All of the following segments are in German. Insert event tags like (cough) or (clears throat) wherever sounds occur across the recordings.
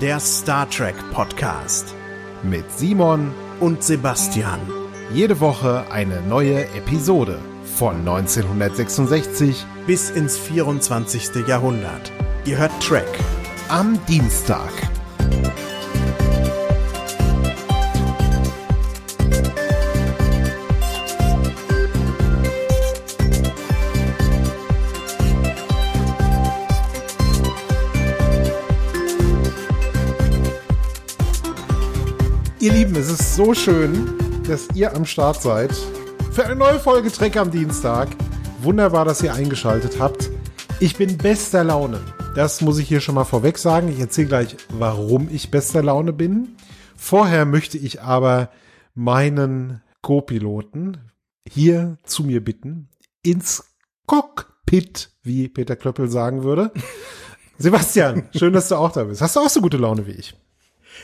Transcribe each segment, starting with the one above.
der Star Trek Podcast mit Simon und Sebastian. Jede Woche eine neue Episode von 1966 bis ins 24. Jahrhundert. Ihr hört Trek am Dienstag. So schön, dass ihr am Start seid für eine neue Folge Trek am Dienstag. Wunderbar, dass ihr eingeschaltet habt. Ich bin bester Laune. Das muss ich hier schon mal vorweg sagen. Ich erzähle gleich, warum ich bester Laune bin. Vorher möchte ich aber meinen Co-Piloten hier zu mir bitten, ins Cockpit, wie Peter Klöppel sagen würde. (laughs) Sebastian, schön, dass du auch da bist. Hast du auch so gute Laune wie ich?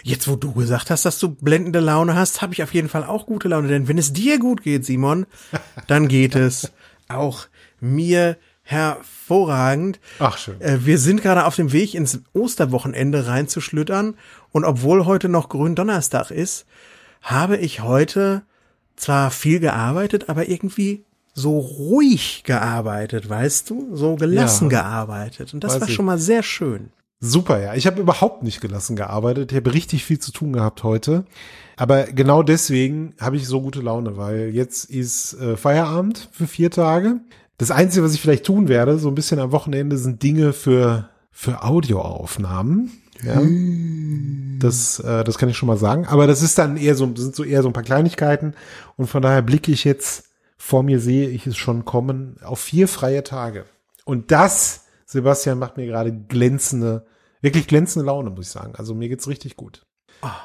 Jetzt, wo du gesagt hast, dass du blendende Laune hast, habe ich auf jeden Fall auch gute Laune. Denn wenn es dir gut geht, Simon, (laughs) dann geht es auch mir hervorragend. Ach schön. Äh, wir sind gerade auf dem Weg ins Osterwochenende reinzuschlüttern. Und obwohl heute noch Gründonnerstag ist, habe ich heute zwar viel gearbeitet, aber irgendwie so ruhig gearbeitet, weißt du? So gelassen ja, gearbeitet. Und das war schon mal sehr schön. Super, ja. Ich habe überhaupt nicht gelassen gearbeitet. Ich habe richtig viel zu tun gehabt heute. Aber genau deswegen habe ich so gute Laune, weil jetzt ist äh, Feierabend für vier Tage. Das Einzige, was ich vielleicht tun werde, so ein bisschen am Wochenende, sind Dinge für, für Audioaufnahmen. Ja. Das, äh, das kann ich schon mal sagen. Aber das ist dann eher so, sind so eher so ein paar Kleinigkeiten. Und von daher blicke ich jetzt, vor mir sehe ich es schon kommen, auf vier freie Tage. Und das Sebastian macht mir gerade glänzende, wirklich glänzende Laune, muss ich sagen. Also mir geht's richtig gut.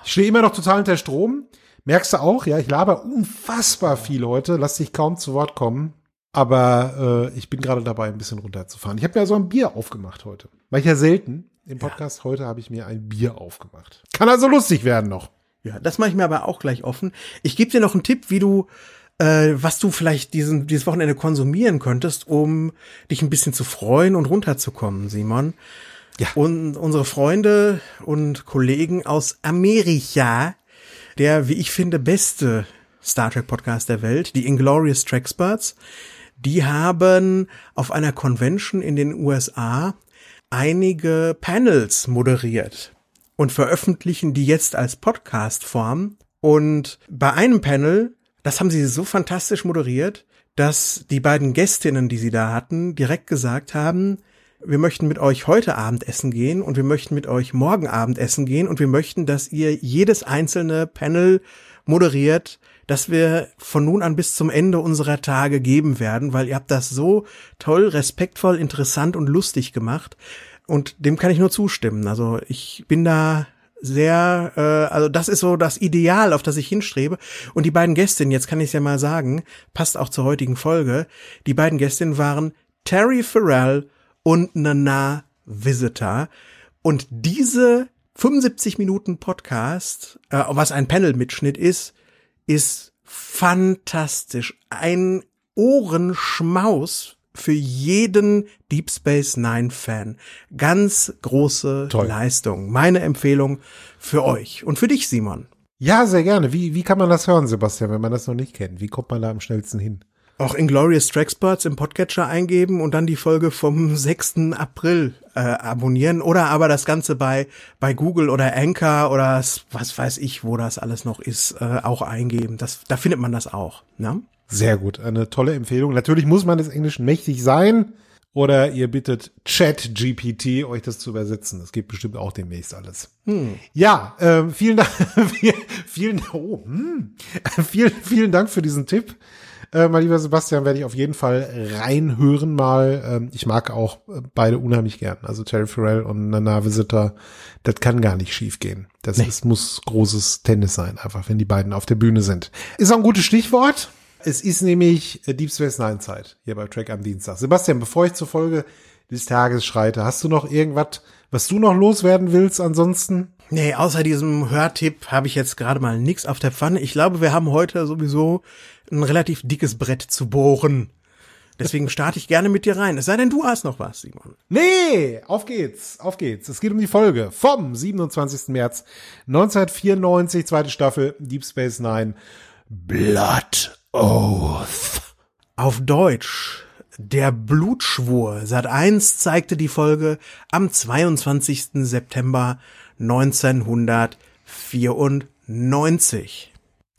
Ich stehe immer noch total unter Strom. Merkst du auch, ja, ich laber unfassbar viel heute, lass dich kaum zu Wort kommen. Aber äh, ich bin gerade dabei, ein bisschen runterzufahren. Ich habe mir so ein Bier aufgemacht heute. War ich ja selten im Podcast. Ja. Heute habe ich mir ein Bier aufgemacht. Kann also lustig werden noch. Ja, das mache ich mir aber auch gleich offen. Ich gebe dir noch einen Tipp, wie du äh, was du vielleicht diesen, dieses Wochenende konsumieren könntest, um dich ein bisschen zu freuen und runterzukommen, Simon. Ja. Und unsere Freunde und Kollegen aus Amerika, der, wie ich finde, beste Star Trek Podcast der Welt, die Inglorious Tracksperts, die haben auf einer Convention in den USA einige Panels moderiert und veröffentlichen die jetzt als Podcast-Form. Und bei einem Panel das haben sie so fantastisch moderiert, dass die beiden Gästinnen, die sie da hatten, direkt gesagt haben, wir möchten mit euch heute Abend essen gehen und wir möchten mit euch morgen Abend essen gehen und wir möchten, dass ihr jedes einzelne Panel moderiert, das wir von nun an bis zum Ende unserer Tage geben werden, weil ihr habt das so toll, respektvoll, interessant und lustig gemacht. Und dem kann ich nur zustimmen. Also ich bin da sehr, äh, also das ist so das Ideal, auf das ich hinstrebe. Und die beiden Gästinnen, jetzt kann ich es ja mal sagen, passt auch zur heutigen Folge, die beiden Gästinnen waren Terry Farrell und Nana Visitor. Und diese 75 Minuten Podcast, äh, was ein Panel-Mitschnitt ist, ist fantastisch. Ein Ohrenschmaus für jeden Deep Space Nine Fan. Ganz große Toll. Leistung. Meine Empfehlung für euch und für dich, Simon. Ja, sehr gerne. Wie, wie kann man das hören, Sebastian, wenn man das noch nicht kennt? Wie kommt man da am schnellsten hin? Auch Inglorious Trackspots im Podcatcher eingeben und dann die Folge vom (laughs) 6. April äh, abonnieren oder aber das Ganze bei, bei Google oder Anchor oder was weiß ich, wo das alles noch ist, äh, auch eingeben. Das, da findet man das auch. Ne? Sehr gut, eine tolle Empfehlung. Natürlich muss man des Englischen mächtig sein. Oder ihr bittet Chat-GPT, euch das zu übersetzen. Das geht bestimmt auch demnächst alles. Hm. Ja, äh, vielen Dank, (laughs) vielen, oh, hm. vielen, vielen Dank für diesen Tipp. Äh, mein lieber Sebastian, werde ich auf jeden Fall reinhören mal. Ähm, ich mag auch äh, beide unheimlich gern. Also Terry Farrell und Nana Visitor, das kann gar nicht schief gehen. Das nee. ist, muss großes Tennis sein, einfach, wenn die beiden auf der Bühne sind. Ist auch ein gutes Stichwort. Es ist nämlich äh, Deep Space Nine Zeit hier bei Track am Dienstag. Sebastian, bevor ich zur Folge des Tages schreite, hast du noch irgendwas, was du noch loswerden willst ansonsten? Nee, außer diesem Hörtipp habe ich jetzt gerade mal nix auf der Pfanne. Ich glaube, wir haben heute sowieso ein relativ dickes Brett zu bohren. Deswegen starte ich gerne mit dir rein. Es sei denn, du hast noch was, Simon. Nee, auf geht's, auf geht's. Es geht um die Folge vom 27. März 1994, zweite Staffel, Deep Space Nine, Blood Oath. Auf Deutsch. Der Blutschwur. Sat 1 zeigte die Folge am 22. September 1994.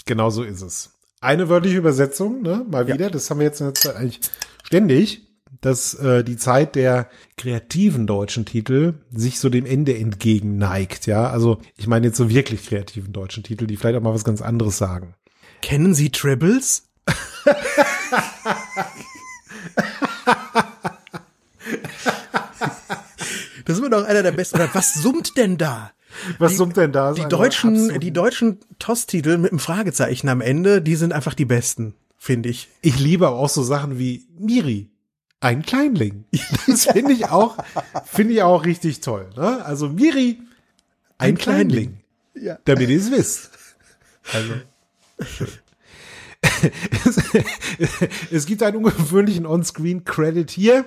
Genau so ist es. Eine wörtliche Übersetzung, ne? Mal wieder. Ja. Das haben wir jetzt in der Zeit eigentlich ständig, dass äh, die Zeit der kreativen deutschen Titel sich so dem Ende entgegen neigt. Ja, also ich meine jetzt so wirklich kreativen deutschen Titel, die vielleicht auch mal was ganz anderes sagen. Kennen Sie Tribbles? das ist immer noch einer der besten. Oder was summt denn da? Was die, summt denn da? Die deutschen, die deutschen TOS-Titel mit einem Fragezeichen am Ende, die sind einfach die besten, finde ich. Ich liebe aber auch so Sachen wie Miri. Ein Kleinling. Das finde ich auch, finde ich auch richtig toll. Ne? Also Miri, ein, ein Kleinling. Kleinling. Ja. Damit ihr es wisst. Also. Es, (laughs) es gibt einen ungewöhnlichen On-Screen-Credit hier.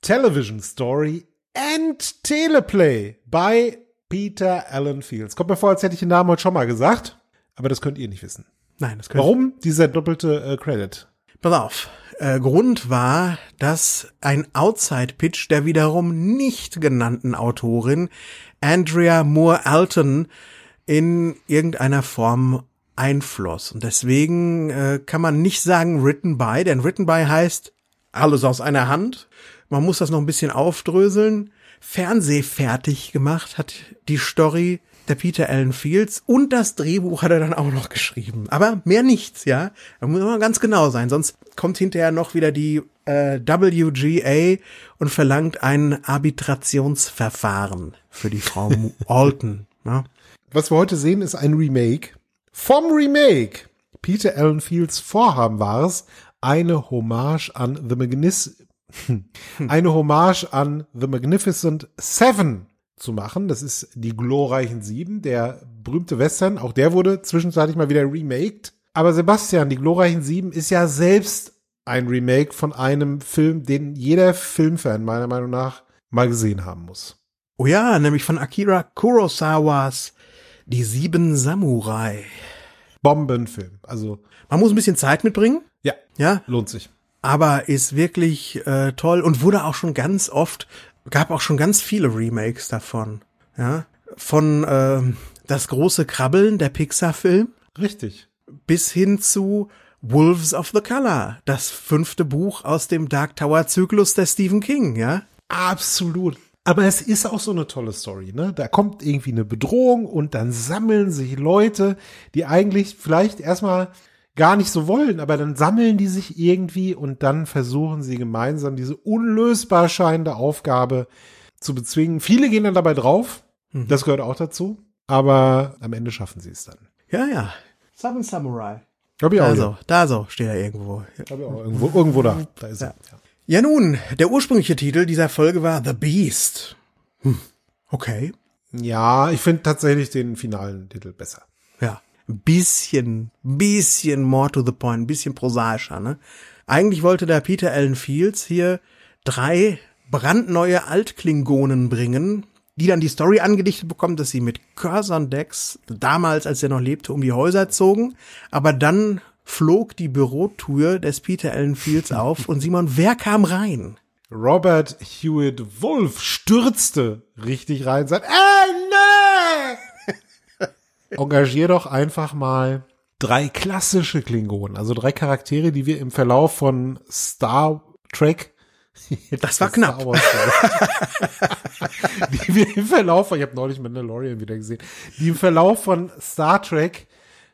Television Story and Teleplay bei Peter Allen Fields. Kommt mir vor, als hätte ich den Namen heute schon mal gesagt, aber das könnt ihr nicht wissen. Nein, das könnt Warum dieser doppelte äh, Credit? Pass auf. Äh, Grund war, dass ein Outside-Pitch der wiederum nicht genannten Autorin Andrea Moore Alton in irgendeiner Form einfloss. Und deswegen äh, kann man nicht sagen written by, denn written by heißt alles aus einer Hand. Man muss das noch ein bisschen aufdröseln. Fernsehfertig gemacht hat die Story der Peter Allen Fields und das Drehbuch hat er dann auch noch geschrieben. Aber mehr nichts, ja. Da muss man ganz genau sein, sonst kommt hinterher noch wieder die äh, WGA und verlangt ein Arbitrationsverfahren für die Frau (laughs) Alton. Ja. Was wir heute sehen, ist ein Remake vom Remake. Peter Allen Fields Vorhaben war es, eine Hommage an The Magnificent (laughs) eine Hommage an The Magnificent Seven zu machen. Das ist die glorreichen Sieben, der berühmte Western. Auch der wurde zwischenzeitlich mal wieder remaked. Aber Sebastian, die glorreichen Sieben ist ja selbst ein Remake von einem Film, den jeder Filmfan meiner Meinung nach mal gesehen haben muss. Oh ja, nämlich von Akira Kurosawas Die Sieben Samurai. Bombenfilm. Also man muss ein bisschen Zeit mitbringen. Ja, ja, lohnt sich aber ist wirklich äh, toll und wurde auch schon ganz oft, gab auch schon ganz viele Remakes davon. Ja, von äh, das große Krabbeln, der Pixar-Film. Richtig. Bis hin zu Wolves of the Color, das fünfte Buch aus dem Dark Tower Zyklus der Stephen King, ja? Absolut. Aber es ist auch so eine tolle Story, ne? Da kommt irgendwie eine Bedrohung und dann sammeln sich Leute, die eigentlich vielleicht erstmal gar nicht so wollen, aber dann sammeln die sich irgendwie und dann versuchen sie gemeinsam diese unlösbar scheinende Aufgabe zu bezwingen. Viele gehen dann dabei drauf, mhm. das gehört auch dazu, aber am Ende schaffen sie es dann. Ja, ja. Seven Samurai. Glaub ich auch. Also, da so, steht er irgendwo. Glaub ich auch, irgendwo, irgendwo da. Da ist ja. er. Ja. Ja nun, der ursprüngliche Titel dieser Folge war The Beast. Hm. Okay. Ja, ich finde tatsächlich den finalen Titel besser. Ja bisschen, bisschen more to the point, ein bisschen prosaischer, ne? Eigentlich wollte der Peter Allen Fields hier drei brandneue Altklingonen bringen, die dann die Story angedichtet bekommen, dass sie mit Cursor Decks damals, als er noch lebte, um die Häuser zogen, aber dann flog die Bürotür des Peter Allen Fields (laughs) auf und Simon, wer kam rein? Robert Hewitt Wolf stürzte richtig rein, sagt, äh, nee! engagier doch einfach mal drei klassische Klingonen, also drei Charaktere, die wir im Verlauf von Star Trek (laughs) das war knapp. (laughs) die wir im Verlauf, ich habe neulich Mandalorian wieder gesehen, die im Verlauf von Star Trek,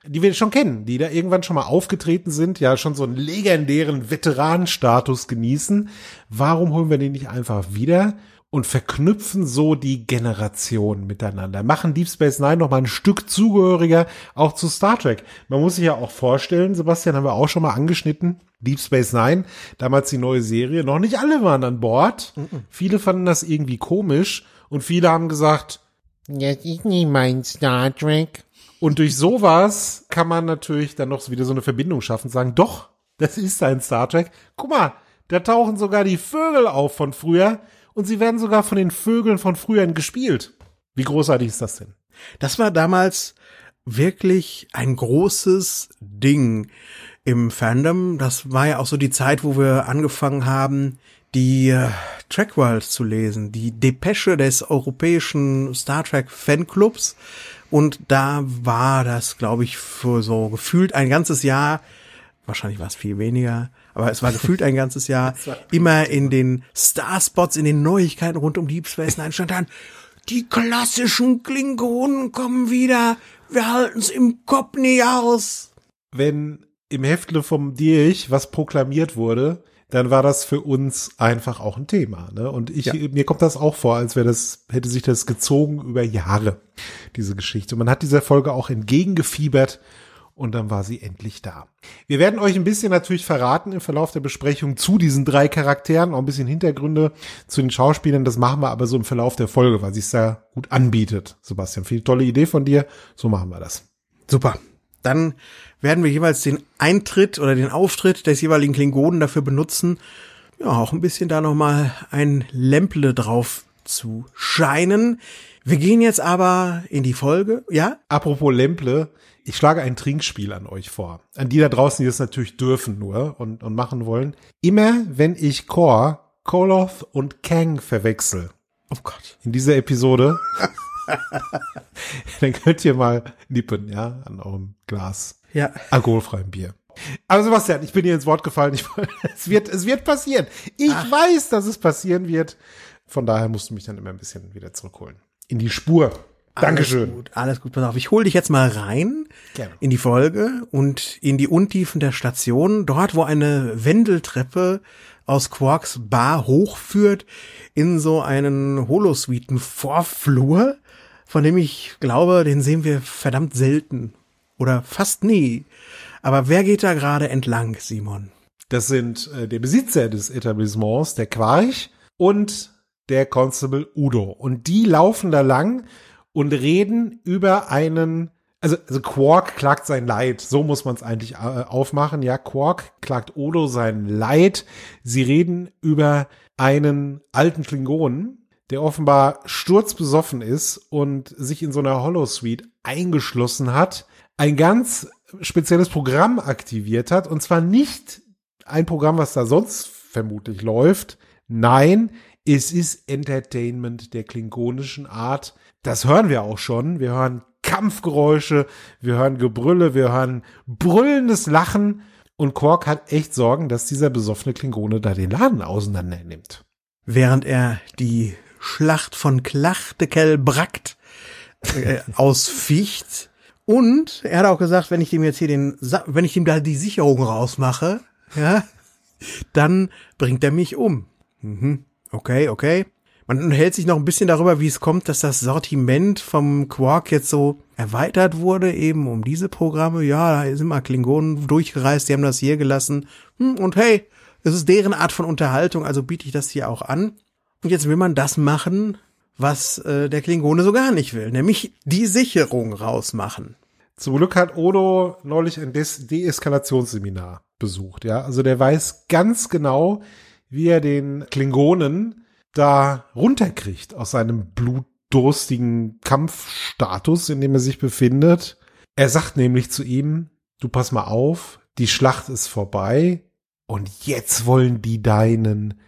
die wir schon kennen, die da irgendwann schon mal aufgetreten sind, ja schon so einen legendären Veteranenstatus genießen. Warum holen wir den nicht einfach wieder? und verknüpfen so die Generationen miteinander. Machen Deep Space Nine noch mal ein Stück zugehöriger auch zu Star Trek. Man muss sich ja auch vorstellen, Sebastian haben wir auch schon mal angeschnitten, Deep Space Nine, damals die neue Serie, noch nicht alle waren an Bord. Mhm. Viele fanden das irgendwie komisch und viele haben gesagt, das ist nicht mein Star Trek. Und durch sowas kann man natürlich dann noch wieder so eine Verbindung schaffen, sagen, doch, das ist ein Star Trek. Guck mal, Da tauchen sogar die Vögel auf von früher und sie werden sogar von den Vögeln von früher gespielt. Wie großartig ist das denn? Das war damals wirklich ein großes Ding im Fandom. Das war ja auch so die Zeit, wo wir angefangen haben, die äh, Trackworld zu lesen, die Depesche des europäischen Star Trek Fanclubs. Und da war das, glaube ich, für so gefühlt ein ganzes Jahr, wahrscheinlich war es viel weniger, aber es war gefühlt ein ganzes Jahr, (laughs) immer in den Starspots, in den Neuigkeiten rund um Deep Space Nine stand dann, die klassischen Klingonen kommen wieder, wir halten's im Kopf nie aus. Wenn im Heftle vom Dirch was proklamiert wurde, dann war das für uns einfach auch ein Thema. Ne? Und ich, ja. mir kommt das auch vor, als wäre das, hätte sich das gezogen über Jahre, diese Geschichte. Man hat dieser Folge auch entgegengefiebert und dann war sie endlich da. Wir werden euch ein bisschen natürlich verraten im Verlauf der Besprechung zu diesen drei Charakteren, auch ein bisschen Hintergründe zu den Schauspielern. Das machen wir aber so im Verlauf der Folge, weil sich da gut anbietet. Sebastian, viel tolle Idee von dir. So machen wir das. Super. Dann werden wir jeweils den Eintritt oder den Auftritt des jeweiligen Klingonen dafür benutzen, ja, auch ein bisschen da nochmal ein Lämple drauf zu scheinen. Wir gehen jetzt aber in die Folge, ja? Apropos Lämple, ich schlage ein Trinkspiel an euch vor. An die da draußen, die das natürlich dürfen nur und, und machen wollen. Immer wenn ich Kor, Koloth und Kang verwechsel. Oh Gott. In dieser Episode. (laughs) (laughs) dann könnt ihr mal nippen, ja, an eurem Glas. Ja. Alkoholfreiem Bier. Aber Sebastian, ich bin dir ins Wort gefallen. Ich, (laughs) es wird, es wird passieren. Ich Ach. weiß, dass es passieren wird. Von daher musst du mich dann immer ein bisschen wieder zurückholen. In die Spur. Dankeschön. Alles gut, alles gut. Pass auf, ich hole dich jetzt mal rein Gerne. in die Folge und in die Untiefen der Station, dort, wo eine Wendeltreppe aus Quarks Bar hochführt in so einen Holosuiten-Vorflur, von dem ich glaube, den sehen wir verdammt selten oder fast nie. Aber wer geht da gerade entlang, Simon? Das sind äh, der Besitzer des Etablissements, der Quarch und der Constable Udo. Und die laufen da lang und reden über einen, also, also Quark klagt sein Leid, so muss man es eigentlich äh, aufmachen. Ja, Quark klagt Odo sein Leid. Sie reden über einen alten Klingonen, der offenbar sturzbesoffen ist und sich in so einer Holosuite eingeschlossen hat, ein ganz spezielles Programm aktiviert hat, und zwar nicht ein Programm, was da sonst vermutlich läuft. Nein, es ist Entertainment der klingonischen Art das hören wir auch schon. Wir hören Kampfgeräusche, wir hören Gebrülle, wir hören brüllendes Lachen. Und Quark hat echt Sorgen, dass dieser besoffene Klingone da den Laden auseinander nimmt. Während er die Schlacht von Klachtekel Brackt äh, ausficht. Und er hat auch gesagt, wenn ich dem jetzt hier den, wenn ich ihm da die Sicherung rausmache, ja, dann bringt er mich um. Mhm. Okay, okay. Man unterhält sich noch ein bisschen darüber, wie es kommt, dass das Sortiment vom Quark jetzt so erweitert wurde, eben um diese Programme. Ja, da sind mal Klingonen durchgereist, die haben das hier gelassen. Hm, und hey, es ist deren Art von Unterhaltung, also biete ich das hier auch an. Und jetzt will man das machen, was äh, der Klingone so gar nicht will, nämlich die Sicherung rausmachen. Zum Glück hat Odo neulich ein Des Deeskalationsseminar besucht, ja. Also der weiß ganz genau, wie er den Klingonen da runterkriegt aus seinem blutdurstigen Kampfstatus, in dem er sich befindet. Er sagt nämlich zu ihm, du pass mal auf, die Schlacht ist vorbei und jetzt wollen die deinen,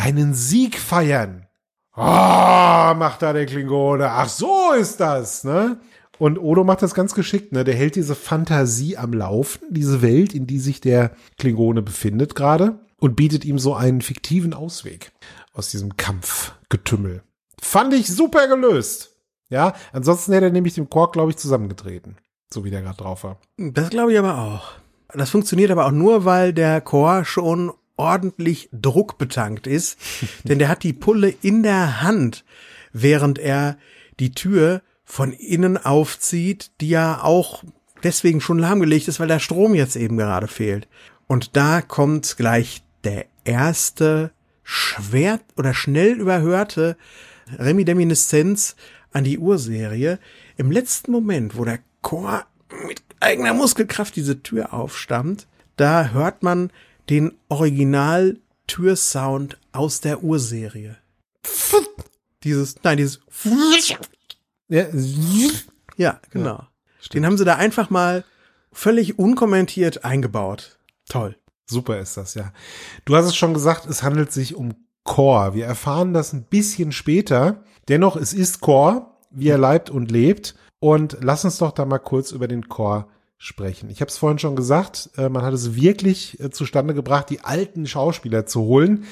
deinen Sieg feiern. Ah, oh, macht da der Klingone. Ach, so ist das, ne? Und Odo macht das ganz geschickt, ne? Der hält diese Fantasie am Laufen, diese Welt, in die sich der Klingone befindet gerade und bietet ihm so einen fiktiven Ausweg aus diesem Kampfgetümmel. Fand ich super gelöst. Ja, ansonsten hätte er nämlich dem Quark, glaube ich, zusammengetreten. So wie der gerade drauf war. Das glaube ich aber auch. Das funktioniert aber auch nur, weil der Chor schon ordentlich druckbetankt ist. (laughs) denn der hat die Pulle in der Hand, während er die Tür von innen aufzieht, die ja auch deswegen schon lahmgelegt ist, weil der Strom jetzt eben gerade fehlt. Und da kommt gleich der erste schwer oder schnell überhörte Reminiszenz an die Urserie. Im letzten Moment, wo der Chor mit eigener Muskelkraft diese Tür aufstammt, da hört man den Original Türsound aus der Urserie. Dieses, nein, dieses. Ja, Ja, genau. Den haben sie da einfach mal völlig unkommentiert eingebaut. Toll. super ist das, ja. Du hast es schon gesagt, es handelt sich um Core. Wir erfahren das ein bisschen später. Dennoch, es ist Core, wie er leibt und lebt. Und lass uns doch da mal kurz über den Core sprechen. Ich habe es vorhin schon gesagt, äh, man hat es wirklich äh, zustande gebracht, die alten Schauspieler zu holen.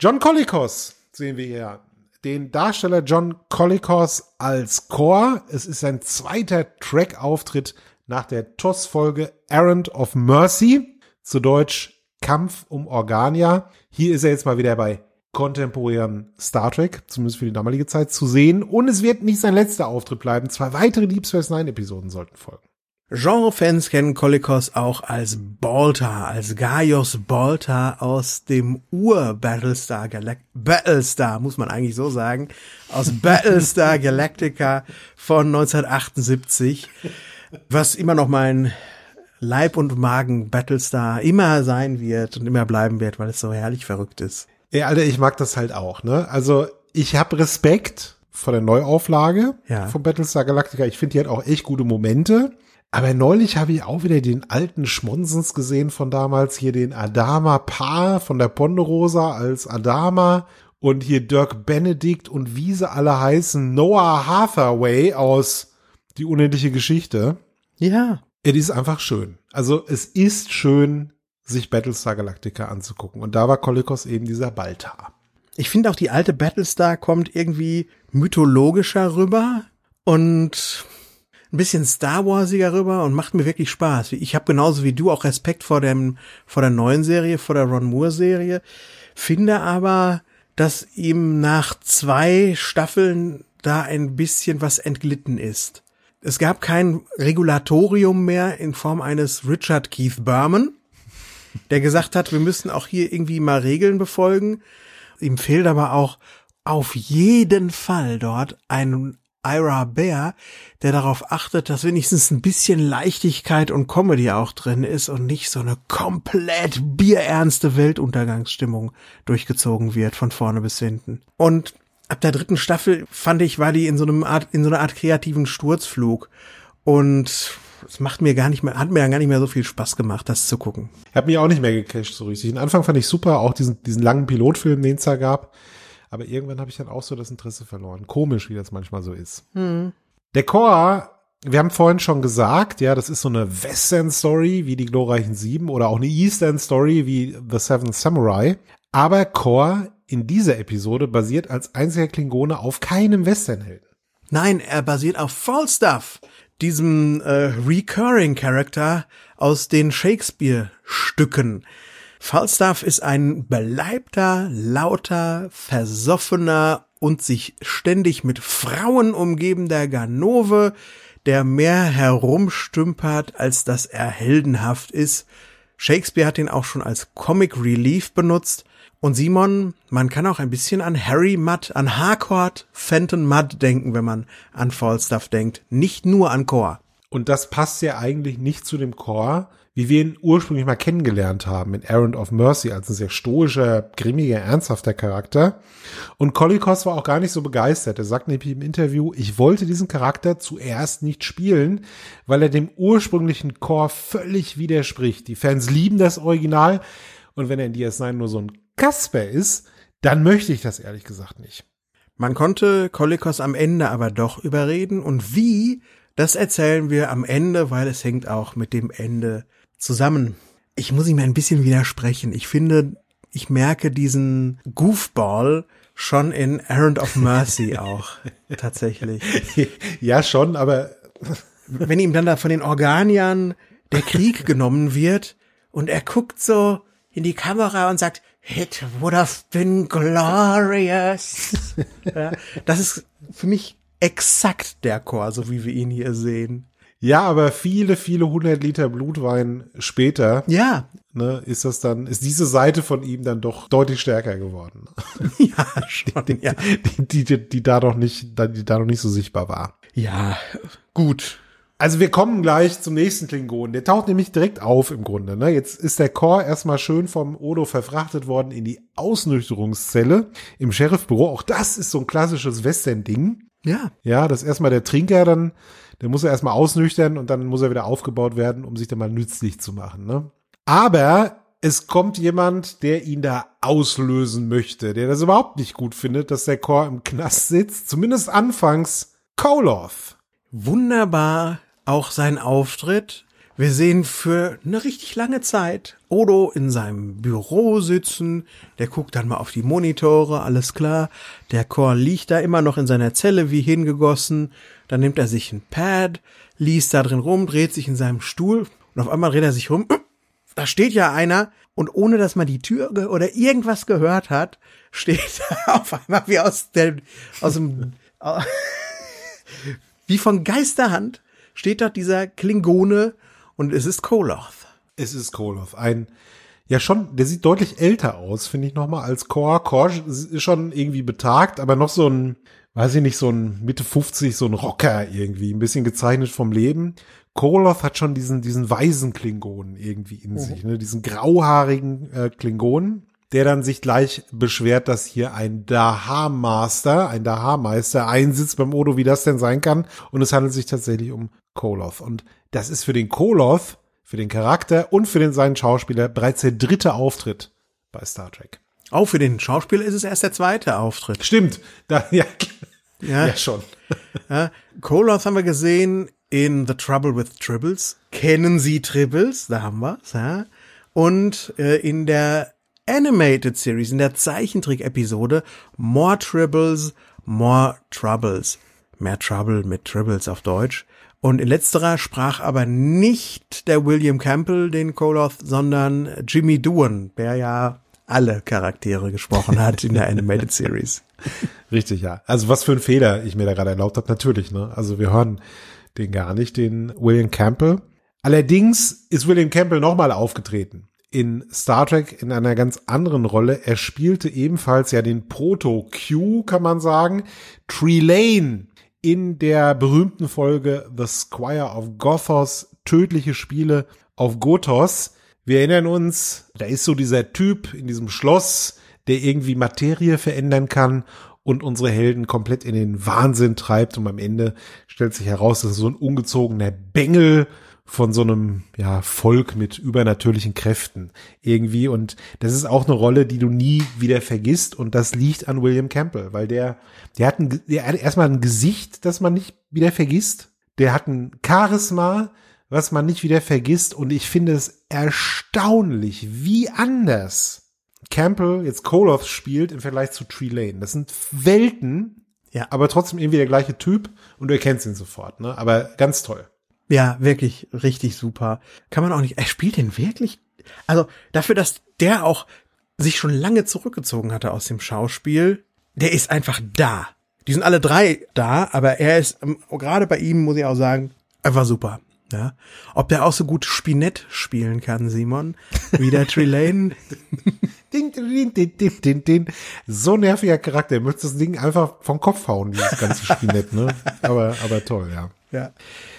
John Colicos sehen wir hier. Den Darsteller John Colicos als Core. Es ist sein zweiter Track-Auftritt nach der TOS-Folge Errand of Mercy. Zu Deutsch Kampf um Organia. Hier ist er jetzt mal wieder bei kontemporären Star Trek, zumindest für die damalige Zeit, zu sehen. Und es wird nicht sein letzter Auftritt bleiben. Zwei weitere Deep Space Nine Episoden sollten folgen. Genre-Fans kennen Kolikos auch als Baltar, als Gaius Baltar aus dem Ur-Battlestar Galact Battlestar, muss man eigentlich so sagen, aus Battlestar Galactica von 1978, was immer noch mein Leib- und Magen-Battlestar immer sein wird und immer bleiben wird, weil es so herrlich verrückt ist. Ey, Alter, ich mag das halt auch, ne? Also, ich habe Respekt vor der Neuauflage Ja. von Battlestar Galactica. Ich finde, die hat auch echt gute Momente. Aber neulich habe ich auch wieder den alten Schmonsens gesehen von damals. Hier den Adama Paar von der Ponderosa als Adama. Und hier Dirk Benedict und wie sie alle heißen. Noah Hathaway aus Die unendliche Geschichte. Ja. Es ist einfach schön. Also es ist schön, sich Battlestar Galactica anzugucken. Und da war Kolikos eben dieser Baltar. Ich finde auch die alte Battlestar kommt irgendwie mythologischer rüber und ein bisschen Star Warsiger rüber und macht mir wirklich Spaß. Ich habe genauso wie du auch Respekt vor dem vor der neuen Serie, vor der Ron Moore Serie, finde aber, dass ihm nach zwei Staffeln da ein bisschen was entglitten ist. Es gab kein Regulatorium mehr in Form eines Richard Keith Berman, der gesagt hat, wir müssen auch hier irgendwie mal Regeln befolgen. Ihm fehlt aber auch auf jeden Fall dort ein Ira Bear, der darauf achtet, dass wenigstens ein bisschen Leichtigkeit und Comedy auch drin ist und nicht so eine komplett bierernste Weltuntergangsstimmung durchgezogen wird von vorne bis hinten. Und ab der dritten Staffel fand ich, war die in so einem Art, in so einer Art kreativen Sturzflug und es macht mir gar nicht mehr, hat mir dann gar nicht mehr so viel Spaß gemacht, das zu gucken. Hat mich auch nicht mehr gecasht so richtig. Den Anfang fand ich super, auch diesen, diesen langen Pilotfilm, den es da gab. Aber irgendwann habe ich dann auch so das Interesse verloren. Komisch, wie das manchmal so ist. Der Core, wir haben vorhin schon gesagt, ja, das ist so eine Western-Story wie die glorreichen Sieben oder auch eine Eastern-Story wie The Seventh Samurai. Aber Core in dieser Episode basiert als einziger Klingone auf keinem Westernhelden. Nein, er basiert auf Falstaff, diesem äh, recurring Character aus den Shakespeare-Stücken. Falstaff ist ein beleibter, lauter, versoffener und sich ständig mit Frauen umgebender Ganove, der mehr herumstümpert, als dass er heldenhaft ist. Shakespeare hat ihn auch schon als Comic Relief benutzt. Und Simon, man kann auch ein bisschen an Harry Mudd, an Harcourt Fenton Mudd denken, wenn man an Falstaff denkt. Nicht nur an Core. Und das passt ja eigentlich nicht zu dem Core, wie wir ihn ursprünglich mal kennengelernt haben in Errand of Mercy als ein sehr stoischer, grimmiger, ernsthafter Charakter. Und Kolikos war auch gar nicht so begeistert. Er sagt nämlich im Interview, ich wollte diesen Charakter zuerst nicht spielen, weil er dem ursprünglichen Core völlig widerspricht. Die Fans lieben das Original und wenn er in DS9 nur so ein Kasper ist, dann möchte ich das ehrlich gesagt nicht. Man konnte Kolikos am Ende aber doch überreden und wie, das erzählen wir am Ende, weil es hängt auch mit dem Ende zusammen. Ich muss ihm ein bisschen widersprechen. Ich finde, ich merke diesen Goofball schon in Errand of Mercy (laughs) auch, tatsächlich. (laughs) ja, schon, aber (laughs) Wenn ihm dann da von den Organiern der Krieg genommen wird und er guckt so in die Kamera und sagt, It would have been glorious. ja, das ist für mich exakt der Chor, so wie wir ihn hier sehen. Ja, aber viele, viele hundert Liter Blutwein später, Ja, ne, ist das dann, ist diese Seite von ihm dann doch deutlich stärker geworden. (laughs) ja, schon, ja. Die, die, die da noch nicht, die da noch nicht so sichtbar war. Ja, gut. Also wir kommen gleich zum nächsten Klingon. Der taucht nämlich direkt auf im Grunde. Ne? Jetzt ist der Chor erstmal schön vom Odo verfrachtet worden in die Ausnüchterungszelle im Sheriffbüro. Auch das ist so ein klassisches Western-Ding. Ja. Ja, dass erstmal der Trinker dann, der muss er erstmal ausnüchtern und dann muss er wieder aufgebaut werden, um sich dann mal nützlich zu machen. Ne? Aber es kommt jemand, der ihn da auslösen möchte, der das überhaupt nicht gut findet, dass der Chor im Knast sitzt. Zumindest anfangs Koloth. Wunderbar auch sein Auftritt. Wir sehen für eine richtig lange Zeit Odo in seinem Büro sitzen. Der guckt dann mal auf die Monitore, alles klar. Der Chor liegt da immer noch in seiner Zelle wie hingegossen. Dann nimmt er sich ein Pad, liest da drin rum, dreht sich in seinem Stuhl und auf einmal dreht er sich rum da steht ja einer und ohne dass man die Tür oder irgendwas gehört hat, (laughs) steht da auf einmal wie aus der, aus dem, (laughs) wie von Geisterhand steht dort dieser Klingone und es ist Koloth. Es ist Koloth. Ein, ja schon, der sieht deutlich älter aus, finde ich nochmal, als Kor. Kor ist schon irgendwie betagt, aber noch so ein, weiß ich nicht, so ein Mitte 50, so ein Rocker irgendwie, ein bisschen gezeichnet vom Leben. Koloth hat schon diesen, diesen weisen Klingonen irgendwie in mhm. sich, ne? diesen grauhaarigen äh, Klingonen, der dann sich gleich beschwert, dass hier ein Daha-Master, ein Daha-Meister einsitzt beim Odo, wie das denn sein kann. Und es handelt sich tatsächlich um Koloth. Und das ist für den Koloth, für den Charakter und für den seinen Schauspieler bereits der dritte Auftritt bei Star Trek. Auch für den Schauspieler ist es erst der zweite Auftritt. Stimmt. (laughs) Da, ja, ja. ja schon. (laughs) Ja, Koloth haben wir gesehen in The Trouble with Tribbles. Kennen Sie Tribbles? Da haben wir's, ja. Und äh, in der Animated Series, in der Zeichentrick-Episode More Tribbles, More Troubles. Mehr Trouble mit Tribbles auf Deutsch. Und in letzterer sprach aber nicht der William Campbell den Koloth, sondern Jimmy Doohan, der ja alle Charaktere gesprochen hat in der Animated (laughs) Series. Richtig, ja. Also was für ein Fehler ich mir da gerade erlaubt habe, natürlich, ne? Also wir hören den gar nicht, den William Campbell. Allerdings ist William Campbell nochmal aufgetreten in Star Trek in einer ganz anderen Rolle. Er spielte ebenfalls ja den Proto-Q, kann man sagen, Trelane in der berühmten Folge The Squire of Gothos, tödliche Spiele auf Gothos. Wir erinnern uns, da ist so dieser Typ in diesem Schloss, der irgendwie Materie verändern kann und unsere Helden komplett in den Wahnsinn treibt und am Ende stellt sich heraus, dass so ein ungezogener Bengel von so einem ja Volk mit übernatürlichen Kräften irgendwie und das ist auch eine Rolle, die du nie wieder vergisst und das liegt an William Campbell, weil der der hat, ein, der hat erstmal ein Gesicht, das man nicht wieder vergisst. Der hat ein Charisma, was man nicht wieder vergisst und ich finde es erstaunlich, wie anders Campbell jetzt Koloth spielt im Vergleich zu Tree Lane. Das sind Welten, ja. aber trotzdem irgendwie der gleiche Typ und du erkennst ihn sofort, ne? Aber ganz toll. Ja, wirklich richtig super. Kann man auch nicht, er spielt den wirklich, also dafür, dass der auch sich schon lange zurückgezogen hatte aus dem Schauspiel, der ist einfach da. Die sind alle drei da, aber er ist, ähm, gerade bei ihm muss ich auch sagen, einfach super. Ja. Ob der auch so gut Spinett spielen kann, Simon, wie der (laughs) Trelane. ding, ding, ding, ding, ding, ding. So nerviger Charakter. Er möchte das Ding einfach vom Kopf hauen, dieses ganze Spinett, ne? (laughs) Aber, aber toll, ja. Ja.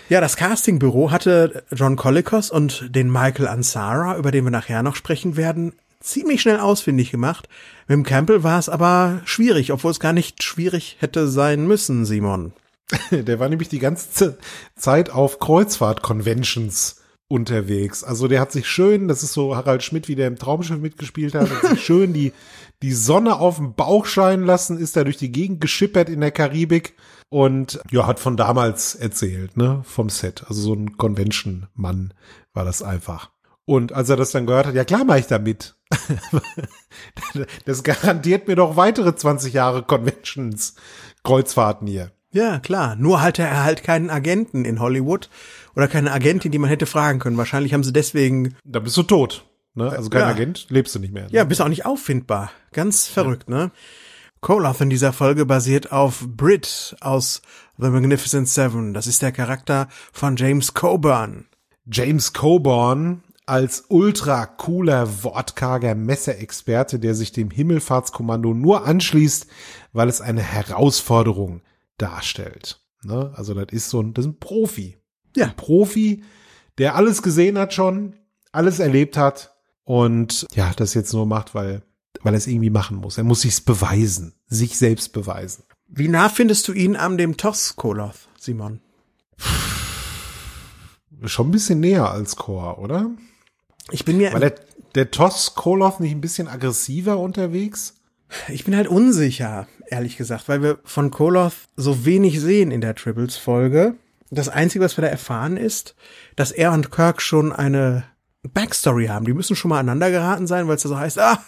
Ja, das Castingbüro hatte John Colicos und den Michael Ansara, über den wir nachher noch sprechen werden, ziemlich schnell ausfindig gemacht. Mit dem Campbell war es aber schwierig, obwohl es gar nicht schwierig hätte sein müssen, Simon. (laughs) Der war nämlich die ganze Zeit auf Kreuzfahrt-Conventions unterwegs. Also der hat sich schön, das ist so Harald Schmidt, wie der im Traumschiff mitgespielt hat, hat sich schön die, die Sonne auf dem Bauch scheinen lassen, ist da durch die Gegend geschippert in der Karibik und ja, hat von damals erzählt, ne, vom Set. Also so ein Convention-Mann war das einfach. Und als er das dann gehört hat, ja klar mache ich da mit. (laughs) das garantiert mir doch weitere 20 Jahre Conventions, Kreuzfahrten hier. Ja, klar. Nur hatte er halt keinen Agenten in Hollywood oder keine Agentin, die man hätte fragen können. Wahrscheinlich haben sie deswegen. Da bist du tot. Ne? Also kein ja. Agent, lebst du nicht mehr. Ne? Ja, bist auch nicht auffindbar. Ganz verrückt, ja. ne? Koloth in dieser Folge basiert auf Brit aus The Magnificent Seven. Das ist der Charakter von James Coburn. James Coburn als ultra cooler, wortkarger Messerexperte, der sich dem Himmelfahrtskommando nur anschließt, weil es eine Herausforderung darstellt. Ne? Also das ist so ein, das ist ein Profi. Ja. Ein Profi, der alles gesehen hat schon, alles erlebt hat und ja, das jetzt nur macht, weil, weil er es irgendwie machen muss. Er muss sich's beweisen, sich selbst beweisen. Wie nah findest du ihn an dem Toss Koloth, Simon? Schon ein bisschen näher als Kor, oder? Ich bin mir. Weil der, der Toss Koloth nicht ein bisschen aggressiver unterwegs? Ich bin halt unsicher, ehrlich gesagt, weil wir von Koloth so wenig sehen in der Tribbles-Folge. Das Einzige, was wir da erfahren, ist, dass er und Kirk schon eine Backstory haben. Die müssen schon mal aneinander geraten sein, weil es da so heißt, (laughs) ah,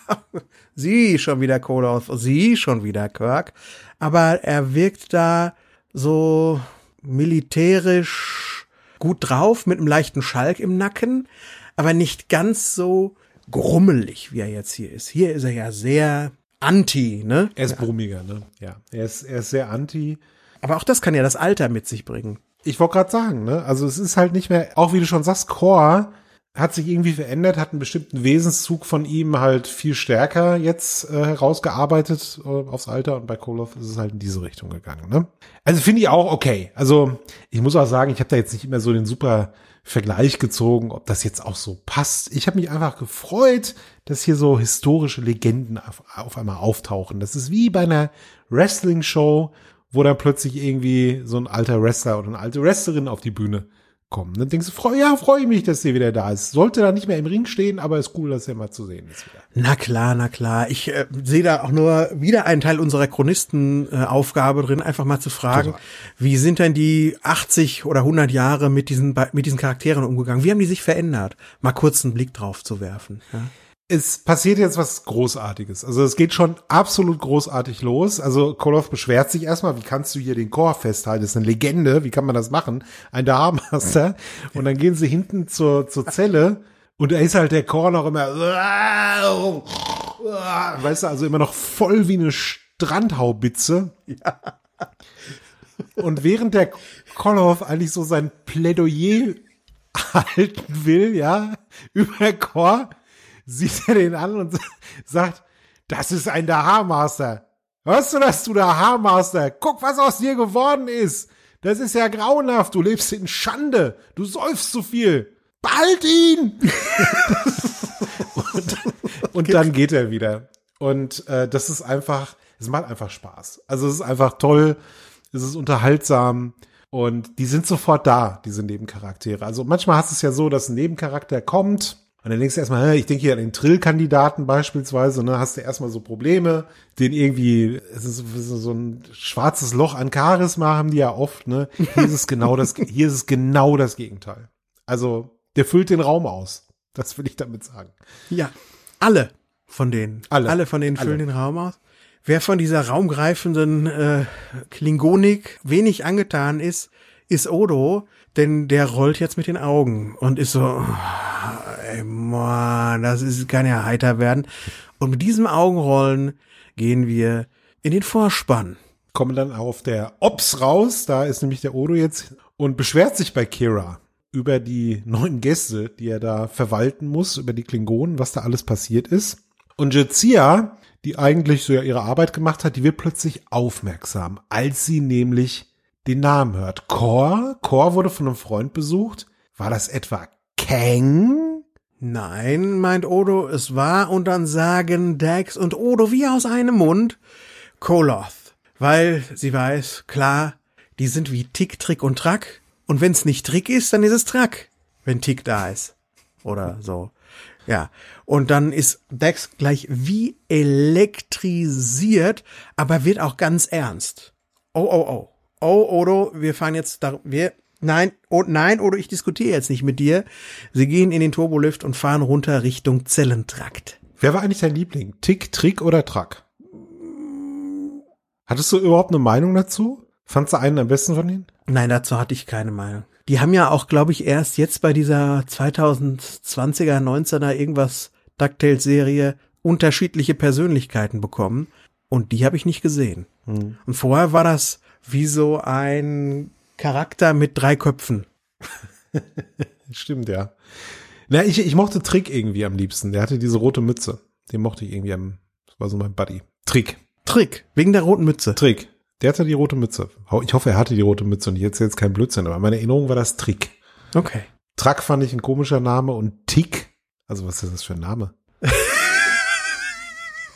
sie schon wieder Koloth, sie schon wieder Kirk. Aber er wirkt da so militärisch gut drauf, mit einem leichten Schalk im Nacken, aber nicht ganz so grummelig, wie er jetzt hier ist. Hier ist er ja sehr anti, ne? Er ist brummiger, ne? Ja, er ist, er ist sehr anti. Aber auch das kann ja das Alter mit sich bringen. Ich wollte gerade sagen, ne? Also es ist halt nicht mehr, auch wie du schon sagst, Core hat sich irgendwie verändert, hat einen bestimmten Wesenszug von ihm halt viel stärker jetzt äh, herausgearbeitet äh, aufs Alter und bei Koloff ist es halt in diese Richtung gegangen. Ne? Also finde ich auch okay. Also ich muss auch sagen, ich habe da jetzt nicht immer so den super Vergleich gezogen, ob das jetzt auch so passt. Ich habe mich einfach gefreut, dass hier so historische Legenden auf, auf einmal auftauchen. Das ist wie bei einer Wrestling-Show, wo dann plötzlich irgendwie so ein alter Wrestler oder eine alte Wrestlerin auf die Bühne kommen. Dann denkst du, freu, ja, freue ich mich, dass sie wieder da ist. Sollte da nicht mehr im Ring stehen, aber ist cool, dass er mal zu sehen ist wieder. Na klar, na klar. Ich äh, sehe da auch nur wieder einen Teil unserer Chronistenaufgabe äh, drin, einfach mal zu fragen, Total. wie sind denn die 80 oder 100 Jahre mit diesen, mit diesen Charakteren umgegangen? Wie haben die sich verändert? Mal kurz einen Blick drauf zu werfen. Ja? Es passiert jetzt was Großartiges. Also es geht schon absolut großartig los. Also Koloff beschwert sich erstmal, wie kannst du hier den Chor festhalten? Das ist eine Legende, wie kann man das machen? Ein Darmaster. Und dann gehen sie hinten zur, zur Zelle und da ist halt der Chor noch immer, weißt du, also immer noch voll wie eine Strandhaubitze. Und während der Koloff eigentlich so sein Plädoyer (laughs) halten will, ja, über Chor, sieht er den an und (laughs) sagt, das ist ein Dahar-Master. Hörst du das, du Dahar-Master? Guck, was aus dir geworden ist. Das ist ja grauenhaft. Du lebst in Schande. Du säufst zu viel. Behalt ihn! (laughs) und, und dann geht er wieder. Und äh, das ist einfach, es macht einfach Spaß. Also es ist einfach toll, es ist unterhaltsam und die sind sofort da, diese Nebencharaktere. Also manchmal hast es ja so, dass ein Nebencharakter kommt und dann denkst du erstmal, ich denke hier an den Trill-Kandidaten beispielsweise, ne, hast du erstmal so Probleme, den irgendwie, es ist so ein schwarzes Loch an Charisma haben die ja oft, ne. Hier ist es genau das, (laughs) hier ist es genau das Gegenteil. Also, der füllt den Raum aus. Das will ich damit sagen. Ja. Alle von denen. Alle. Alle von denen füllen Alle. den Raum aus. Wer von dieser raumgreifenden äh, Klingonik wenig angetan ist, ist Odo, denn der rollt jetzt mit den Augen und ist so, ey, Mann, das ist, kann ja heiter werden. Und mit diesem Augenrollen gehen wir in den Vorspann. Kommen dann auf der Ops raus, da ist nämlich der Odo jetzt und beschwert sich bei Kira über die neuen Gäste, die er da verwalten muss, über die Klingonen, was da alles passiert ist. Und Jezia, die eigentlich so ja ihre Arbeit gemacht hat, die wird plötzlich aufmerksam, als sie nämlich den Namen hört. Kor? Kor wurde von einem Freund besucht. War das etwa Kang? Nein, meint Odo, es war und dann sagen Dax und Odo wie aus einem Mund Koloth. Weil sie weiß, klar, die sind wie Tick, Trick und Track. Und wenn's nicht Trick ist, dann ist es Track, wenn Tick da ist. Oder so. Ja. Und dann ist Dax gleich wie elektrisiert, aber wird auch ganz ernst. Oh, oh, oh oh, Odo, wir fahren jetzt da, wir, nein, oh, nein, Odo, ich diskutiere jetzt nicht mit dir. Sie gehen in den Turbolift und fahren runter Richtung Zellentrakt. Wer war eigentlich dein Liebling? Tick, Trick oder Track? Hattest du überhaupt eine Meinung dazu? Fandst du einen am besten von ihnen? Nein, dazu hatte ich keine Meinung. Die haben ja auch, glaube ich, erst jetzt bei dieser 2020er, 19er irgendwas DuckTales-Serie unterschiedliche Persönlichkeiten bekommen. Und die habe ich nicht gesehen. Hm. Und vorher war das wie so ein Charakter mit drei Köpfen. (laughs) Stimmt, ja. Na, ich, ich mochte Trick irgendwie am liebsten. Der hatte diese rote Mütze. Den mochte ich irgendwie am, das war so mein Buddy. Trick. Trick, wegen der roten Mütze. Trick. Der hatte die rote Mütze. Ich hoffe, er hatte die rote Mütze und jetzt jetzt kein Blödsinn, aber meine Erinnerung war das Trick. Okay. Truck fand ich ein komischer Name und Tick, also was ist das für ein Name? (laughs)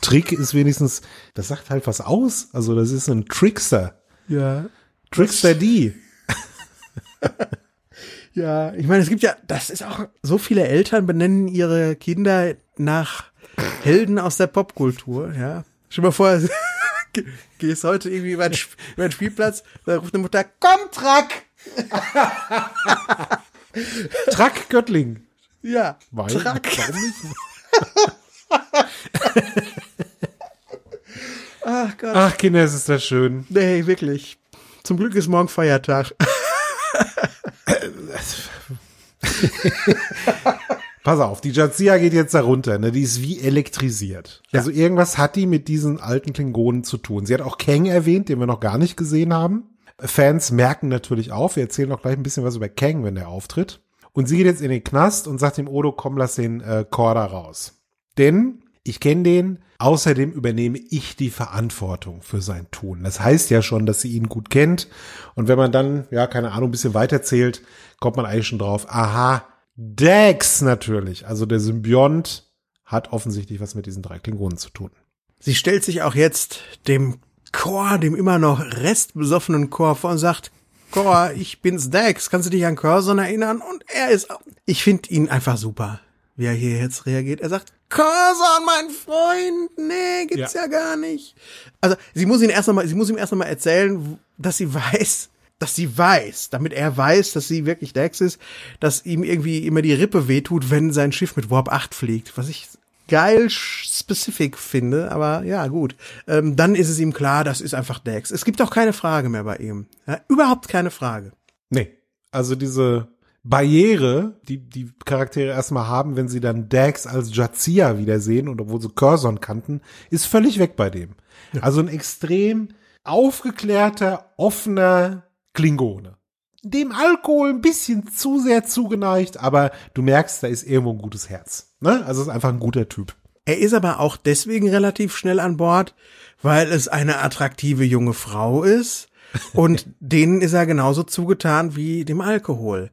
Trick ist wenigstens, das sagt halt was aus. Also das ist ein Trickster. Ja. Trickster D. (laughs) Ja, ich meine, es gibt ja, das ist auch, so viele Eltern benennen ihre Kinder nach Helden aus der Popkultur, ja. Stell dir mal vor, (laughs) ge- gehst heute irgendwie über den, über den Spielplatz, da ruft eine Mutter, komm, Track! (laughs) Truck Göttling. Ja, Weil, Track. Warum nicht? Ach Gott. Ach, Kinder, es ist das schön. Nee, wirklich. Zum Glück ist morgen Feiertag. (laughs) Pass auf, die Jazia geht jetzt da runter, ne? Die ist wie elektrisiert. Ja. Also irgendwas hat die mit diesen alten Klingonen zu tun. Sie hat auch Kang erwähnt, den wir noch gar nicht gesehen haben. Fans merken natürlich auf. Wir erzählen auch gleich ein bisschen was über Kang, wenn der auftritt. Und sie geht jetzt in den Knast und sagt dem Odo, komm, lass den äh, Korda raus. Denn ich kenne den. Außerdem übernehme ich die Verantwortung für sein Tun. Das heißt ja schon, dass sie ihn gut kennt. Und wenn man dann, ja, keine Ahnung, ein bisschen weiterzählt, kommt man eigentlich schon drauf. Aha, Dex natürlich. Also der Symbiont hat offensichtlich was mit diesen drei Klingonen zu tun. Sie stellt sich auch jetzt dem Chor, dem immer noch restbesoffenen Chor vor und sagt, Chor, ich bin's Dex, kannst du dich an Curzon erinnern? Und er ist, ich finde ihn einfach super, wie er hier jetzt reagiert. Er sagt, Curzon, mein Freund, nee, gibt's ja, gar nicht. Also, sie muss ihn erst einmal, sie muss ihm erst einmal erzählen, dass sie weiß, dass sie weiß, damit er weiß, dass sie wirklich Dex ist, dass ihm irgendwie immer die Rippe wehtut, wenn sein Schiff mit Warp 8 fliegt, was ich geil specific finde, aber ja, gut. Ähm, dann ist es ihm klar, das ist einfach Dex. Es gibt auch keine Frage mehr bei ihm. Ja, überhaupt keine Frage. Nee, also diese Barriere, die die Charaktere erstmal haben, wenn sie dann Dax als Jazia wiedersehen und obwohl sie Curzon kannten, ist völlig weg bei dem. Also ein extrem aufgeklärter, offener Klingone. Dem Alkohol ein bisschen zu sehr zugeneigt, aber du merkst, da ist irgendwo ein gutes Herz. Ne? Also ist einfach ein guter Typ. Er ist aber auch deswegen relativ schnell an Bord, weil es eine attraktive junge Frau ist und (laughs) denen ist er genauso zugetan wie dem Alkohol.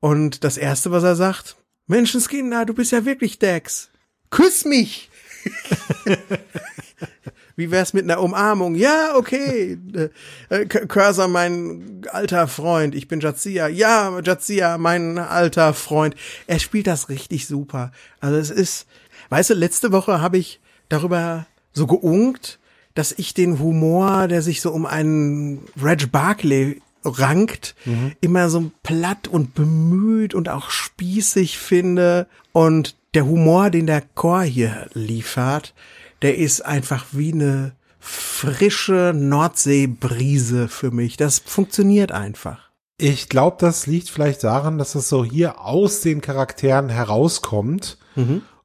Und das erste, was er sagt, Menschenskinder, du bist ja wirklich Dex. Küss mich! (laughs) Wie wär's mit einer Umarmung? Ja, okay. Äh, Cursor, mein alter Freund. Ich bin Jazia. Ja, Jazia, mein alter Freund. Er spielt das richtig super. Also es ist, weißt du, letzte Woche habe ich darüber so geunkt, dass ich den Humor, der sich so um einen Reg Barclay rankt, immer so platt und bemüht und auch spießig finde. Und der Humor, den der Chor hier liefert, der ist einfach wie eine frische Nordseebrise für mich. Das funktioniert einfach. Ich glaube, das liegt vielleicht daran, dass es so hier aus den Charakteren herauskommt.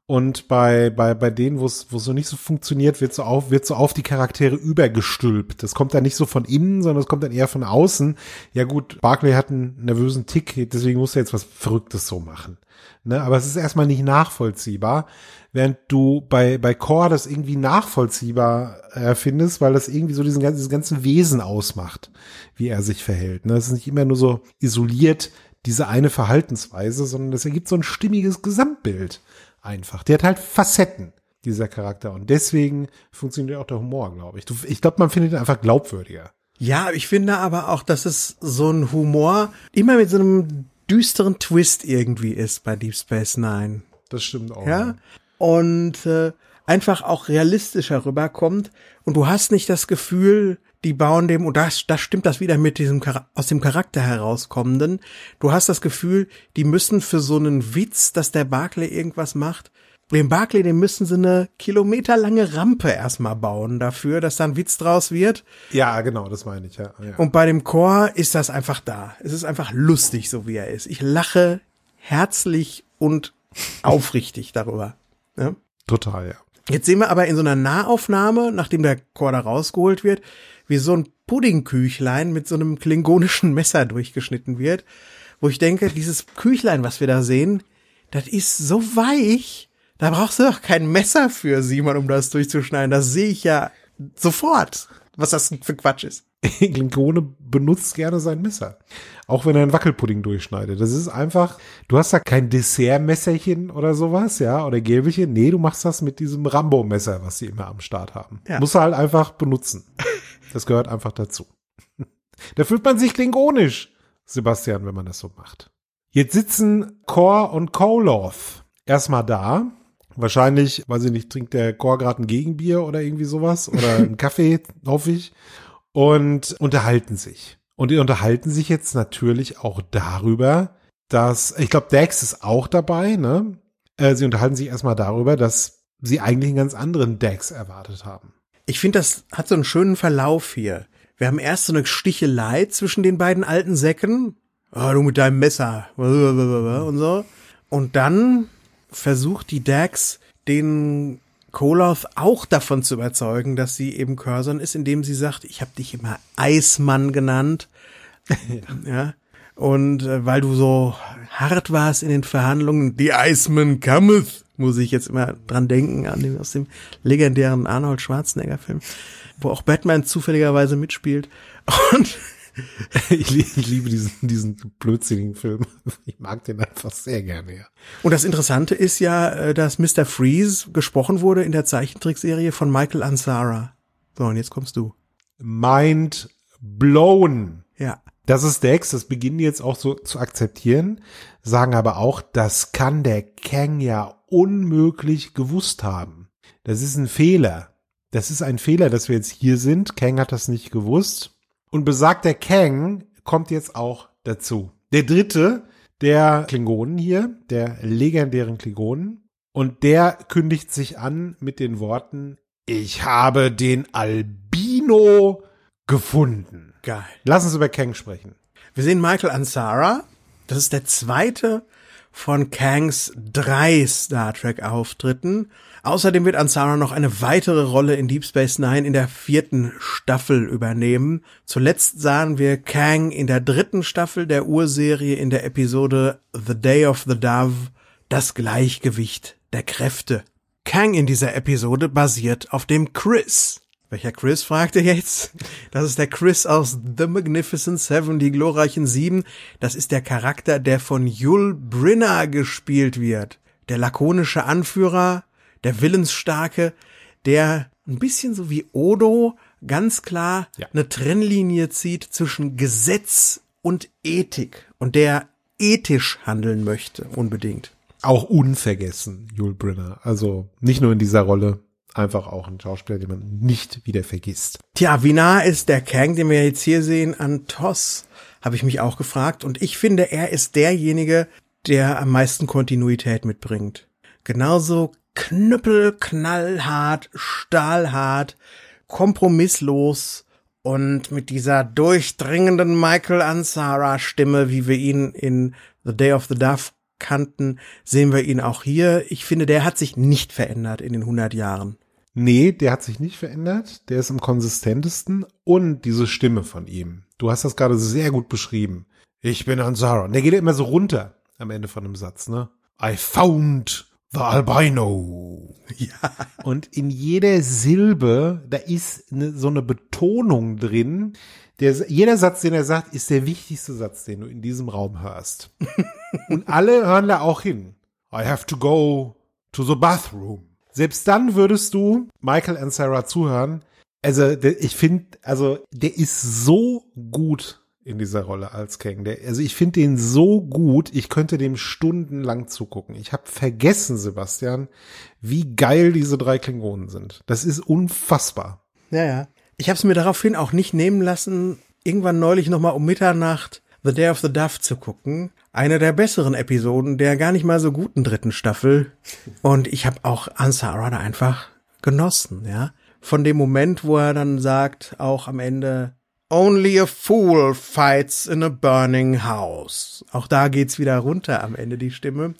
Und bei, bei, bei denen, wo es wo so nicht so funktioniert, wird so auf, wird so auf die Charaktere übergestülpt. Das kommt dann nicht so von innen, sondern es kommt dann eher von außen. Ja gut, Barclay hat einen nervösen Tick, deswegen muss er jetzt was Verrücktes so machen. Ne? Aber es ist erstmal nicht nachvollziehbar, während du bei, bei Core das irgendwie nachvollziehbar äh, weil das irgendwie so diesen ganzen, diesen ganzen Wesen ausmacht, wie er sich verhält. Ne? Es ist nicht immer nur so isoliert, diese eine Verhaltensweise, sondern das ergibt so ein stimmiges Gesamtbild einfach. Der hat halt Facetten, dieser Charakter. Und deswegen funktioniert auch der Humor, glaube ich. Ich glaube, man findet ihn einfach glaubwürdiger. Ja, ich finde aber auch, dass es so ein Humor immer mit so einem düsteren Twist irgendwie ist bei Deep Space Nine. Das stimmt auch. Ja. Und äh, einfach auch realistischer rüberkommt. Und du hast nicht das Gefühl, die bauen dem, und das, das stimmt das wieder mit diesem aus dem Charakter herauskommenden. Du hast das Gefühl, die müssen für so einen Witz, dass der Barclay irgendwas macht, dem Barclay, dem müssen sie eine kilometerlange Rampe erstmal bauen dafür, dass da ein Witz draus wird. Ja, genau, das meine ich, ja. ja. Und bei dem Chor ist das einfach da. Es ist einfach lustig, so wie er ist. Ich lache herzlich und aufrichtig darüber. Ja? Total, ja. Jetzt sehen wir aber in so einer Nahaufnahme, nachdem der Chor da rausgeholt wird, wie so ein Puddingküchlein mit so einem klingonischen (laughs) Messer durchgeschnitten wird, wo ich denke, dieses Küchlein, was wir da sehen, das ist so weich, da brauchst du doch kein Messer für, Simon, um das durchzuschneiden. Das sehe ich ja sofort. was das für Quatsch ist. (laughs) Klingone benutzt gerne sein Messer. Auch wenn er einen Wackelpudding durchschneidet. Das ist einfach, du hast da kein Dessertmesserchen oder sowas, ja, oder Gäbelchen. Nee, du machst das mit diesem Rambo-Messer, was sie immer am Start haben. Ja. Muss er halt einfach benutzen. (laughs) Das gehört einfach dazu. (laughs) Da fühlt man sich klingonisch, Sebastian, wenn man das so macht. Jetzt sitzen Kor und Koloth erstmal da. Wahrscheinlich, weiß ich nicht, trinkt der Kor gerade ein Gegenbier oder irgendwie sowas oder (laughs) einen Kaffee, hoffe ich und unterhalten sich. Und die unterhalten sich jetzt natürlich auch darüber, dass, ich glaube, Dex ist auch dabei, ne? Äh, sie unterhalten sich erstmal darüber, dass sie eigentlich einen ganz anderen Dex erwartet haben. Ich finde, das hat so einen schönen Verlauf hier. Wir haben erst so eine Stichelei zwischen den beiden alten Säcken. Oh, du mit deinem Messer. (laughs) Und so. Und dann versucht die Dax den Koloth auch davon zu überzeugen, dass sie eben Curzon ist, indem sie sagt, ich habe dich immer Eismann genannt. (laughs) ja. Und äh, weil du so hart warst in den Verhandlungen, die Iceman cometh, muss ich jetzt immer dran denken, an dem, aus dem legendären Arnold Schwarzenegger Film, wo auch Batman zufälligerweise mitspielt. Und (laughs) ich, ich, liebe diesen, diesen blödsinnigen Film. Ich mag den einfach sehr gerne, ja. Und das Interessante ist ja, äh, dass Mr. Freeze gesprochen wurde in der Zeichentrickserie von Michael Ansara. So, und jetzt kommst du. Mind blown. Das ist Dex, das beginnen jetzt auch so zu akzeptieren, sagen aber auch, das kann der Kang ja unmöglich gewusst haben. Das ist ein Fehler. Das ist ein Fehler, dass wir jetzt hier sind. Kang hat das nicht gewusst. Und besagter Kang kommt jetzt auch dazu. Der dritte der Klingonen hier, der legendären Klingonen. Und der kündigt sich an mit den Worten, ich habe den Albino gefunden. Geil. Lass uns über Kang sprechen. Wir sehen Michael Ansara. Das ist der zweite von Kangs drei Star Trek Auftritten. Außerdem wird Ansara noch eine weitere Rolle in Deep Space Nine in der vierten Staffel übernehmen. Zuletzt sahen wir Kang in der dritten Staffel der Urserie in der Episode The Day of the Dove, das Gleichgewicht der Kräfte. Kang in dieser Episode basiert auf dem Chris. Welcher Chris, fragt ihr jetzt? Das ist der Chris aus The Magnificent Seven, die glorreichen Sieben. Das ist der Charakter, der von Yul Brynner gespielt wird. Der lakonische Anführer, der Willensstarke, der ein bisschen so wie Odo ganz klar ja. eine Trennlinie zieht zwischen Gesetz und Ethik und der ethisch handeln möchte, unbedingt. Auch unvergessen, Jule Brenner. Also nicht nur in dieser Rolle, einfach auch ein Schauspieler, den man nicht wieder vergisst. Tja, wie nah ist der Kang, den wir jetzt hier sehen, an Toss, habe ich mich auch gefragt. Und ich finde, er ist derjenige, der am meisten Kontinuität mitbringt. Genauso knüppelknallhart, stahlhart, kompromisslos und mit dieser durchdringenden Michael Ansara Stimme, wie wir ihn in The Day of the Dove kannten, sehen wir ihn auch hier. Ich finde, der hat sich nicht verändert in den 100 Jahren. Nee, der hat sich nicht verändert. Der ist am konsistentesten. Und diese Stimme von ihm. Du hast das gerade sehr gut beschrieben. Ich bin Ansara. Und der geht immer so runter am Ende von einem Satz, ne? I found The Albino. (laughs) Ja. Und in jeder Silbe, da ist eine, so eine Betonung drin. Der, jeder Satz, den er sagt, ist der wichtigste Satz, den du in diesem Raum hörst. (laughs) Und alle hören da auch hin. I have to go to the bathroom. Selbst dann würdest du Michael und Sarah zuhören. Also, ich finde, also, der ist so gut in dieser Rolle als Kang. Der, also ich finde den so gut, ich könnte dem stundenlang zugucken. Ich habe vergessen, Sebastian, wie geil diese drei Klingonen sind. Das ist unfassbar. Ja, ja. Ich habe es mir daraufhin auch nicht nehmen lassen, irgendwann neulich nochmal um Mitternacht The Day of the Dove zu gucken. Eine der besseren Episoden der gar nicht mal so guten dritten Staffel. Und ich habe auch Ansara da einfach genossen, ja. Von dem Moment, wo er dann sagt, auch am Ende, Only a fool fights in a burning house. Auch da geht's wieder runter am Ende die Stimme.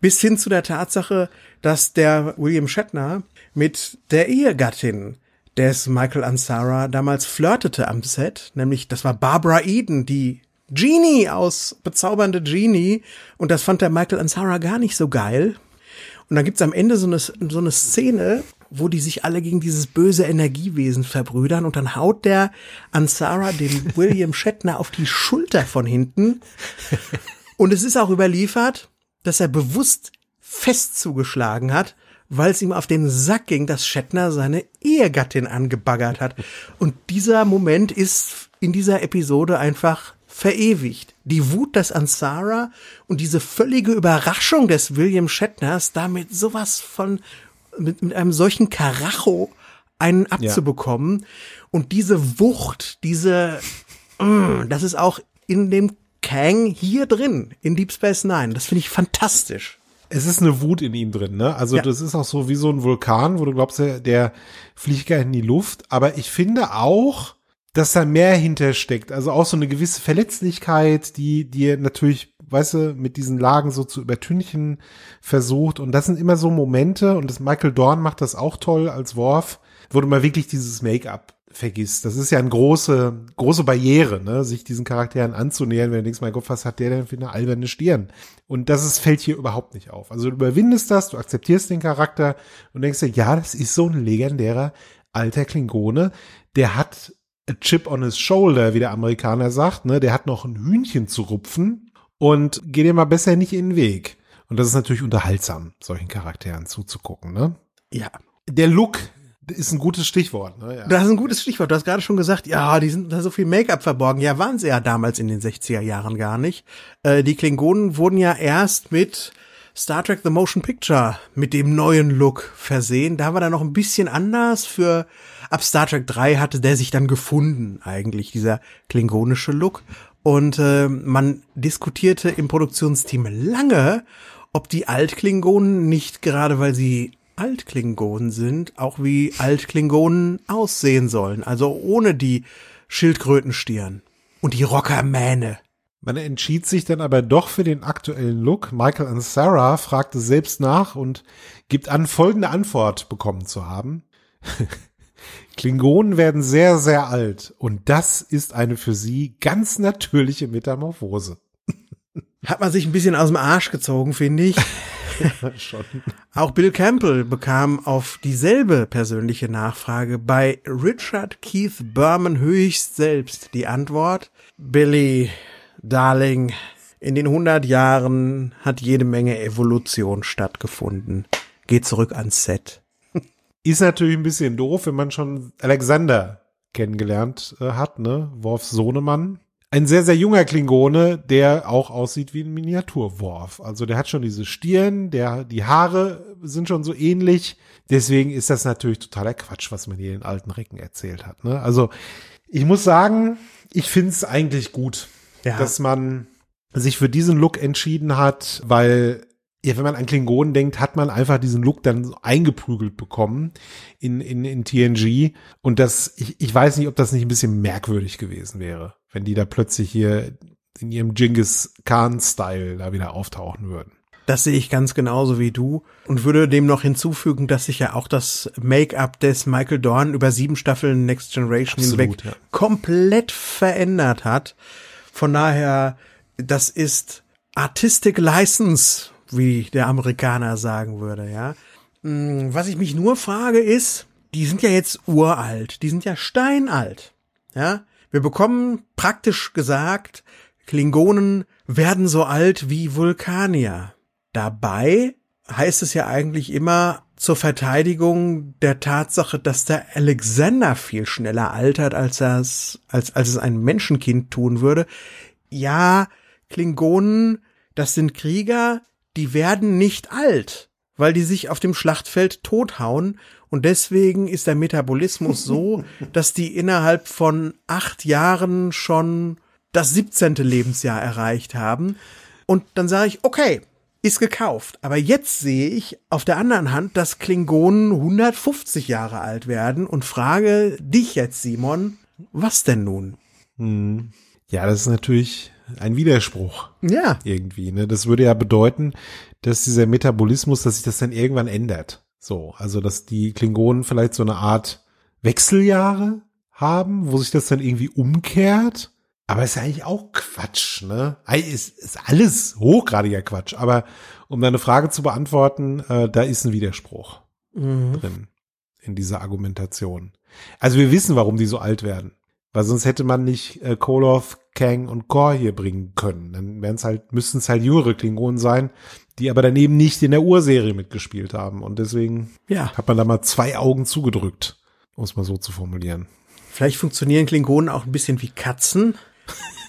Bis hin zu der Tatsache, dass der William Shatner mit der Ehegattin des Michael Ansara damals flirtete am Set, nämlich das war Barbara Eden, die Genie aus bezaubernde Genie und das fand der Michael Ansara gar nicht so geil. Und dann gibt's am Ende so eine, so eine Szene, wo die sich alle gegen dieses böse Energiewesen verbrüdern und dann haut der Ansara dem William (laughs) Shatner auf die Schulter von hinten. Und es ist auch überliefert, dass er bewusst fest zugeschlagen hat, weil es ihm auf den Sack ging, dass Shatner seine Ehegattin angebaggert hat. Und dieser Moment ist in dieser Episode einfach verewigt. Die Wut des Ansara und diese völlige Überraschung des William Shatners, damit sowas von, mit, mit einem solchen Karacho einen abzubekommen. Ja. Und diese Wucht, diese, mm, das ist auch in dem Kang hier drin, in Deep Space Nine. Das finde ich fantastisch es ist eine Wut in ihm drin, ne? Also ja. das ist auch so wie so ein Vulkan, wo du glaubst, der, der fliegt gar in die Luft. Aber ich finde auch, dass da mehr hintersteckt. Also auch so eine gewisse Verletzlichkeit, die dir natürlich, weißt du, mit diesen Lagen so zu übertünchen versucht. Und das sind immer so Momente, und das Michael Dorn macht das auch toll als Worf, wo du mal wirklich dieses Make-up vergisst. Das ist ja eine große, große Barriere, ne, sich diesen Charakteren anzunähern, wenn du denkst, mein Gott, was hat der denn für eine alberne Stirn? Und das ist, fällt hier überhaupt nicht auf. Also du überwindest das, du akzeptierst den Charakter und denkst dir, ja, das ist so ein legendärer alter Klingone, der hat a chip on his shoulder, wie der Amerikaner sagt, ne, der hat noch ein Hühnchen zu rupfen und geh dir mal besser nicht in den Weg. Und das ist natürlich unterhaltsam, solchen Charakteren zuzugucken, ne? Ja. Der Look ist ein gutes Stichwort. Ne? Ja. Das ist ein gutes Stichwort. Du hast gerade schon gesagt, ja, die sind da so viel Make-up verborgen. Ja, waren sie ja damals in den 60er Jahren gar nicht. Äh, die Klingonen wurden ja erst mit Star Trek The Motion Picture mit dem neuen Look versehen. Da war er noch ein bisschen anders. Für ab Star Trek 3 hatte der sich dann gefunden, eigentlich, dieser klingonische Look. Und äh, man diskutierte im Produktionsteam lange, ob die Altklingonen nicht gerade, weil sie Altklingonen sind, auch wie Altklingonen aussehen sollen. Also ohne die Schildkrötenstirn und die Rockermähne. Man entschied sich dann aber doch für den aktuellen Look. Michael und Sarah fragte selbst nach und gibt an, folgende Antwort bekommen zu haben. (laughs) Klingonen werden sehr, sehr alt und das ist eine für sie ganz natürliche Metamorphose. (laughs) Hat man sich ein bisschen aus dem Arsch gezogen, finde ich. (laughs) Schon. Auch Bill Campbell bekam auf dieselbe persönliche Nachfrage bei Richard Keith Berman höchst selbst die Antwort, Billy, Darling, in den 100 Jahren hat jede Menge Evolution stattgefunden. Geh zurück ans Set. Ist natürlich ein bisschen doof, wenn man schon Alexander kennengelernt äh, hat, ne? Worfs Sohnemann ein sehr, sehr junger Klingone, der auch aussieht wie ein Miniaturworf. Also der hat schon diese Stirn, der, die Haare sind schon so ähnlich. Deswegen ist das natürlich totaler Quatsch, was man hier in alten Recken erzählt hat. Ne? Also ich muss sagen, ich finde es eigentlich gut, ja. dass man sich für diesen Look entschieden hat, weil ja, wenn man an Klingonen denkt, hat man einfach diesen Look dann so eingeprügelt bekommen in, in, in TNG. Und das, ich, ich weiß nicht, ob das nicht ein bisschen merkwürdig gewesen wäre, wenn die da plötzlich hier in ihrem Genghis Khan-Style da wieder auftauchen würden. Das sehe ich ganz genauso wie du und würde dem noch hinzufügen, dass sich ja auch das Make-up des Michael Dorn über sieben Staffeln Next Generation Absolut, hinweg ja. komplett verändert hat. Von daher, das ist Artistic License wie der Amerikaner sagen würde, ja. Hm, was ich mich nur frage ist, die sind ja jetzt uralt, die sind ja steinalt, ja. Wir bekommen praktisch gesagt, Klingonen werden so alt wie Vulkanier. Dabei heißt es ja eigentlich immer zur Verteidigung der Tatsache, dass der Alexander viel schneller altert, als, das, als, als es ein Menschenkind tun würde. Ja, Klingonen, das sind Krieger, die werden nicht alt, weil die sich auf dem Schlachtfeld tothauen und deswegen ist der Metabolismus so, (laughs) dass die innerhalb von acht Jahren schon das 17. Lebensjahr erreicht haben. Und dann sage ich, okay, ist gekauft. Aber jetzt sehe ich auf der anderen Hand, dass Klingonen 150 Jahre alt werden und frage dich jetzt, Simon, was denn nun? Hm. Ja, das ist natürlich ein Widerspruch. Ja. Irgendwie, ne? Das würde ja bedeuten, dass dieser Metabolismus, dass sich das dann irgendwann ändert. So, also dass die Klingonen vielleicht so eine Art Wechseljahre haben, wo sich das dann irgendwie umkehrt. Aber ist ja eigentlich auch Quatsch, ne? Ist, ist alles hochgradiger Quatsch. Aber um deine Frage zu beantworten, äh, da ist ein Widerspruch mhm. drin. in dieser Argumentation. Also wir wissen, warum die so alt werden. Weil sonst hätte man nicht äh, Koloth, Kang und Kor hier bringen können. Dann wären es halt, müssten es halt jüngere Klingonen sein, die aber daneben nicht in der Urserie mitgespielt haben. Und deswegen ja. hat man da mal zwei Augen zugedrückt, um es mal so zu formulieren. Vielleicht funktionieren Klingonen auch ein bisschen wie Katzen.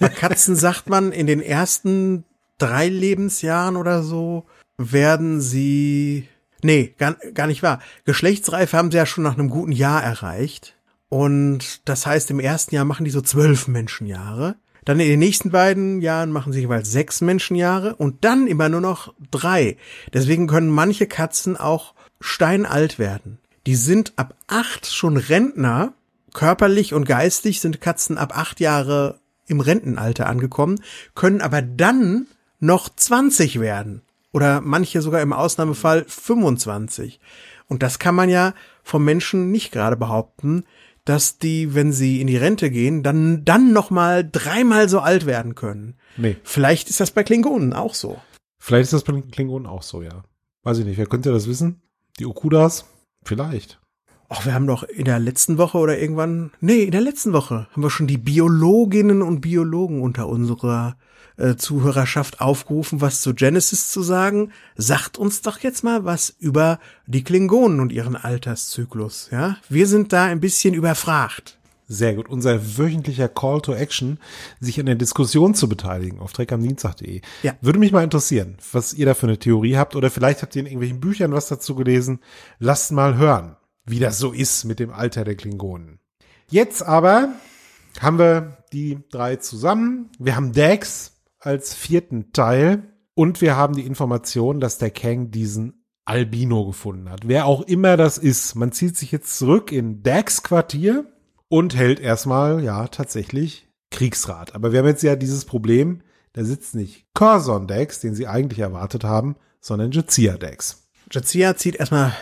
Bei Katzen (laughs) sagt man, in den ersten drei Lebensjahren oder so werden sie, nee, gar, gar nicht wahr. Geschlechtsreife haben sie ja schon nach einem guten Jahr erreicht. Und das heißt, im ersten Jahr machen die so zwölf Menschenjahre. Dann in den nächsten beiden Jahren machen sie jeweils sechs Menschenjahre und dann immer nur noch drei. Deswegen können manche Katzen auch steinalt werden. Die sind ab acht schon Rentner. Körperlich und geistig sind Katzen ab acht Jahre im Rentenalter angekommen, können aber dann noch 20 werden. Oder manche sogar im Ausnahmefall 25. Und das kann man ja vom Menschen nicht gerade behaupten, dass die, wenn sie in die Rente gehen, dann, dann noch mal dreimal so alt werden können. Nee. Vielleicht ist das bei Klingonen auch so. Vielleicht ist das bei Klingonen auch so, ja. Weiß ich nicht. Wer könnte das wissen? Die Okudas? Vielleicht. Ach, wir haben doch in der letzten Woche oder irgendwann, nee, in der letzten Woche haben wir schon die Biologinnen und Biologen unter unserer äh, Zuhörerschaft aufgerufen, was zu Genesis zu sagen. Sagt uns doch jetzt mal was über die Klingonen und ihren Alterszyklus, ja? Wir sind da ein bisschen überfragt. Sehr gut. Unser wöchentlicher Call to Action, sich an der Diskussion zu beteiligen auf dreckamdienstag.de. Ja. Würde mich mal interessieren, was ihr da für eine Theorie habt oder vielleicht habt ihr in irgendwelchen Büchern was dazu gelesen. Lasst mal hören wie das so ist mit dem Alter der Klingonen. Jetzt aber haben wir die drei zusammen. Wir haben Dax als vierten Teil und wir haben die Information, dass der Kang diesen Albino gefunden hat. Wer auch immer das ist. Man zieht sich jetzt zurück in Dax Quartier und hält erstmal, ja, tatsächlich Kriegsrat. Aber wir haben jetzt ja dieses Problem, da sitzt nicht Curzon Dax, den sie eigentlich erwartet haben, sondern Jazia Dax. Jazia zieht erstmal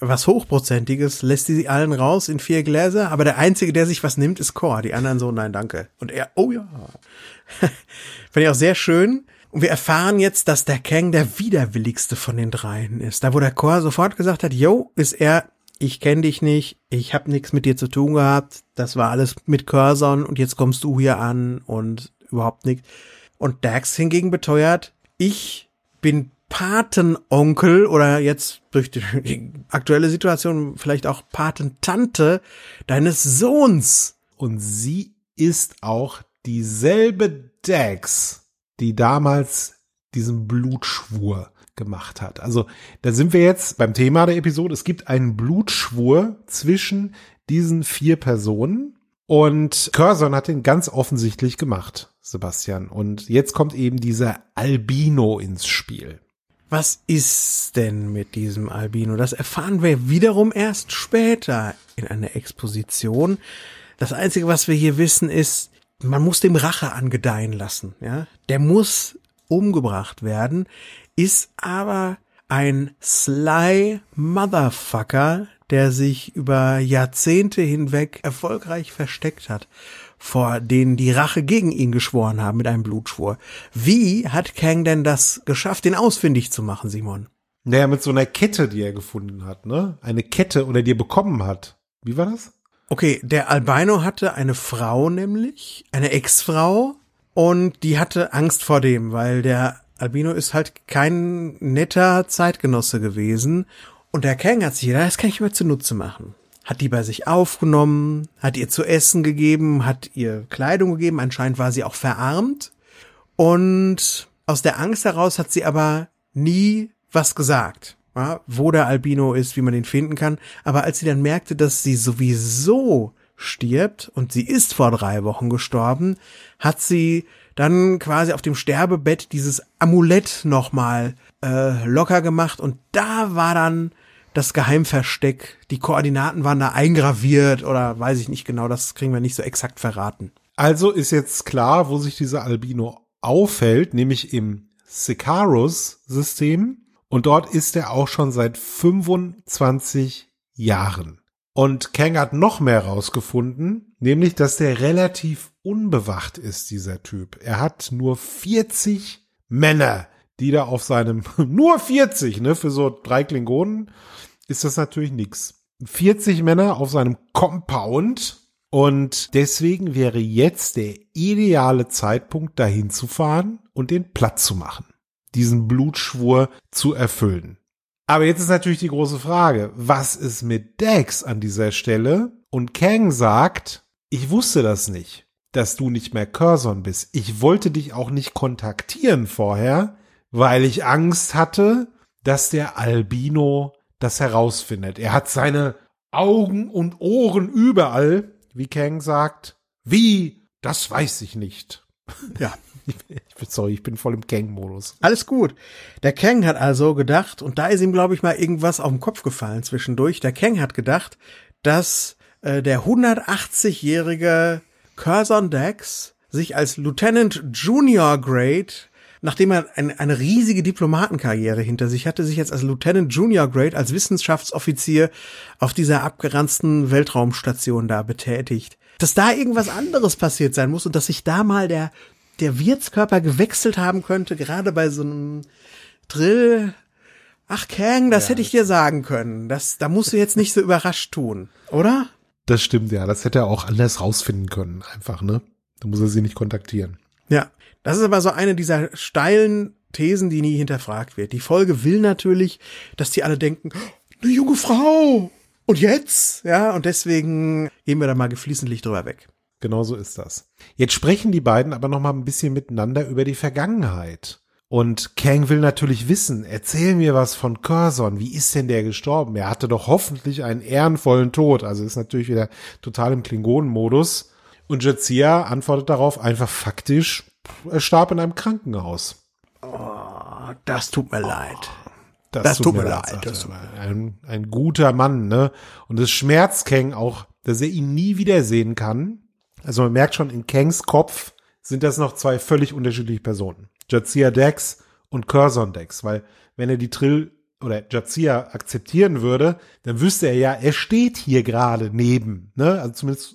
was Hochprozentiges, lässt die allen raus in vier Gläser, aber der Einzige, der sich was nimmt, ist Chor. Die anderen so, nein, danke. Und er, oh ja. (laughs) Fand ich auch sehr schön. Und wir erfahren jetzt, dass der Kang der widerwilligste von den dreien ist. Da wo der Chor sofort gesagt hat, yo, ist er, ich kenne dich nicht, ich habe nichts mit dir zu tun gehabt, das war alles mit Curzon und jetzt kommst du hier an und überhaupt nichts. Und Dax hingegen beteuert, ich bin Patenonkel oder jetzt durch die aktuelle Situation vielleicht auch Patentante deines Sohns. Und sie ist auch dieselbe Dax, die damals diesen Blutschwur gemacht hat. Also da sind wir jetzt beim Thema der Episode. Es gibt einen Blutschwur zwischen diesen vier Personen und Curzon hat den ganz offensichtlich gemacht, Sebastian. Und jetzt kommt eben dieser Albino ins Spiel. Was ist denn mit diesem Albino? Das erfahren wir wiederum erst später in einer Exposition. Das Einzige, was wir hier wissen, ist, man muss dem Rache angedeihen lassen. Ja, der muss umgebracht werden, ist aber ein sly Motherfucker, der sich über Jahrzehnte hinweg erfolgreich versteckt hat vor denen die Rache gegen ihn geschworen haben mit einem Blutschwur. Wie hat Kang denn das geschafft, den ausfindig zu machen, Simon? Naja, mit so einer Kette, die er gefunden hat, ne? Eine Kette oder die er bekommen hat. Wie war das? Okay, der Albino hatte eine Frau nämlich, eine Ex-Frau, und die hatte Angst vor dem, weil der Albino ist halt kein netter Zeitgenosse gewesen. Und der Kang hat sich gedacht, das kann ich mir zunutze machen hat die bei sich aufgenommen, hat ihr zu essen gegeben, hat ihr Kleidung gegeben, anscheinend war sie auch verarmt. Und aus der Angst heraus hat sie aber nie was gesagt, wo der Albino ist, wie man den finden kann. Aber als sie dann merkte, dass sie sowieso stirbt und sie ist vor drei Wochen gestorben, hat sie dann quasi auf dem Sterbebett dieses Amulett nochmal äh, locker gemacht und da war dann das Geheimversteck, die Koordinaten waren da eingraviert oder weiß ich nicht genau, das kriegen wir nicht so exakt verraten. Also ist jetzt klar, wo sich dieser Albino aufhält, nämlich im Sicarus-System. Und dort ist er auch schon seit 25 Jahren. Und Kang hat noch mehr rausgefunden, nämlich, dass der relativ unbewacht ist, dieser Typ. Er hat nur 40 Männer, die da auf seinem, (laughs) nur 40, ne, für so drei Klingonen ist das natürlich nix. 40 Männer auf seinem Compound und deswegen wäre jetzt der ideale Zeitpunkt, dahin zu fahren und den Platz zu machen, diesen Blutschwur zu erfüllen. Aber jetzt ist natürlich die große Frage, was ist mit Dex an dieser Stelle? Und Kang sagt, ich wusste das nicht, dass du nicht mehr Curzon bist. Ich wollte dich auch nicht kontaktieren vorher, weil ich Angst hatte, dass der Albino das herausfindet. Er hat seine Augen und Ohren überall wie Kang sagt. Wie? Das weiß ich nicht. Ja. (laughs) Ich bin, sorry, ich bin voll im Kang-Modus. Alles gut. Der Kang hat also gedacht, und da ist ihm, glaube ich, mal irgendwas auf den Kopf gefallen zwischendurch. Der Kang hat gedacht, dass äh, der 180-jährige Curzon Dex sich als Lieutenant Junior Grade nachdem er ein, eine riesige Diplomatenkarriere hinter sich hatte, sich jetzt als Lieutenant Junior Grade, als Wissenschaftsoffizier auf dieser abgeranzten Weltraumstation da betätigt. Dass da irgendwas anderes passiert sein muss und dass sich da mal der, der Wirtskörper gewechselt haben könnte, gerade bei so einem Drill. Ach, Kang, das ja, hätte ich dir sagen können. Das, da musst du jetzt nicht so überrascht tun, oder? Das stimmt, ja. Das hätte er auch anders rausfinden können, einfach, ne? Da muss er sie nicht kontaktieren. Ja. Das ist aber so eine dieser steilen Thesen, die nie hinterfragt wird. Die Folge will natürlich, dass die alle denken, eine junge Frau. Und jetzt? Ja, und deswegen gehen wir da mal geflissentlich drüber weg. Genau so ist das. Jetzt sprechen die beiden aber noch mal ein bisschen miteinander über die Vergangenheit. Und Kang will natürlich wissen, erzähl mir was von Curzon. Wie ist denn der gestorben? Er hatte doch hoffentlich einen ehrenvollen Tod. Also ist natürlich wieder total im Klingonenmodus. Und Jadzia antwortet darauf einfach faktisch, er starb in einem Krankenhaus. Oh, das tut mir leid. Das, das tut, tut, mir leid. leid das ein, ein guter Mann, ne? Und es schmerzt Kang auch, dass er ihn nie wiedersehen kann. Also man merkt schon, in Kangs Kopf sind das noch zwei völlig unterschiedliche Personen. Jadzia Dex und Curzon Dex, weil wenn er die Trill oder Jadzia akzeptieren würde, dann wüsste er ja, er steht hier gerade neben, ne? Also zumindest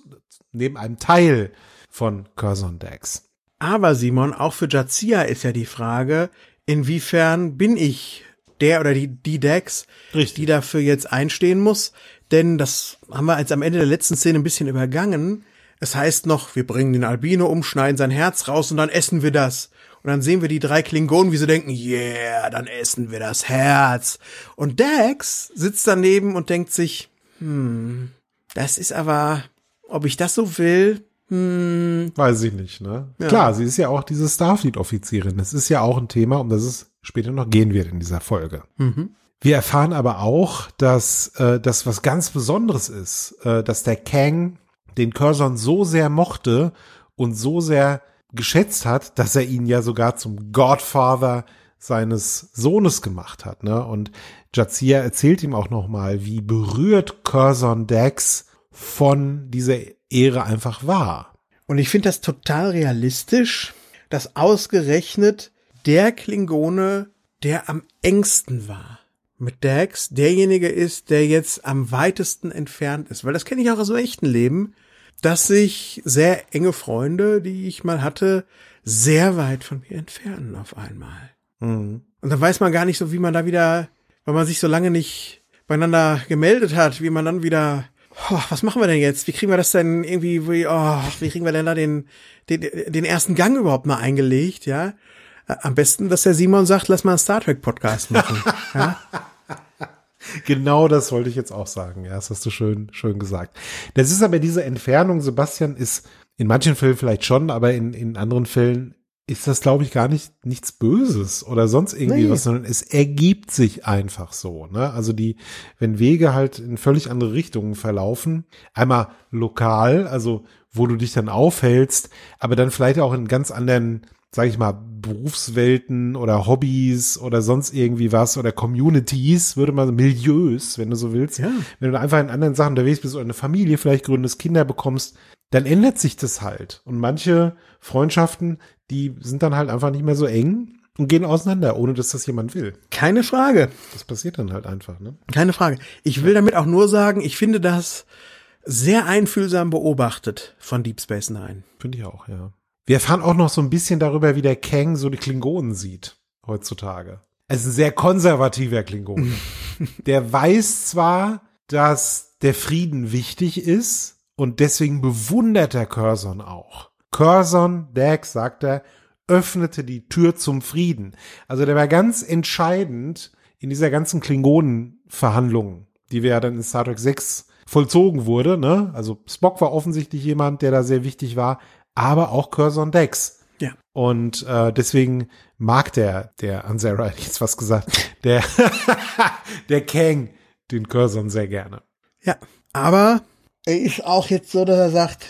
neben einem Teil von Curzon Dex. Aber Simon, auch für Jazia ist ja die Frage, inwiefern bin ich der oder die, die Dex, Richtig. die dafür jetzt einstehen muss? Denn das haben wir als am Ende der letzten Szene ein bisschen übergangen. Es heißt noch, wir bringen den Albino um, schneiden sein Herz raus und dann essen wir das. Und dann sehen wir die drei Klingonen, wie sie denken, yeah, dann essen wir das Herz. Und Dex sitzt daneben und denkt sich, hm, das ist aber, ob ich das so will, hm. Weiß ich nicht, ne? Ja. Klar, sie ist ja auch diese Starfleet-Offizierin. Das ist ja auch ein Thema, um das es später noch gehen wird in dieser Folge. Mhm. Wir erfahren aber auch, dass äh, das was ganz Besonderes ist, äh, dass der Kang den Curzon so sehr mochte und so sehr geschätzt hat, dass er ihn ja sogar zum Godfather seines Sohnes gemacht hat. Ne? Und Jazia erzählt ihm auch noch mal, wie berührt Curzon Dex von dieser Ehre einfach war. Und ich finde das total realistisch, dass ausgerechnet der Klingone, der am engsten war, mit Dax derjenige ist, der jetzt am weitesten entfernt ist. Weil das kenne ich auch aus dem echten Leben, dass sich sehr enge Freunde, die ich mal hatte, sehr weit von mir entfernen auf einmal. Mhm. Und dann weiß man gar nicht so, wie man da wieder, weil man sich so lange nicht beieinander gemeldet hat, wie man dann wieder oh, was machen wir denn jetzt? Wie kriegen wir das denn irgendwie, wie, oh, wie kriegen wir denn da den, den, den ersten Gang überhaupt mal eingelegt, ja? Am besten, dass der Simon sagt, lass mal einen Star Trek Podcast machen, (laughs) ja? Genau das wollte ich jetzt auch sagen. Ja, das hast du schön, schön gesagt. Das ist aber diese Entfernung, Sebastian, ist in manchen Fällen vielleicht schon, aber in, in anderen Fällen ist das, glaube ich, gar nicht nichts Böses oder sonst irgendwie nee. was, sondern es ergibt sich einfach so. Ne? Also die, wenn Wege halt in völlig andere Richtungen verlaufen, einmal lokal, also wo du dich dann aufhältst, aber dann vielleicht auch in ganz anderen, sage ich mal, Berufswelten oder Hobbys oder sonst irgendwie was oder Communities, würde man Milieus, wenn du so willst. Ja. Wenn du einfach in anderen Sachen unterwegs bist oder eine Familie vielleicht gründest, Kinder bekommst, dann ändert sich das halt. Und manche Freundschaften, die sind dann halt einfach nicht mehr so eng und gehen auseinander, ohne dass das jemand will. Keine Frage. Das passiert dann halt einfach, ne? Keine Frage. Ich will damit auch nur sagen, ich finde das sehr einfühlsam beobachtet von Deep Space Nine. Finde ich auch, ja. Wir erfahren auch noch so ein bisschen darüber, wie der Kang so die Klingonen sieht heutzutage. Er ist ein sehr konservativer Klingon. (laughs) der weiß zwar, dass der Frieden wichtig ist und deswegen bewundert er Curzon auch. Curzon, Dax, sagt er, öffnete die Tür zum Frieden. Also der war ganz entscheidend in dieser ganzen Klingonen-Verhandlung, die wir ja dann in Star Trek 6 vollzogen wurde. Ne? Also Spock war offensichtlich jemand, der da sehr wichtig war, aber auch Curzon Dex. Ja. Und äh, deswegen mag der, der Ansara, (laughs) jetzt was gesagt, der, (laughs) der Kang, den Curzon sehr gerne. Ja, aber er ist auch jetzt so, dass er sagt,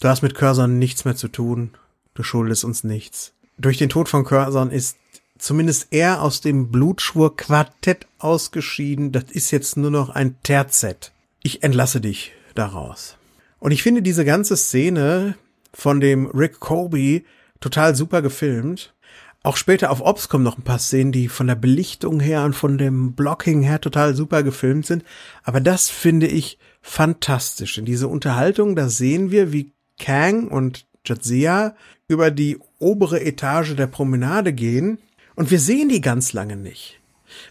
du hast mit Curzon nichts mehr zu tun, du schuldest uns nichts. Durch den Tod von Curzon ist zumindest er aus dem Blutschwur-Quartett ausgeschieden. Das ist jetzt nur noch ein Terzett. Ich entlasse dich daraus. Und ich finde diese ganze Szene von dem Rick Kobe total super gefilmt. Auch später auf Ops kommen noch ein paar Szenen, die von der Belichtung her und von dem Blocking her total super gefilmt sind. Aber das finde ich fantastisch. In diese Unterhaltung, da sehen wir, wie Kang und Jadzia über die obere Etage der Promenade gehen. Und wir sehen die ganz lange nicht,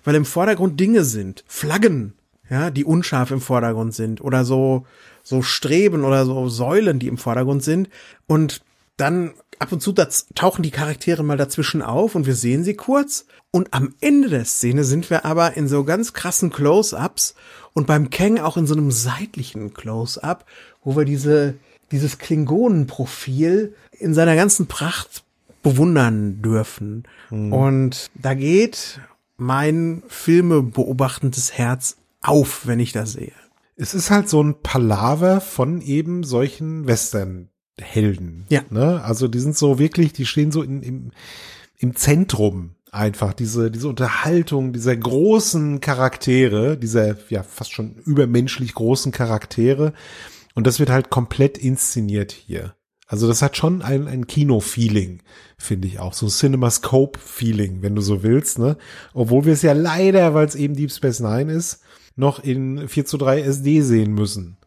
weil im Vordergrund Dinge sind, Flaggen, ja, die unscharf im Vordergrund sind oder so so Streben oder so Säulen, die im Vordergrund sind. Und dann ab und zu tauchen die Charaktere mal dazwischen auf und wir sehen sie kurz und am Ende der Szene sind wir aber in so ganz krassen Close-ups und beim Kang auch in so einem seitlichen Close-up, wo wir diese dieses Klingonenprofil in seiner ganzen Pracht bewundern dürfen. Mhm. Und da geht mein Filme beobachtendes Herz auf, wenn ich das sehe. Es ist halt so ein Palaver von eben solchen Western-Helden. Ja. Ne? Also die sind so wirklich, die stehen so in, im, im Zentrum einfach diese, diese Unterhaltung dieser großen Charaktere, dieser ja fast schon übermenschlich großen Charaktere. Und das wird halt komplett inszeniert hier. Also das hat schon ein, ein Kino-Feeling, finde ich auch. So Cinemascope-Feeling, wenn du so willst, ne? Obwohl wir es ja leider, weil es eben Deep Space Nine ist, noch in 4 zu 3 SD sehen müssen.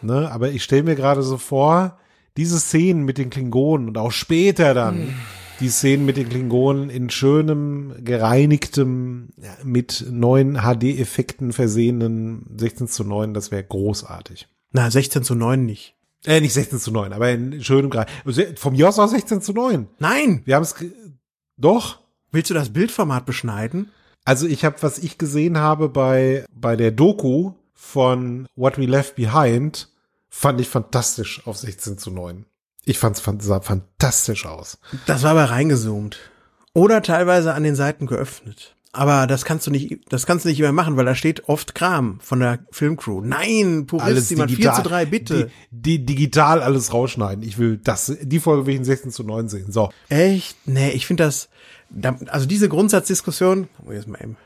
Ne? Aber ich stelle mir gerade so vor, diese Szenen mit den Klingonen und auch später dann die Szenen mit den Klingonen in schönem, gereinigtem, mit neuen HD-Effekten versehenen 16 zu 9, das wäre großartig. Na, 16 zu 9 nicht. Äh, nicht 16 zu 9, aber in schönem Grad. Vom mir aus 16 zu 9. Nein! Wir haben es doch. Willst du das Bildformat beschneiden? Also ich habe, was ich gesehen habe bei, bei der Doku von What We Left Behind, fand ich fantastisch auf 16 zu 9. Ich fand's fand, sah fantastisch aus. Das war aber reingezoomt. Oder teilweise an den Seiten geöffnet. Aber das kannst du nicht, das kannst du nicht mehr machen, weil da steht oft Kram von der Filmcrew. Nein, Purist, jemand 4 zu 3, bitte. Die, die, digital alles rausschneiden. Ich will das, die Folge will ich in 16 zu 9 sehen. So. Echt? Nee, ich finde das, also diese Grundsatzdiskussion, ich jetzt mal eben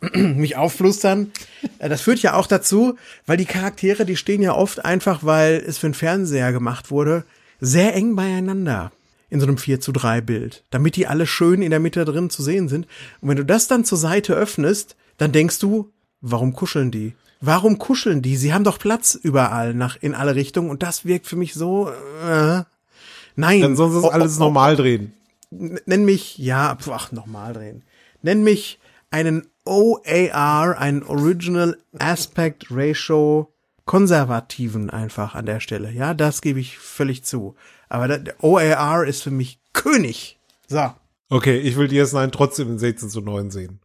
(clears throat) mich aufflustern. Äh, das führt ja auch dazu, weil die Charaktere, die stehen ja oft einfach, weil es für den Fernseher gemacht wurde, sehr eng beieinander in so einem 4 zu 3 Bild, damit die alle schön in der Mitte drin zu sehen sind. Und wenn du das dann zur Seite öffnest, dann denkst du, warum kuscheln die? Warum kuscheln die? Sie haben doch Platz überall nach in alle Richtungen und das wirkt für mich so äh, nein. Dann sonst ist alles oh, oh, normal drehen. Nenn mich ja, ach normal drehen. Nenn mich einen OAR, einen Original Aspect Ratio Konservativen einfach an der Stelle. Ja, das gebe ich völlig zu. Aber der OAR ist für mich König. So. Okay, ich will DS9 trotzdem in 16 zu 9 sehen.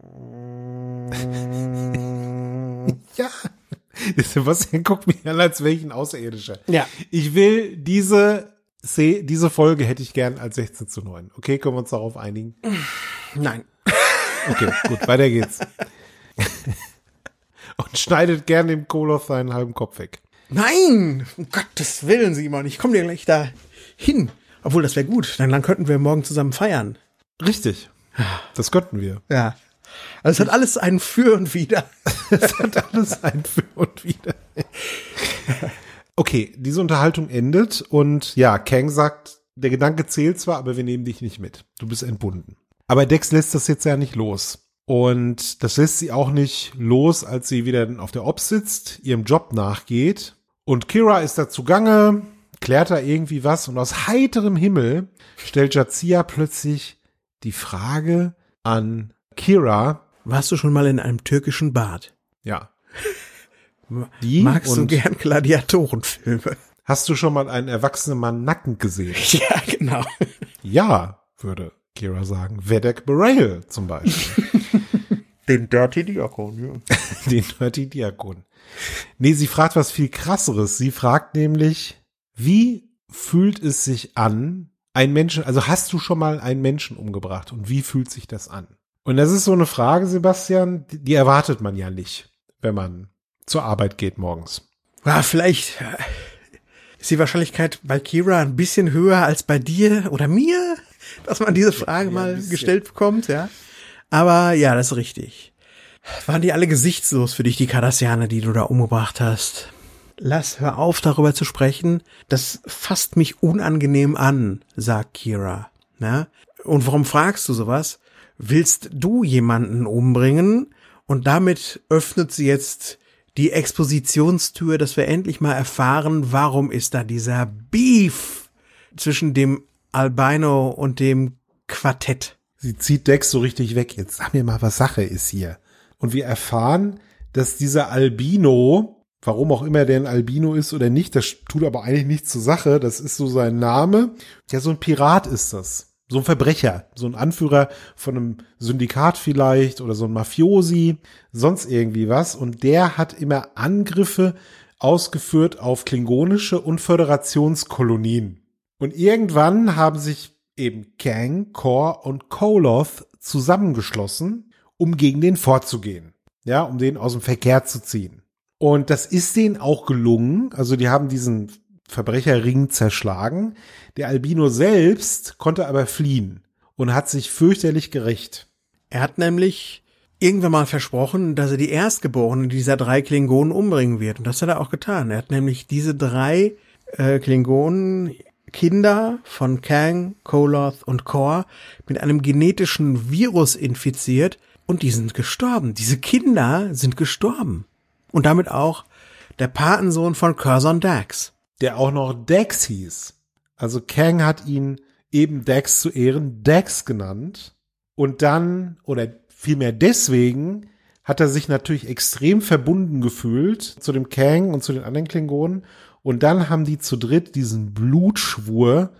(laughs) ja. (laughs) Sebastian guckt mich an, als welchen Außerirdischer. Ja. Ich will diese, diese Folge hätte ich gern als 16 zu 9. Okay, können wir uns darauf einigen? Nein. Okay, gut, weiter geht's. (laughs) Und schneidet gern dem Koloth seinen halben Kopf weg. Nein, um Gottes Willen, Simon, ich komme dir gleich da hin. Obwohl, das wäre gut, dann, dann könnten wir morgen zusammen feiern. Richtig. Das könnten wir. Ja. Also es hat alles ein Für und Wider. (laughs) es hat alles ein Für und Wider. Okay, diese Unterhaltung endet und ja, Kang sagt, der Gedanke zählt zwar, aber wir nehmen dich nicht mit. Du bist entbunden. Aber Dex lässt das jetzt ja nicht los. Und das lässt sie auch nicht los, als sie wieder auf der Ops sitzt, ihrem Job nachgeht. Und Kira ist da zugange, klärt da irgendwie was und aus heiterem Himmel stellt Jazia plötzlich die Frage an Kira. Warst du schon mal in einem türkischen Bad? Ja. (laughs) Die Magst du gern Gladiatorenfilme? Hast du schon mal einen erwachsenen Mann nackend gesehen? (laughs) Ja, genau. Ja, würde Kira sagen. Vedek Barail zum Beispiel. (laughs) Den Dirty Diakon, ja. (laughs) Den Dirty Diakon. Nee, sie fragt was viel krasseres. Sie fragt nämlich, wie fühlt es sich an, ein Menschen, also hast du schon mal einen Menschen umgebracht und wie fühlt sich das an? Und das ist so eine Frage, Sebastian, die, die erwartet man ja nicht, wenn man zur Arbeit geht morgens. Ja, vielleicht ist die Wahrscheinlichkeit bei Kira ein bisschen höher als bei dir oder mir, dass man diese Frage ja, mal gestellt bekommt, ja. Aber ja, das ist richtig. Waren die alle gesichtslos für dich, die Kardassianer, die du da umgebracht hast? Lass, hör auf, darüber zu sprechen. Das fasst mich unangenehm an, sagt Kira. Ja? Und warum fragst du sowas? Willst du jemanden umbringen? Und damit öffnet sie jetzt die Expositionstür, dass wir endlich mal erfahren, warum ist da dieser Beef zwischen dem Albino und dem Quartett. Sie zieht Dex so richtig weg. Jetzt sag mir mal, was Sache ist hier. Und wir erfahren, dass dieser Albino, warum auch immer der ein Albino ist oder nicht, das tut aber eigentlich nichts zur Sache. Das ist so sein Name. Ja, so ein Pirat ist das. So ein Verbrecher, so ein Anführer von einem Syndikat vielleicht oder so ein Mafiosi, sonst irgendwie was. Und der hat immer Angriffe ausgeführt auf klingonische und Föderationskolonien. Und irgendwann haben sich eben Kang, Kor und Koloth zusammengeschlossen, um gegen den vorzugehen. Ja, um den aus dem Verkehr zu ziehen. Und das ist denen auch gelungen. Also die haben diesen Verbrecherring zerschlagen. Der Albino selbst konnte aber fliehen und hat sich fürchterlich gerecht. Er hat nämlich irgendwann mal versprochen, dass er die Erstgeborenen dieser drei Klingonen umbringen wird. Und das hat er auch getan. Er hat nämlich diese drei äh, Klingonen Kinder von Kang, Koloth und Kor mit einem genetischen Virus infiziert und die sind gestorben. Diese Kinder sind gestorben. Und damit auch der Patensohn von Curzon Dax. Der auch noch Dax hieß. Also Kang hat ihn eben Dax zu Ehren Dax genannt. Und dann, oder vielmehr deswegen, hat er sich natürlich extrem verbunden gefühlt zu dem Kang und zu den anderen Klingonen und dann haben die zu dritt diesen Blutschwur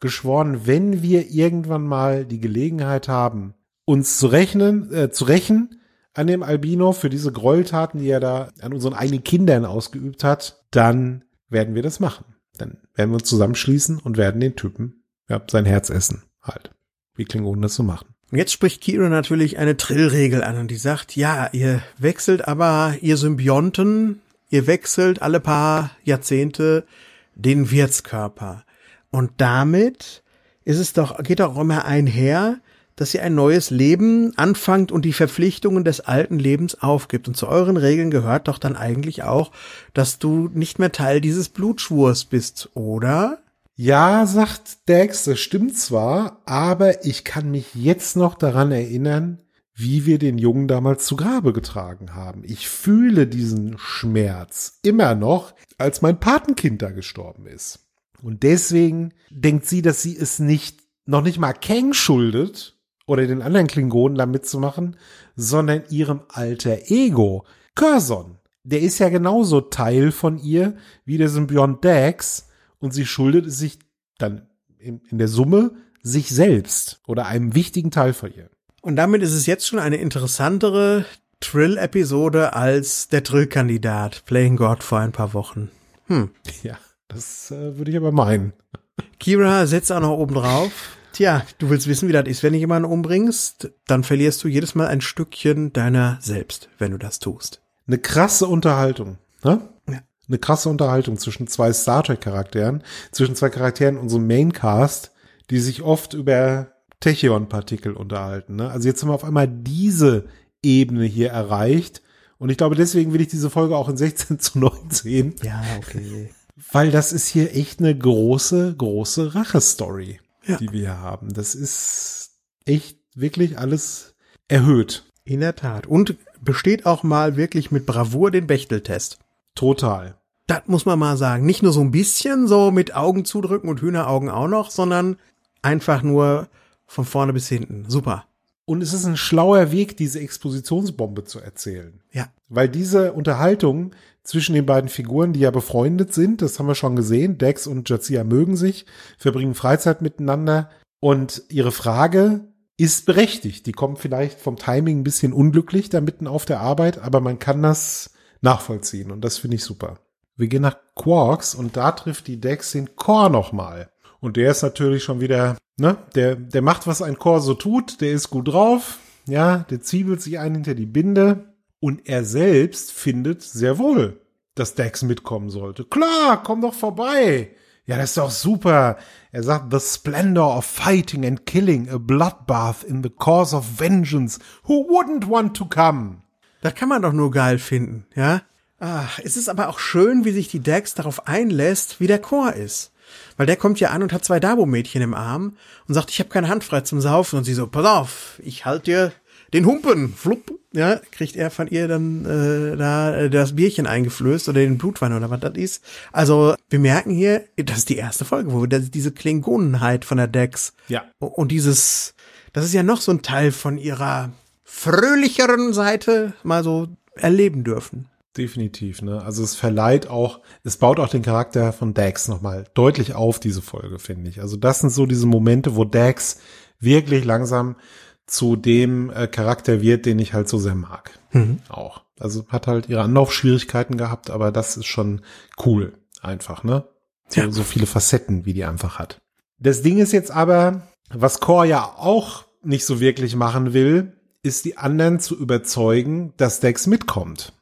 geschworen, wenn wir irgendwann mal die Gelegenheit haben, uns zu rechnen, äh, zu rächen an dem Albino für diese Gräueltaten, die er da an unseren eigenen Kindern ausgeübt hat, dann werden wir das machen. Dann werden wir uns zusammenschließen und werden den Typen ja, sein Herz essen. Halt. Wie Klingonen das so machen. Und jetzt spricht Kira natürlich eine Trillregel an und die sagt, ja, ihr wechselt aber ihr Symbionten Ihr wechselt alle paar Jahrzehnte den Wirtskörper. Und damit ist es doch, geht doch immer einher, dass ihr ein neues Leben anfangt und die Verpflichtungen des alten Lebens aufgibt. Und zu euren Regeln gehört doch dann eigentlich auch, dass du nicht mehr Teil dieses Blutschwurs bist, oder? Ja, sagt Dex, das stimmt zwar, aber ich kann mich jetzt noch daran erinnern, wie wir den Jungen damals zu Grabe getragen haben. Ich fühle diesen Schmerz immer noch, als mein Patenkind da gestorben ist. Und deswegen denkt sie, dass sie es nicht, noch nicht mal Kang schuldet oder den anderen Klingonen da mitzumachen, sondern ihrem alter Ego, Curzon. Der ist ja genauso Teil von ihr wie der Symbiont Dax und sie schuldet es sich dann in, in der Summe sich selbst oder einem wichtigen Teil von ihr. Und damit ist es jetzt schon eine interessantere Trill-Episode als der Trill-Kandidat Playing God vor ein paar Wochen. Hm. Ja, das äh, würde ich aber meinen. Kira setzt auch noch oben drauf. Tja, du willst wissen, wie das ist, wenn du jemanden umbringst? Dann verlierst du jedes Mal ein Stückchen deiner selbst, wenn du das tust. Eine krasse Unterhaltung, ne? Ja. Eine krasse Unterhaltung zwischen zwei Star Trek Charakteren, zwischen zwei Charakteren unserem Maincast, die sich oft über Tachyon-Partikel unterhalten. Ne? Also jetzt haben wir auf einmal diese Ebene hier erreicht. Und ich glaube, deswegen will ich diese Folge auch in 16 zu 19. Ja, okay. Weil das ist hier echt eine große, große Rache-Story, ja. die wir hier haben. Das ist echt wirklich alles erhöht. In der Tat. Und besteht auch mal wirklich mit Bravour den Bechteltest. Total. Das muss man mal sagen. Nicht nur so ein bisschen so mit Augen zudrücken und Hühneraugen auch noch, sondern einfach nur von vorne bis hinten. Super. Und es ist ein schlauer Weg, diese Expositionsbombe zu erzählen. Ja. Weil diese Unterhaltung zwischen den beiden Figuren, die ja befreundet sind, das haben wir schon gesehen, Dex und Jazia mögen sich, verbringen Freizeit miteinander und ihre Frage ist berechtigt. Die kommt vielleicht vom Timing ein bisschen unglücklich da mitten auf der Arbeit, aber man kann das nachvollziehen und das finde ich super. Wir gehen nach Quarks und da trifft die Dex den Core nochmal. Und der ist natürlich schon wieder, ne, der, der macht, was ein Chor so tut, der ist gut drauf, ja, der zwiebelt sich ein hinter die Binde und er selbst findet sehr wohl, dass Dex mitkommen sollte. Klar, komm doch vorbei. Ja, das ist doch super. Er sagt, the splendor of fighting and killing, a bloodbath in the cause of vengeance. Who wouldn't want to come? Das kann man doch nur geil finden, ja? Ach, es ist aber auch schön, wie sich die Dex darauf einlässt, wie der Chor ist. Weil der kommt ja an und hat zwei Dabo-Mädchen im Arm und sagt, ich habe keine Hand frei zum Saufen. Und sie so, pass auf, ich halt dir den Humpen, flupp, ja, kriegt er von ihr dann äh, da äh, das Bierchen eingeflößt oder den Blutwein oder was das ist. Also wir merken hier, das ist die erste Folge, wo wir diese Klingonenheit von der Dex Ja. und dieses, das ist ja noch so ein Teil von ihrer fröhlicheren Seite mal so erleben dürfen. Definitiv, ne? Also es verleiht auch, es baut auch den Charakter von Dax nochmal deutlich auf, diese Folge, finde ich. Also das sind so diese Momente, wo Dax wirklich langsam zu dem äh, Charakter wird, den ich halt so sehr mag. Mhm. Auch. Also hat halt ihre Anlaufschwierigkeiten gehabt, aber das ist schon cool. Einfach, ne? So, Ja. so viele Facetten, wie die einfach hat. Das Ding ist jetzt aber, was Core ja auch nicht so wirklich machen will, ist die anderen zu überzeugen, dass Dex mitkommt.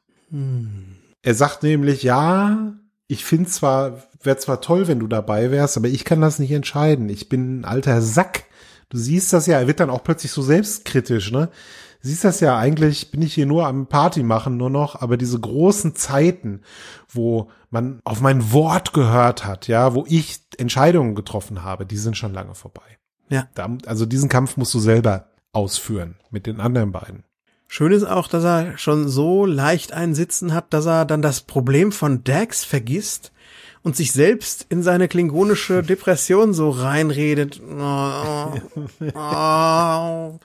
Er sagt nämlich, ja, ich finde zwar, wäre zwar toll, wenn du dabei wärst, aber ich kann das nicht entscheiden. Ich bin ein alter Sack. Du siehst das ja, er wird dann auch plötzlich so selbstkritisch, ne? Du siehst das ja, eigentlich bin ich hier nur am Party machen nur noch, aber diese großen Zeiten, wo man auf mein Wort gehört hat, ja, wo ich Entscheidungen getroffen habe, die sind schon lange vorbei. Ja. Da, also diesen Kampf musst du selber ausführen mit den anderen beiden. Schön ist auch, dass er schon so leicht einen Sitzen hat, dass er dann das Problem von Dax vergisst und sich selbst in seine klingonische (laughs) Depression so reinredet. (laughs)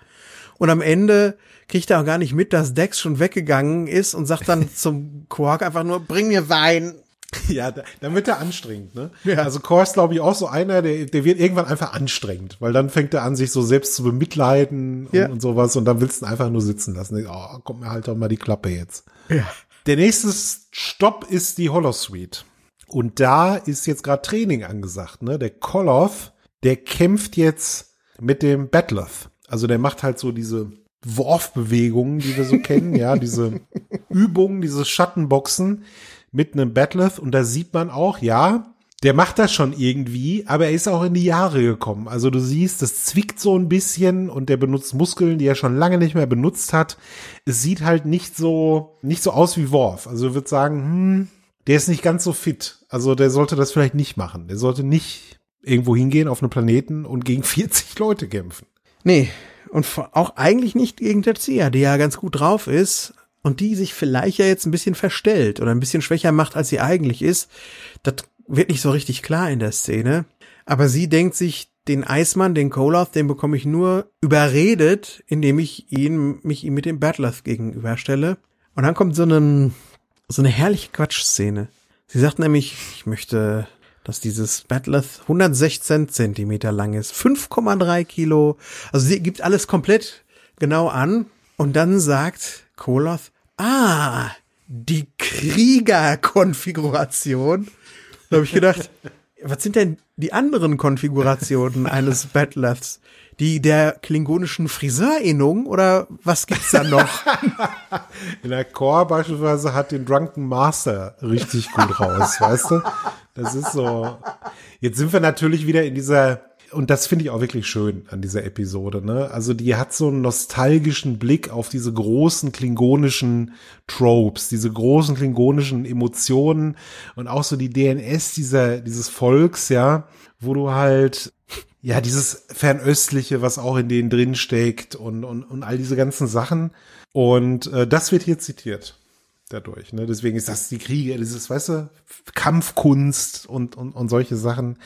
Und am Ende kriegt er auch gar nicht mit, dass Dax schon weggegangen ist und sagt dann zum Quark einfach nur, bring mir Wein. (laughs) Ja, da, dann wird er anstrengend, ne? Ja. Also Core ist, glaube ich, auch so einer, der, der wird irgendwann einfach anstrengend, weil dann fängt er an, sich so selbst zu bemitleiden und, Ja. und sowas und dann willst du ihn einfach nur sitzen lassen. Oh, kommt mir halt doch mal die Klappe jetzt. Ja. Der nächste Stopp ist die Holosuite. Und da ist jetzt gerade Training angesagt, ne? Der Koloth, der kämpft jetzt mit dem Battloth. Also der macht halt so diese Worfbewegungen, die wir so kennen, ja, diese (laughs) Übungen, dieses Schattenboxen mit einem Battloth. Und da sieht man auch, ja, der macht das schon irgendwie, aber er ist auch in die Jahre gekommen. Also du siehst, das zwickt so ein bisschen und der benutzt Muskeln, die er schon lange nicht mehr benutzt hat. Es sieht halt nicht so, nicht so aus wie Worf. Also würde sagen, hm, der ist nicht ganz so fit. Also der sollte das vielleicht nicht machen. Der sollte nicht irgendwo hingehen auf einen Planeten und gegen (laughs) 40 Leute kämpfen. Nee, und auch eigentlich nicht gegen Tetsuya, die ja ganz gut drauf ist und die sich vielleicht ja jetzt ein bisschen verstellt oder ein bisschen schwächer macht, als sie eigentlich ist. Das wird nicht so richtig klar in der Szene. Aber sie denkt sich, den Eismann, den Koloth, den bekomme ich nur überredet, indem ich ihn, mich ihm mit dem Battloth gegenüberstelle. Und dann kommt so eine, so eine herrliche Quatschszene. Sie sagt nämlich, ich möchte, dass dieses Battloth 116 Zentimeter lang ist, 5,3 Kilo. Also sie gibt alles komplett genau an. Und dann sagt Koloth, ah, die Kriegerkonfiguration. Da habe ich gedacht, (laughs) was sind denn die anderen Konfigurationen eines (laughs) Battloths? Die der klingonischen Friseurinnung oder was gibt's da noch? (laughs) In der Core beispielsweise hat den Drunken Master richtig gut raus, weißt du? Das ist so. Jetzt sind wir natürlich wieder in dieser, und das finde ich auch wirklich schön an dieser Episode, ne? Also die hat so einen nostalgischen Blick auf diese großen klingonischen Tropes, diese großen klingonischen Emotionen und auch so die DNS dieser, dieses Volks, ja, wo du halt ja, dieses Fernöstliche, was auch in denen drin steckt und, und, und all diese ganzen Sachen. Und äh, das wird hier zitiert dadurch. Ne? Deswegen ist das die Kriege, dieses, weißt du, Kampfkunst und, und, und solche Sachen.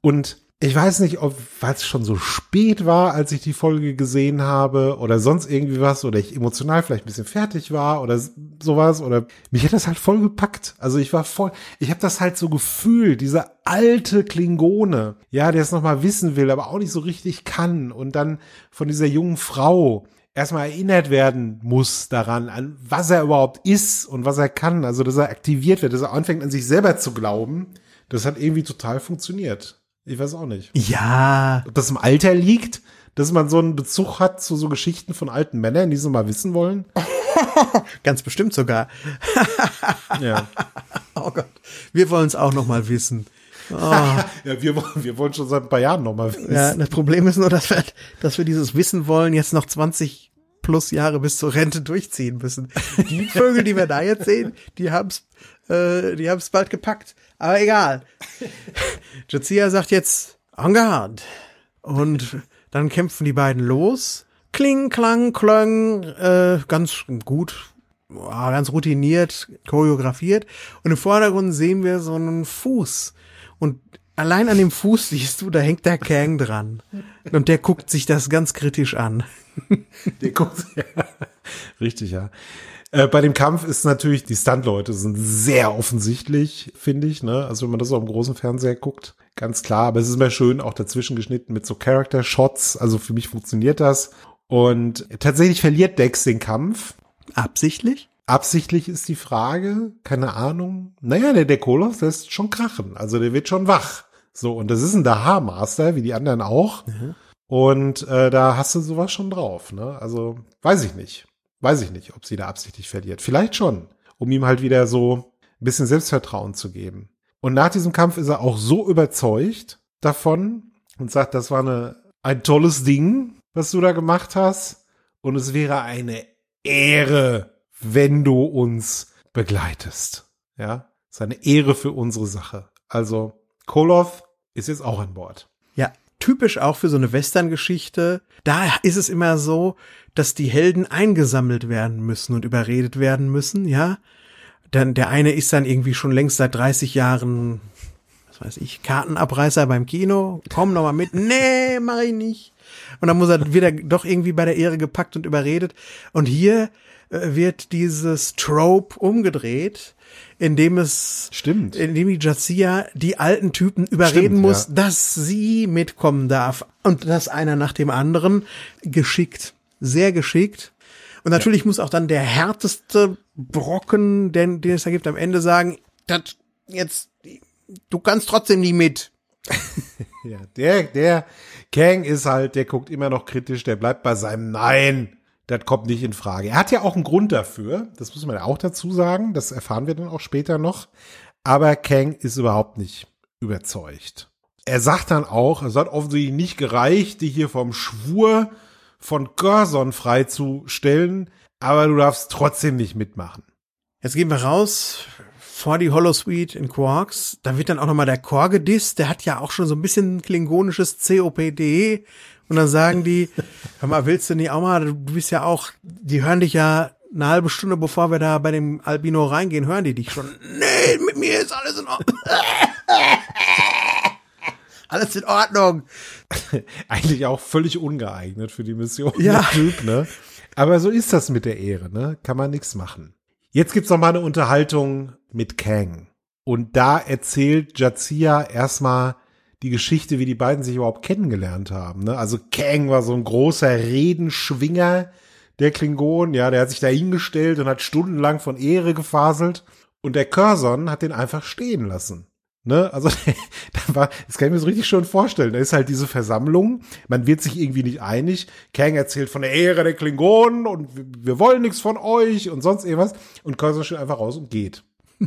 Und ich weiß nicht, ob, weil es schon so spät spät war, als ich die Folge gesehen habe oder sonst irgendwie was oder ich emotional vielleicht ein bisschen fertig war oder sowas oder mich hat das halt voll gepackt. Also ich war voll, ich habe das halt so gefühlt, dieser alte Klingone, ja, der es nochmal wissen will, aber auch nicht so richtig kann und dann von dieser jungen Frau, erstmal erinnert werden muss daran, an was er überhaupt ist und was er kann. Also, dass er aktiviert wird, dass er anfängt an sich selber zu glauben. Das hat irgendwie total funktioniert. Ich weiß auch nicht. Ja. Ob das im Alter liegt, dass man so einen Bezug hat zu so Geschichten von alten Männern, die so mal wissen wollen. (laughs) Ganz bestimmt sogar. (laughs) ja. Oh Gott. Wir wollen es auch noch mal wissen. Oh. (laughs) ja, wir, wir wollen schon seit ein paar Jahren noch mal wissen. Ja, das Problem ist nur, dass wir, dass wir dieses Wissen wollen jetzt noch 20 plus Jahre bis zur Rente durchziehen müssen. Die Vögel, die wir da jetzt sehen, die haben's, äh, die haben's bald gepackt. Aber egal. (laughs) Jazia sagt jetzt en garde. Und dann kämpfen die beiden los. Kling, klang, klöng, äh, ganz gut, ganz routiniert, choreografiert. Und im Vordergrund sehen wir so einen Fuß. Und allein an dem Fuß siehst du, da hängt der Kang dran. Und der guckt sich das ganz kritisch an. Der guckt, ja. (laughs) Richtig, ja. Äh, bei dem Kampf ist natürlich, die Stuntleute sind sehr offensichtlich, finde ich, ne? Also wenn man das so am großen Fernseher guckt, ganz klar. Aber es ist immer schön auch dazwischen geschnitten mit so Character-Shots. Also für mich funktioniert das. Und tatsächlich verliert Dex den Kampf. Absichtlich? Absichtlich ist die Frage, keine Ahnung. Naja, der, der Koloss lässt schon krachen. Also der wird schon wach. So, und das ist ein Daha-Master, wie die anderen auch. Mhm. Und äh, da hast du sowas schon drauf. Ne? Also weiß ich nicht. Weiß ich nicht, ob sie da absichtlich verliert. Vielleicht schon, um ihm halt wieder so ein bisschen Selbstvertrauen zu geben. Und nach diesem Kampf ist er auch so überzeugt davon und sagt, das war eine, ein tolles Ding, was du da gemacht hast. Und es wäre eine Ehre, wenn du uns begleitest. Ja, ist eine Ehre für unsere Sache. Also, Koloth ist jetzt auch an Bord. Ja, typisch auch für so eine Western-Geschichte. Da ist es immer so, dass die Helden eingesammelt werden müssen und überredet werden müssen, ja. Dann der eine ist dann irgendwie schon längst seit 30 Jahren, was weiß ich, Kartenabreißer beim Kino. Komm noch mal mit. Nee, mach ich nicht. Und dann muss er wieder doch irgendwie bei der Ehre gepackt und überredet. Und hier äh, wird dieses Trope umgedreht, indem es stimmt, indem die Jazia die alten Typen überreden stimmt, muss, ja. dass sie mitkommen darf und das einer nach dem anderen geschickt, sehr geschickt. Und natürlich ja. muss auch dann der härteste Brocken, den, den es da gibt, am Ende sagen, das jetzt, du kannst trotzdem nie mit. (laughs) ja, der, der Kang ist halt, der guckt immer noch kritisch, der bleibt bei seinem Nein das kommt nicht in Frage. Er hat ja auch einen Grund dafür, das muss man ja auch dazu sagen, das erfahren wir dann auch später noch. Aber Kang ist überhaupt nicht überzeugt. Er sagt dann auch, es hat offensichtlich nicht gereicht, dich hier vom Schwur von Gerson freizustellen, aber du darfst trotzdem nicht mitmachen. Jetzt gehen wir raus vor die Hollow Suite in Quarks. Da wird dann auch nochmal der Chor gedisst. Der hat ja auch schon so ein bisschen klingonisches COPD und dann sagen die, hör mal, willst du nicht auch mal, du bist ja auch, die hören dich ja eine halbe Stunde bevor wir da bei dem Albino reingehen, hören die dich schon. Nee, mit mir ist alles in Ordnung. (laughs) alles in Ordnung. (laughs) Eigentlich auch völlig ungeeignet für die Mission. Ja. Typ, ne? Aber so ist das mit der Ehre, ne? Kann man nichts machen. Jetzt gibt's noch mal eine Unterhaltung mit Kang. Und da erzählt Jazia erstmal die Geschichte, wie die beiden sich überhaupt kennengelernt haben. Ne? Also Kang war so ein großer Redenschwinger der Klingonen, ja, der hat sich da hingestellt und hat stundenlang von Ehre gefaselt und der Curzon hat den einfach stehen lassen. Ne? Also (laughs) da war, das kann ich mir so richtig schön vorstellen. Da ist halt diese Versammlung, man wird sich irgendwie nicht einig. Kang erzählt von der Ehre der Klingonen und wir, wollen nichts von euch und sonst irgendwas. Und Curzon steht einfach raus und geht. (laughs)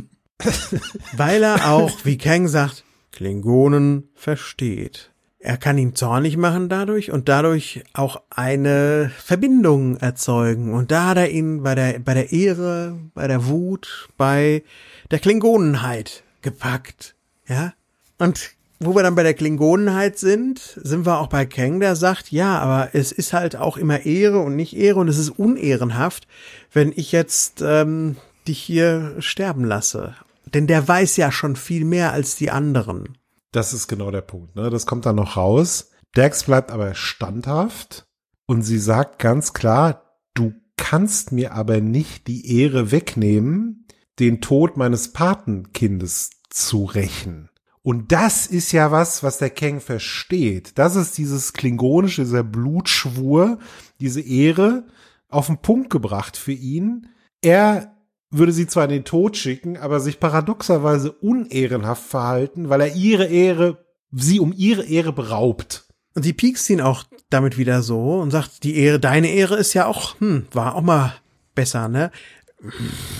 Weil er auch, wie Kang sagt, Klingonen versteht. Er kann ihn zornig machen dadurch und dadurch auch eine Verbindung erzeugen. Und da hat er ihn bei der, bei der Ehre, bei der Wut, bei der Klingonenheit gepackt. Ja? Und wo wir dann bei der Klingonenheit sind, sind wir auch bei Kang, der sagt, ja, aber es ist halt auch immer Ehre und nicht Ehre und es ist unehrenhaft, wenn ich jetzt ähm, dich hier sterben lasse. Denn der weiß ja schon viel mehr als die anderen. Das ist genau der Punkt. Ne? Das kommt dann noch raus. Dax bleibt aber standhaft und sie sagt ganz klar, du kannst mir aber nicht die Ehre wegnehmen, den Tod meines Patenkindes zu rächen. Und das ist ja was, was der Kang versteht. Das ist dieses klingonische, dieser Blutschwur, diese Ehre auf den Punkt gebracht für ihn. Er würde sie zwar in den Tod schicken, aber sich paradoxerweise unehrenhaft verhalten, weil er ihre Ehre, sie um ihre Ehre beraubt. Und sie piekst ihn auch damit wieder so und sagt, die Ehre, deine Ehre ist ja auch, hm, war auch mal besser, ne?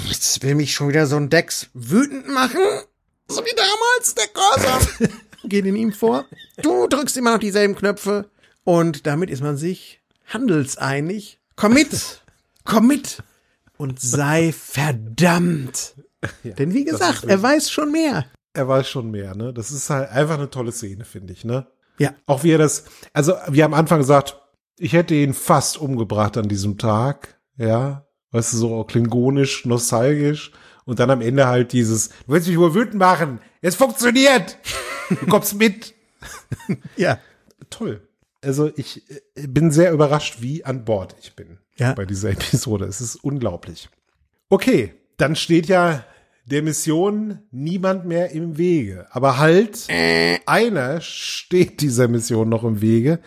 Jetzt will mich schon wieder so ein Dex wütend machen. So wie damals, der Cursor. (laughs) Geht in ihm vor. Du drückst immer noch dieselben Knöpfe. Und damit ist man sich handelseinig. Komm mit! Komm mit! Und sei verdammt! Ja, Denn wie gesagt, er weiß schon mehr. Er weiß schon mehr, ne? Das ist halt einfach eine tolle Szene, finde ich, ne? Ja. Auch wie er das, also wir haben am Anfang gesagt, ich hätte ihn fast umgebracht an diesem Tag, ja. Weißt du, so klingonisch, nostalgisch. Und dann am Ende halt dieses, du willst mich wohl wütend machen, es funktioniert, du kommst mit. (laughs) ja. Toll. Also ich äh, bin sehr überrascht, wie an Bord ich bin ja. bei dieser (laughs) Episode. Es ist unglaublich. Okay, dann steht ja der Mission niemand mehr im Wege. Aber halt, einer steht dieser Mission noch im Wege.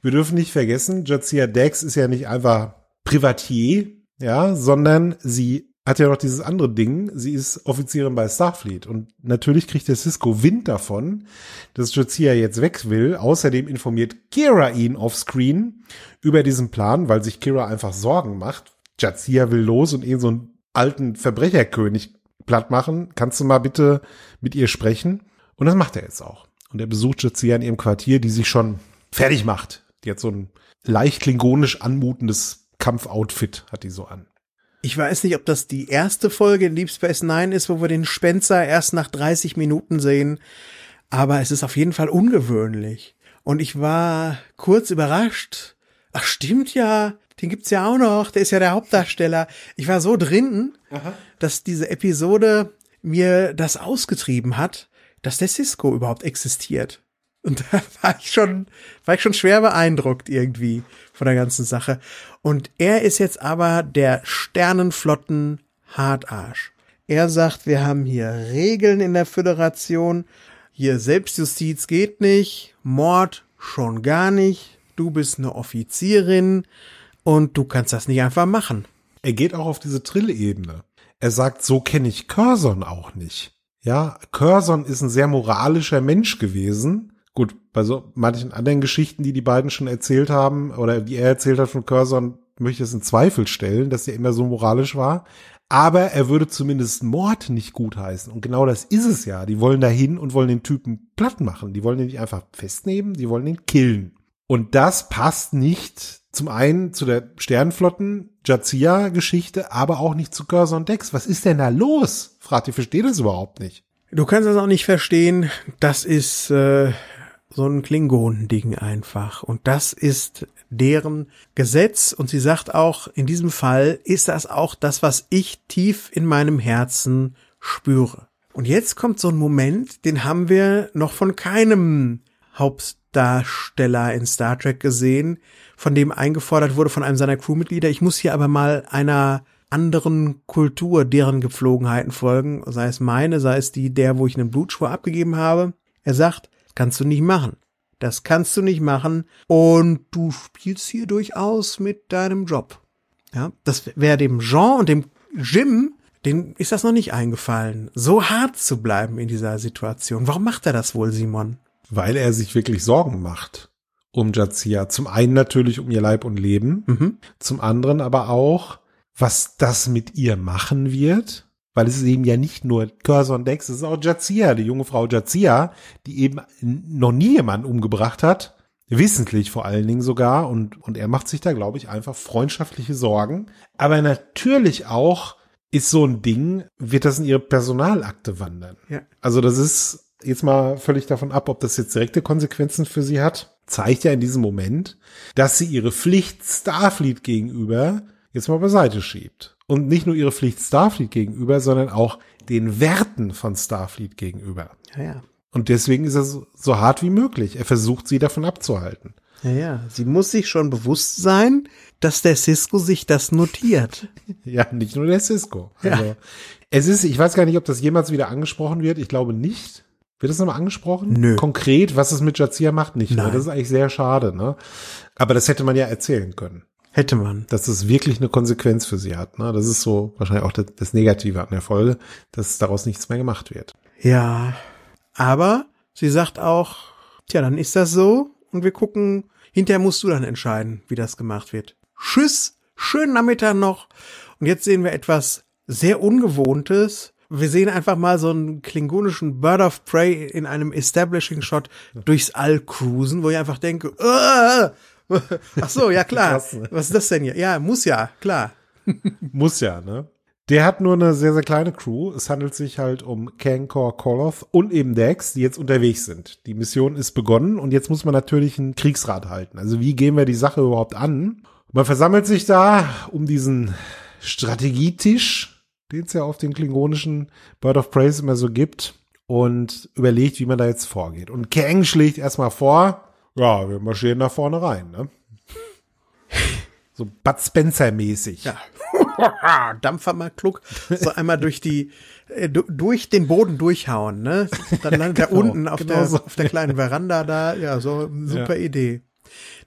Wir dürfen nicht vergessen, Jazia Dex ist ja nicht einfach Privatier, ja, sondern sie hat ja noch dieses andere Ding. Sie ist Offizierin bei Starfleet und natürlich kriegt der Cisco Wind davon, dass Jazia jetzt weg will. Außerdem informiert Kira ihn offscreen über diesen Plan, weil sich Kira einfach Sorgen macht. Jazia will los und ihn so einen alten Verbrecherkönig platt machen. Kannst du mal bitte mit ihr sprechen? Und das macht er jetzt auch. Und er besucht Jazia in ihrem Quartier, die sich schon fertig macht. Die hat so ein leicht klingonisch anmutendes Kampfoutfit, hat die so an. Ich weiß nicht, ob das die erste Folge in Deep Space Nine ist, wo wir den Spencer erst nach 30 Minuten sehen. Aber es ist auf jeden Fall ungewöhnlich. Und ich war kurz überrascht. Ach, stimmt ja. Den gibt's ja auch noch. Der ist ja der Hauptdarsteller. Ich war so drin, Aha. dass diese Episode mir das ausgetrieben hat, dass der Cisco überhaupt existiert. Und da (laughs) war ich schon, war ich schon schwer beeindruckt irgendwie von der ganzen Sache. Und er ist jetzt aber der Sternenflotten Hartarsch. Er sagt, wir haben hier Regeln in der Föderation. Hier Selbstjustiz geht nicht. Mord schon gar nicht. Du bist eine Offizierin und du kannst das nicht einfach machen. Er geht auch auf diese Trill-Ebene. Er sagt, so kenne ich Curzon auch nicht. Ja, Curzon ist ein sehr moralischer Mensch gewesen Gut, bei so manchen anderen Geschichten, die die beiden schon erzählt haben, oder die er erzählt hat von Curzon, möchte ich es in Zweifel stellen, dass er immer so moralisch war. Aber er würde zumindest Mord nicht gutheißen. Und genau das ist es ja. Die wollen dahin und wollen den Typen platt machen. Die wollen ihn nicht einfach festnehmen, die wollen ihn killen. Und das passt nicht zum einen zu der Sternflotten Jazia Geschichte, aber auch nicht zu Curzon Dex. Was ist denn da los? Fragt ihr, versteht das überhaupt nicht? Du kannst das auch nicht verstehen. Das ist äh, so ein Klingonending einfach. Und das ist deren Gesetz. Und sie sagt auch, in diesem Fall ist das auch das, was ich tief in meinem Herzen spüre. Und jetzt kommt so ein Moment, den haben wir noch von keinem Hauptdarsteller in Star Trek gesehen, von dem eingefordert wurde von einem seiner Crewmitglieder. Ich muss hier aber mal einer anderen Kultur, deren Gepflogenheiten folgen, sei es meine, sei es die der, wo ich einen Blutschwur abgegeben habe. Er sagt, kannst du nicht machen. Das kannst du nicht machen und du spielst hier durchaus mit deinem Job. Ja, das wäre dem Jean und dem Jim, denen ist das noch nicht eingefallen, so hart zu bleiben in dieser Situation. Warum macht er das wohl, Simon? Weil er sich wirklich Sorgen macht um Jazia. Zum einen natürlich um ihr Leib und Leben, mhm. zum anderen aber auch, was das mit ihr machen wird weil es ist eben ja nicht nur Curzon Dex, es ist auch Jazia, die junge Frau Jazia, die eben noch nie jemanden umgebracht hat, wissentlich vor allen Dingen sogar, und, und er macht sich da, glaube ich, einfach freundschaftliche Sorgen. Aber natürlich auch ist so ein Ding, wird das in ihre Personalakte wandern. Ja. Also das ist jetzt mal völlig davon ab, ob das jetzt direkte Konsequenzen für sie hat. Zeigt ja in diesem Moment, dass sie ihre Pflicht Starfleet gegenüber jetzt mal beiseite schiebt und nicht nur ihre Pflicht Starfleet gegenüber, sondern auch den Werten von Starfleet gegenüber. Ja, ja. Und deswegen ist er so, hart wie möglich. Er versucht sie davon abzuhalten. Ja, ja, sie muss sich schon bewusst sein, dass der Cisco sich das notiert. (laughs) ja, nicht nur der Cisco. Ja. Also, es ist, ich weiß gar nicht, ob das jemals wieder angesprochen wird. Ich glaube nicht. Wird das nochmal angesprochen? Nö. Konkret, was es mit Jazia macht, nicht. Ne? Nein. Das ist eigentlich sehr schade, ne? Aber das hätte man ja erzählen können. Hätte man. Dass es wirklich eine Konsequenz für sie hat. Ne? Das ist so wahrscheinlich auch das, Negative an der Folge, dass daraus nichts mehr gemacht wird. Ja. Aber sie sagt auch, tja, dann ist das so und wir gucken, hinterher musst du dann entscheiden, wie das gemacht wird. Tschüss, schönen Nachmittag noch. Und jetzt sehen wir etwas sehr Ungewohntes. Wir sehen einfach mal so einen klingonischen Bird of Prey in einem Establishing Shot durchs All cruisen, wo ich einfach denke, äh, ach so, ja klar. Krass, ne? Was ist das denn hier? Ja, muss ja, klar. (laughs) Muss ja, ne? Der hat nur eine sehr, sehr kleine Crew. Es handelt sich halt um Kankor Koloth und eben Dex, die jetzt unterwegs sind. Die Mission ist begonnen und jetzt muss man natürlich einen Kriegsrat halten. Also wie gehen wir die Sache überhaupt an? Man versammelt sich da um diesen Strategietisch, den es ja auf den klingonischen Bird of Praise immer so gibt und überlegt, wie man da jetzt vorgeht. Und Kang schlägt erstmal vor, ja, wir marschieren nach vorne rein, ne? (laughs) So Bud Spencer-mäßig. Ja. (laughs) Dampfer mal kluck, so einmal durch die, äh, du- durch den Boden durchhauen, ne? Dann landet er (laughs) Genau, unten auf, genau der, so. auf der kleinen Veranda da. Ja, so super Idee.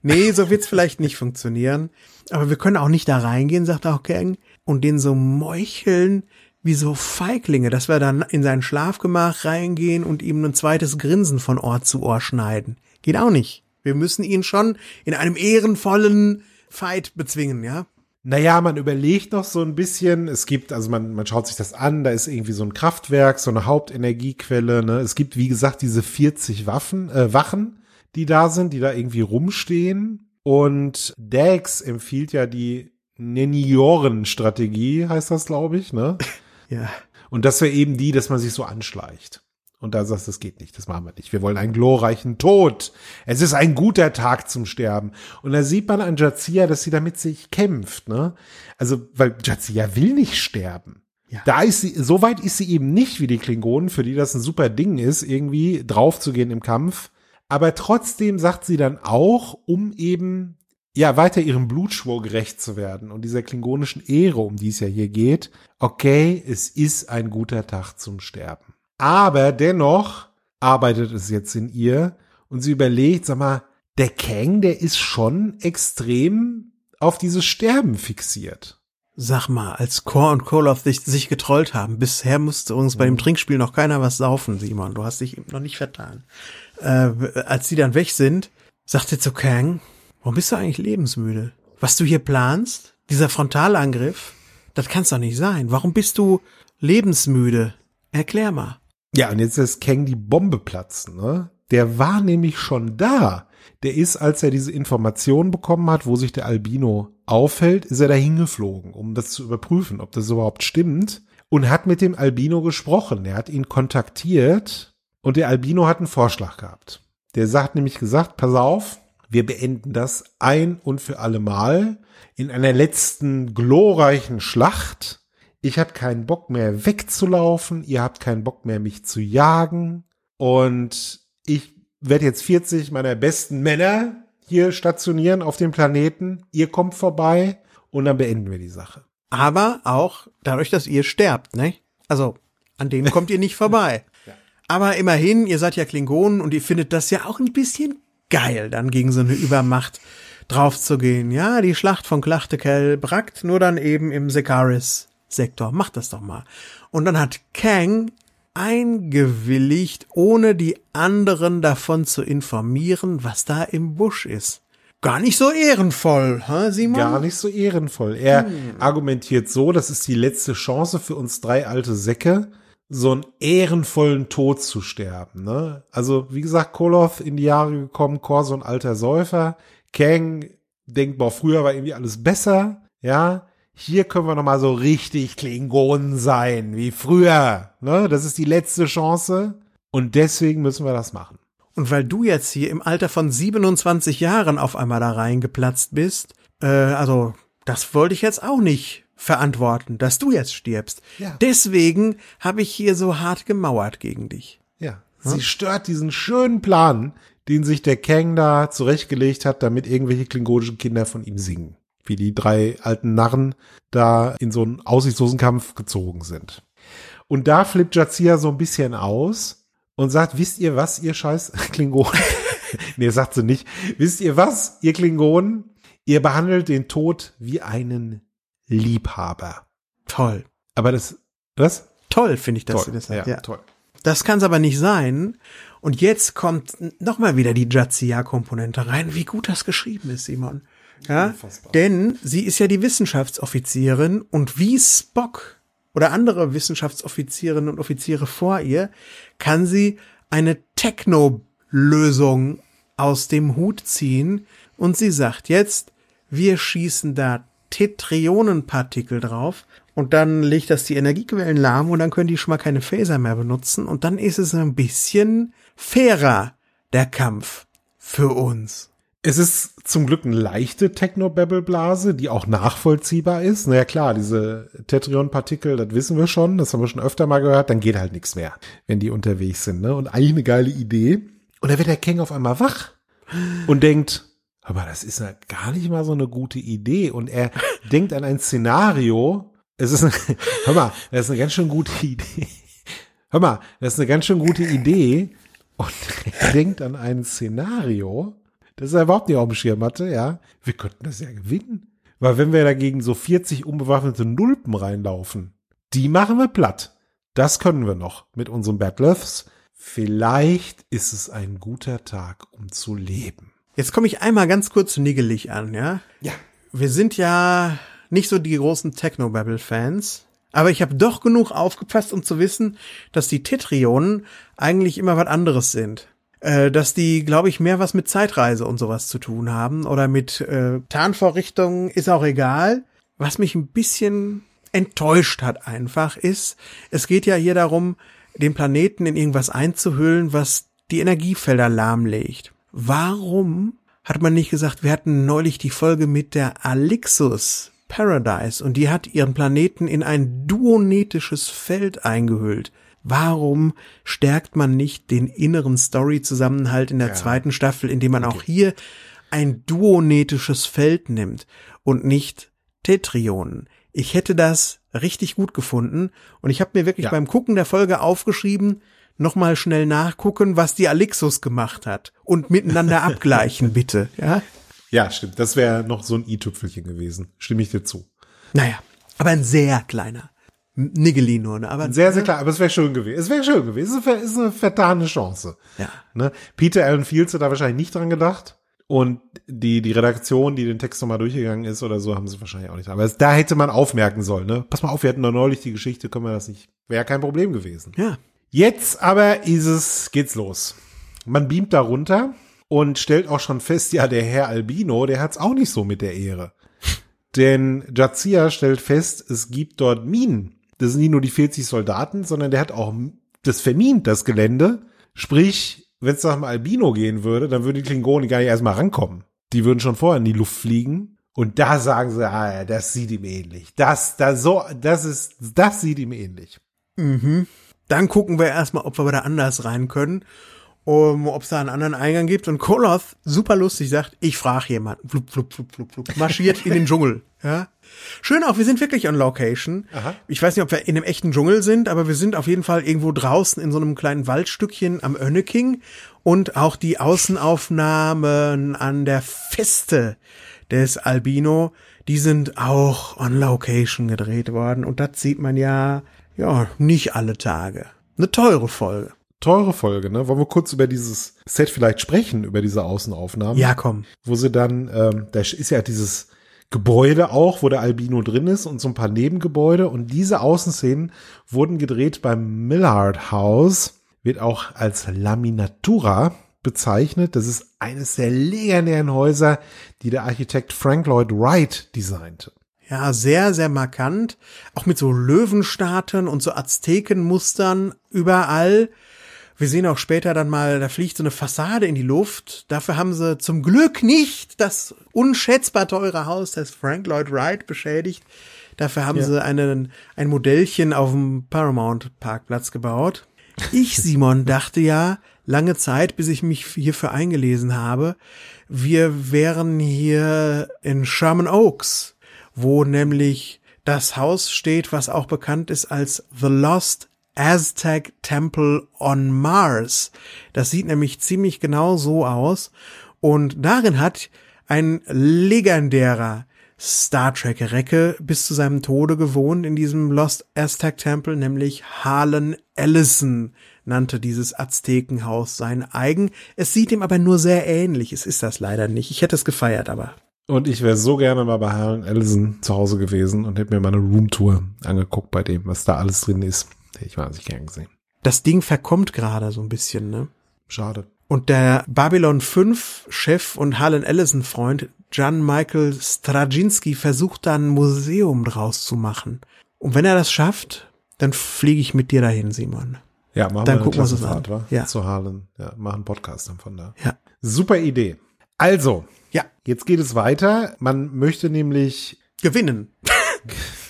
Nee, so wird's vielleicht nicht funktionieren. Aber wir können auch nicht da reingehen, sagt auch Kang, und den so meucheln wie so Feiglinge, dass wir dann in sein Schlafgemach reingehen und ihm ein zweites Grinsen von Ohr zu Ohr schneiden. Geht auch nicht. Wir müssen ihn schon in einem ehrenvollen Fight bezwingen, ja? Naja, man überlegt noch so ein bisschen. Es gibt, also man, man schaut sich das an, da ist irgendwie so ein Kraftwerk, so eine Hauptenergiequelle. Ne? Es gibt, wie gesagt, diese 40 Waffen, äh, Wachen, die da sind, die da irgendwie rumstehen. Und Dax empfiehlt ja die Nenioren-Strategie, heißt das, glaube ich. Ne? (laughs) Ja. Und das wäre eben die, dass man sich so anschleicht. Und da sagst du, das geht nicht, das machen wir nicht. Wir wollen einen glorreichen Tod. Es ist ein guter Tag zum Sterben. Und da sieht man an Jazia, dass sie damit sich kämpft, ne? Also, weil Jazia will nicht sterben. Ja. Da ist sie, so weit ist sie eben nicht wie die Klingonen, für die das ein super Ding ist, irgendwie draufzugehen im Kampf. Aber trotzdem sagt sie dann auch, um eben ja, weiter ihrem Blutschwur gerecht zu werden und dieser klingonischen Ehre, um die es ja hier geht, okay, es ist ein guter Tag zum Sterben. Aber dennoch arbeitet es jetzt in ihr und sie überlegt, sag mal, der Kang, der ist schon extrem auf dieses Sterben fixiert. Sag mal, als Core und Koloff sich, sich getrollt haben, bisher musste uns bei dem Trinkspiel noch keiner was saufen, Simon. Du hast dich eben noch nicht vertan. Äh, als die dann weg sind, sagte zu Kang, warum bist du eigentlich lebensmüde? Was du hier planst, dieser Frontalangriff, das kann's doch nicht sein. Warum bist du lebensmüde? Erklär mal. Ja, und jetzt lässt Kang die Bombe platzen, ne? Der war nämlich schon da. Der ist, als er diese Information bekommen hat, wo sich der Albino aufhält, ist er dahin geflogen, um das zu überprüfen, ob das überhaupt stimmt. Und hat mit dem Albino gesprochen. Er hat ihn kontaktiert und der Albino hat einen Vorschlag gehabt. Der sagt nämlich gesagt, pass auf, wir beenden das ein und für alle Mal in einer letzten glorreichen Schlacht. Ich habe keinen Bock mehr wegzulaufen, ihr habt keinen Bock mehr mich zu jagen und ich werde jetzt 40 meiner besten Männer hier stationieren auf dem Planeten. Ihr kommt vorbei und dann beenden wir die Sache. Aber auch dadurch, dass ihr sterbt, ne? Also, an denen kommt ihr nicht vorbei. (laughs) Aber immerhin, ihr seid ja Klingonen und ihr findet das ja auch ein bisschen geil, dann gegen so eine Übermacht draufzugehen. Ja, die Schlacht von Klachtekel brackt, nur dann eben im Sekaris-Sektor. Macht das doch mal. Und dann hat Kang eingewilligt, ohne die anderen davon zu informieren, was da im Busch ist. Gar nicht so ehrenvoll, hä, Simon? Gar nicht so ehrenvoll. Er argumentiert so, das ist die letzte Chance für uns drei alte Säcke, so einen ehrenvollen Tod zu sterben. Ne? Also, wie gesagt, Koloth in die Jahre gekommen, Kor so ein alter Säufer. Kang denkt, boah, früher war irgendwie alles besser. Ja, hier können wir noch mal so richtig Klingonen sein, wie früher. Ne? Das ist die letzte Chance. Und deswegen müssen wir das machen. Und weil du jetzt hier im Alter von 27 Jahren auf einmal da reingeplatzt bist, äh, also das wollte ich jetzt auch nicht verantworten, dass du jetzt stirbst. Ja. Deswegen habe ich hier so hart gemauert gegen dich. Ja, Sie stört diesen schönen Plan, den sich der Kang da zurechtgelegt hat, damit irgendwelche klingonischen Kinder von ihm singen. Wie die drei alten Narren da in so einen aussichtslosen Kampf gezogen sind. Und da flippt Jazia so ein bisschen aus und sagt, wisst ihr was, ihr scheiß (laughs) Klingonen? (laughs) nee, sagt sie nicht. Wisst ihr was, ihr Klingonen? Ihr behandelt den Tod wie einen Liebhaber. Toll. Aber das, was? Toll, finde ich, dass Toll. sie das sagt. ja, Ja. toll. Das kann es aber nicht sein. Und jetzt kommt nochmal wieder die Jazia-Komponente rein. Wie gut das geschrieben ist, Simon. Ja, Unfassbar. denn sie ist ja die Wissenschaftsoffizierin und wie Spock oder andere Wissenschaftsoffizierinnen und Offiziere vor ihr kann sie eine Techno-Lösung aus dem Hut ziehen und sie sagt jetzt, wir schießen da Tetrionenpartikel drauf und dann legt das die Energiequellen lahm und dann können die schon mal keine Phaser mehr benutzen und dann ist es ein bisschen fairer, der Kampf für uns. Es ist zum Glück eine leichte Technobabble-Blase, die auch nachvollziehbar ist. Naja klar, diese Tetrion-Partikel, das wissen wir schon, das haben wir schon öfter mal gehört, dann geht halt nichts mehr, wenn die unterwegs sind. Ne? Und eigentlich eine geile Idee. Und da wird der Kang auf einmal wach und denkt, aber das ist ja gar nicht mal so eine gute Idee. Und er (laughs) denkt an ein Szenario. Es ist, eine, (laughs) hör mal, das ist eine ganz schön gute Idee. Hör mal, das ist eine ganz schön gute Idee. Und (laughs) er denkt an ein Szenario, das er überhaupt nicht auf dem Schirm hatte, ja. Wir könnten das ja gewinnen. Weil wenn wir dagegen so 40 unbewaffnete Nulpen reinlaufen, die machen wir platt. Das können wir noch mit unseren Battlefs. Vielleicht ist es ein guter Tag, um zu leben. Jetzt komme ich einmal ganz kurz niggelig an, ja? Ja. Wir sind ja nicht so die großen Technobabble-Fans, aber ich habe doch genug aufgepasst, um zu wissen, dass die Tetrionen eigentlich immer was anderes sind. Äh, dass die, glaube ich, mehr was mit Zeitreise und sowas zu tun haben oder mit äh, Tarnvorrichtungen, ist auch egal. Was mich ein bisschen enttäuscht hat einfach ist, es geht ja hier darum, den Planeten in irgendwas einzuhüllen, was die Energiefelder lahmlegt. Warum hat man nicht gesagt, wir hatten neulich die Folge mit der Alixus Paradise und die hat ihren Planeten in ein duonetisches Feld eingehüllt. Warum stärkt man nicht den inneren Story-Zusammenhalt in der Ja. zweiten Staffel, indem man auch hier ein duonetisches Feld nimmt und nicht Tetrionen? Ich hätte das richtig gut gefunden und ich habe mir wirklich Ja. beim Gucken der Folge aufgeschrieben, nochmal schnell nachgucken, was die Alixus gemacht hat und miteinander (laughs) abgleichen, bitte. Ja, Ja, stimmt. Das wäre noch so ein i-Tüpfelchen gewesen. Stimme ich dir zu. naja, aber ein sehr kleiner. Niggeli nur, ne? aber Sehr, sehr klar. Aber es wäre schön gewesen. Es wäre schön gewesen. Es ist eine- ist eine vertane Chance. Ja. Ne? Peter Allen Fields hat da wahrscheinlich nicht dran gedacht. Und die, die Redaktion, die den Text nochmal durchgegangen ist oder so, haben sie wahrscheinlich auch nicht. Aber es, da hätte man aufmerken sollen, ne? Pass mal auf, wir hatten doch neulich die Geschichte, können wir das nicht. Wäre kein Problem gewesen. Ja. Jetzt aber ist es, geht's los. Man beamt da runter und stellt auch schon fest, ja, der Herr Albino, der hat's auch nicht so mit der Ehre. (laughs) Denn Jazia stellt fest, es gibt dort Minen. Das sind nicht nur die 40 Soldaten, sondern der hat auch das vermint, das Gelände. Sprich, wenn es nach dem Albino gehen würde, dann würden die Klingonen gar nicht erstmal rankommen. Die würden schon vorher in die Luft fliegen. Und da sagen sie, ah, ja, das sieht ihm ähnlich. Das, das, so, das ist, das sieht ihm ähnlich. Mhm. Dann gucken wir erstmal, ob wir da anders rein können, um, ob es da einen anderen Eingang gibt. Und Koloth, super lustig, sagt, ich frage jemanden. Flup, flup, flup, flup, flup, marschiert in den Dschungel. Ja. Schön auch, wir sind wirklich on Location. Aha. Ich weiß nicht, ob wir in einem echten Dschungel sind, aber wir sind auf jeden Fall irgendwo draußen in so einem kleinen Waldstückchen am Önneking. Und auch die Außenaufnahmen an der Feste des Albino, die sind auch on Location gedreht worden. Und das sieht man ja, ja, nicht alle Tage. Eine teure Folge. Teure Folge, ne? Wollen wir kurz über dieses Set vielleicht sprechen, über diese Außenaufnahmen? Ja, komm. Wo sie dann, ähm, da ist ja dieses Gebäude auch, wo der Albino drin ist und so ein paar Nebengebäude. Und diese Außenszenen wurden gedreht beim Millard House, wird auch als Laminatura bezeichnet. Das ist eines der legendären Häuser, die der Architekt Frank Lloyd Wright designte. Ja, sehr, sehr markant. Auch mit so Löwenstatuen und so Aztekenmustern überall. Wir sehen auch später dann mal, da fliegt so eine Fassade in die Luft. Dafür haben sie zum Glück nicht das unschätzbar teure Haus des Frank Lloyd Wright beschädigt. Dafür haben Ja. sie einen, ein Modellchen auf dem Paramount Parkplatz gebaut. Ich, Simon, (laughs) dachte ja lange Zeit, bis ich mich hierfür eingelesen habe, wir wären hier in Sherman Oaks, wo nämlich das Haus steht, was auch bekannt ist als The Lost Aztec Temple on Mars. Das sieht nämlich ziemlich genau so aus. Und darin hat ein legendärer Star Trek Recke bis zu seinem Tode gewohnt in diesem Lost Aztec Temple, nämlich Harlan Ellison nannte dieses Aztekenhaus sein eigen. Es sieht ihm aber nur sehr ähnlich. Es ist das leider nicht. Ich hätte es gefeiert, aber. Und ich wäre so gerne mal bei Harlan Ellison zu Hause gewesen und hätte mir mal eine Roomtour angeguckt bei dem, was da alles drin ist. Hätte ich wahnsinnig gern gesehen. Das Ding verkommt gerade so ein bisschen, ne? Schade. Und der Babylon 5 Chef und Harlan Ellison Freund Jan Michael Straczynski versucht da ein Museum draus zu machen. Und wenn er das schafft, dann fliege ich mit dir dahin, Simon. Ja, machen dann wir gucken wir an. wa? Ja. Zu Harlan. Ja, machen einen Podcast dann von da. Ja. Super Idee. Also, Ja. jetzt geht es weiter. Man möchte nämlich Gewinnen.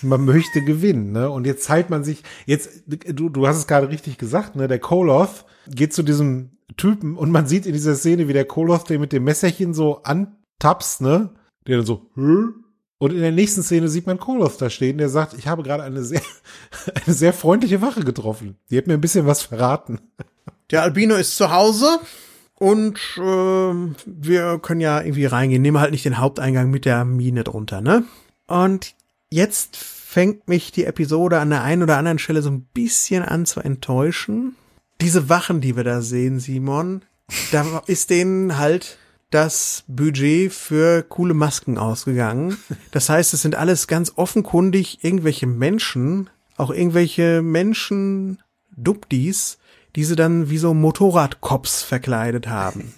Man möchte gewinnen, ne? Und jetzt teilt man sich, jetzt, du, du hast es gerade richtig gesagt, ne? Der Koloth geht zu diesem Typen und man sieht in dieser Szene, wie der Koloth den mit dem Messerchen so antapst, ne? Der dann so, Hö? Und in der nächsten Szene sieht man Koloth da stehen, der sagt, ich habe gerade eine sehr, (laughs) eine sehr freundliche Wache getroffen. Die hat mir ein bisschen was verraten. Der Albino ist zu Hause und ähm, wir können ja irgendwie reingehen. Nehmen halt nicht den Haupteingang mit der Mine drunter, ne? Und jetzt fängt mich die Episode an der einen oder anderen Stelle so ein bisschen an zu enttäuschen. Diese Wachen, die wir da sehen, Simon, da ist denen halt das Budget für coole Masken ausgegangen. Das heißt, es sind alles ganz offenkundig irgendwelche Menschen, auch irgendwelche Menschen, Dubdis, die sie dann wie so Motorradcops verkleidet haben.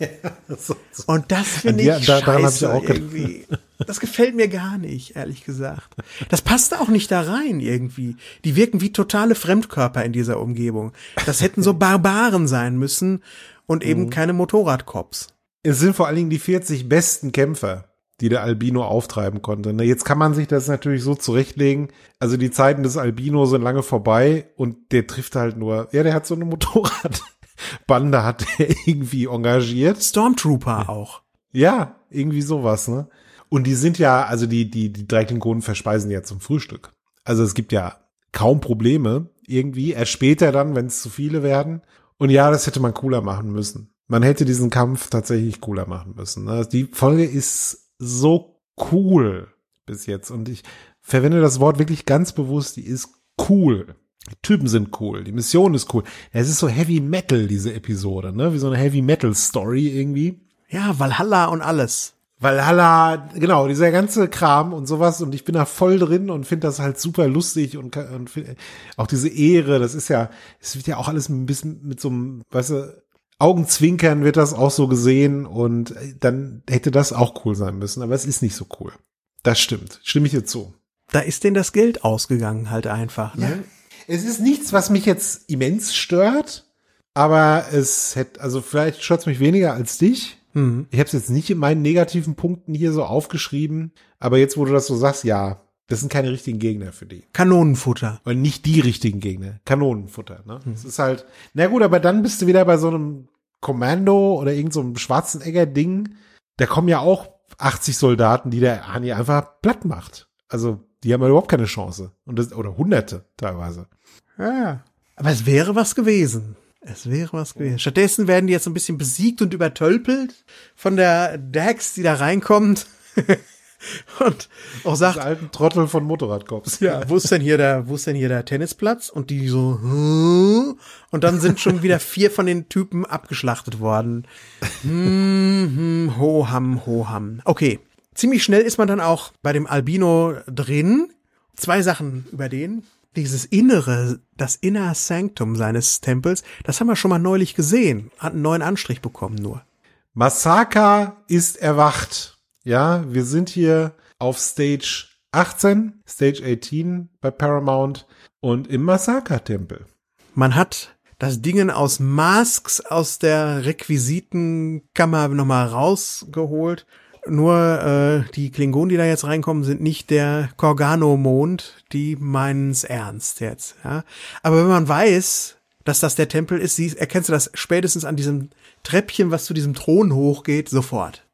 (laughs) Und das finde Ja, ich da- hab ich scheiße auch irgendwie. Das gefällt mir gar nicht, ehrlich gesagt. Das passt auch nicht da rein irgendwie. Die wirken wie totale Fremdkörper in dieser Umgebung. Das hätten so (laughs) Barbaren sein müssen und eben Mhm. keine Motorradcops. Es sind vor allen Dingen die 40 besten Kämpfer, die der Albino auftreiben konnte. Ne, Jetzt kann man sich das natürlich so zurechtlegen. Also die Zeiten des Albino sind lange vorbei und der trifft halt nur, ja, der hat so eine Motorradbande hat er (laughs) irgendwie engagiert. Stormtrooper auch. Ja, irgendwie sowas, ne? Und die sind ja, also die, die, die drei Klingonen verspeisen ja zum Frühstück. Also es gibt ja kaum Probleme irgendwie. Erst später dann, wenn es zu viele werden. Und ja, das hätte man cooler machen müssen. Man hätte diesen Kampf tatsächlich cooler machen müssen. ne? Die Folge ist so cool bis jetzt. Und ich verwende das Wort wirklich ganz bewusst. Die ist cool. Die Typen sind cool. Die Mission ist cool. Es ist so Heavy Metal, diese Episode, ne? Wie so eine Heavy Metal Story irgendwie. Ja, Valhalla und alles. Valhalla, genau, dieser ganze Kram und sowas und ich bin da voll drin und finde das halt super lustig und, und find, auch diese Ehre, das ist ja, es wird ja auch alles ein bisschen mit so einem, weißt du, Augenzwinkern wird das auch so gesehen und dann hätte das auch cool sein müssen, aber es ist nicht so cool. Das stimmt, stimme ich dir zu. Da ist denen das Geld ausgegangen halt einfach. Ne? Es ist nichts, was mich jetzt immens stört, aber es hätte, also vielleicht stört es mich weniger als dich. Mhm. Ich habe es jetzt nicht in meinen negativen Punkten hier so aufgeschrieben, aber jetzt, wo du das so sagst, ja, das sind keine richtigen Gegner für die. Kanonenfutter. Und nicht die richtigen Gegner. Kanonenfutter, ne? Es ist halt, na gut, aber dann bist du wieder bei so einem Kommando oder irgend so einem Schwarzenegger-Ding. Da kommen ja auch 80 Soldaten, die der Hani einfach platt macht. Also, die haben ja überhaupt keine Chance. Und das, oder Hunderte teilweise. Ja. Aber es wäre was gewesen. Es wäre was gewesen. Stattdessen werden die jetzt ein bisschen besiegt und übertölpelt von der Dax, die da reinkommt (laughs) (laughs) und auch Das sagt, alten Trottel von Motorradcops. ja, wo ist denn hier der, wo ist denn hier der Tennisplatz? Und die so, hm? und dann sind schon wieder vier von den Typen abgeschlachtet worden. Hm, hm, (laughs) ho ham, ho ham. Okay. Ziemlich schnell ist man dann auch bei dem Albino drin. Zwei Sachen über den. Dieses Innere, das Inner Sanctum seines Tempels, das haben wir schon mal neulich gesehen. Hat einen neuen Anstrich bekommen nur. Masaka ist erwacht. Ja, wir sind hier auf Stage 18, Stage 18 bei Paramount und im Masaka-Tempel. Man hat das Dingen aus Masks aus der Requisitenkammer nochmal rausgeholt. Nur äh, die Klingonen, die da jetzt reinkommen, sind nicht der Korgano-Mond. Die meinen es ernst jetzt. Ja? Aber wenn man weiß, dass das der Tempel ist. Sie erkennst du das spätestens an diesem Treppchen, was zu diesem Thron hochgeht, sofort.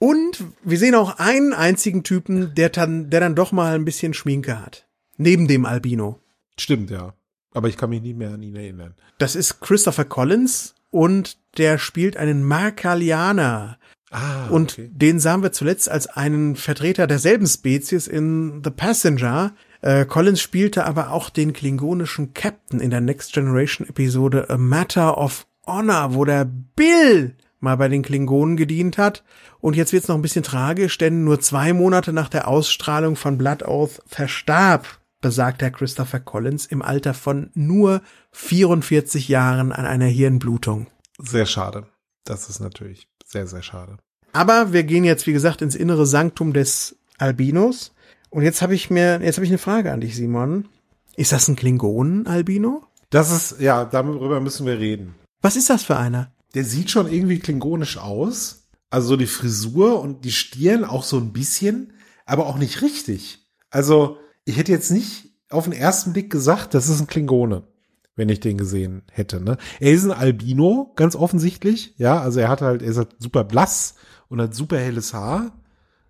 Und wir sehen auch einen einzigen Typen, der dann, der dann doch mal ein bisschen Schminke hat. Neben dem Albino. Stimmt, ja. Aber ich kann mich nicht mehr an ihn erinnern. Das ist Christopher Collins und der spielt einen Markalianer. Ah, Und okay. den sahen wir zuletzt als einen Vertreter derselben Spezies in The Passenger. Äh, Collins spielte aber auch den klingonischen Captain in der Next Generation Episode A Matter of Honor, wo der Bill mal bei den Klingonen gedient hat. Und jetzt wird's noch ein bisschen tragisch, denn nur zwei Monate nach der Ausstrahlung von Blood Oath verstarb besagter Christopher Collins im Alter von nur 44 Jahren an einer Hirnblutung. Sehr schade. Das ist natürlich sehr, sehr schade. Aber wir gehen jetzt, wie gesagt, ins innere Sanktum des Albinos. Und jetzt habe ich mir, jetzt habe ich eine Frage an dich, Simon. Ist das ein Klingonen-Albino? Das ist, ja, darüber müssen wir reden. Was ist das für einer? Der sieht schon irgendwie klingonisch aus. Also so die Frisur und die Stirn auch so ein bisschen, aber auch nicht richtig. Also ich hätte jetzt nicht auf den ersten Blick gesagt, das ist ein Klingone, wenn ich den gesehen hätte. Ne? Er ist ein Albino, ganz offensichtlich. Ja, also er hat halt, er ist halt super blass und hat super helles Haar.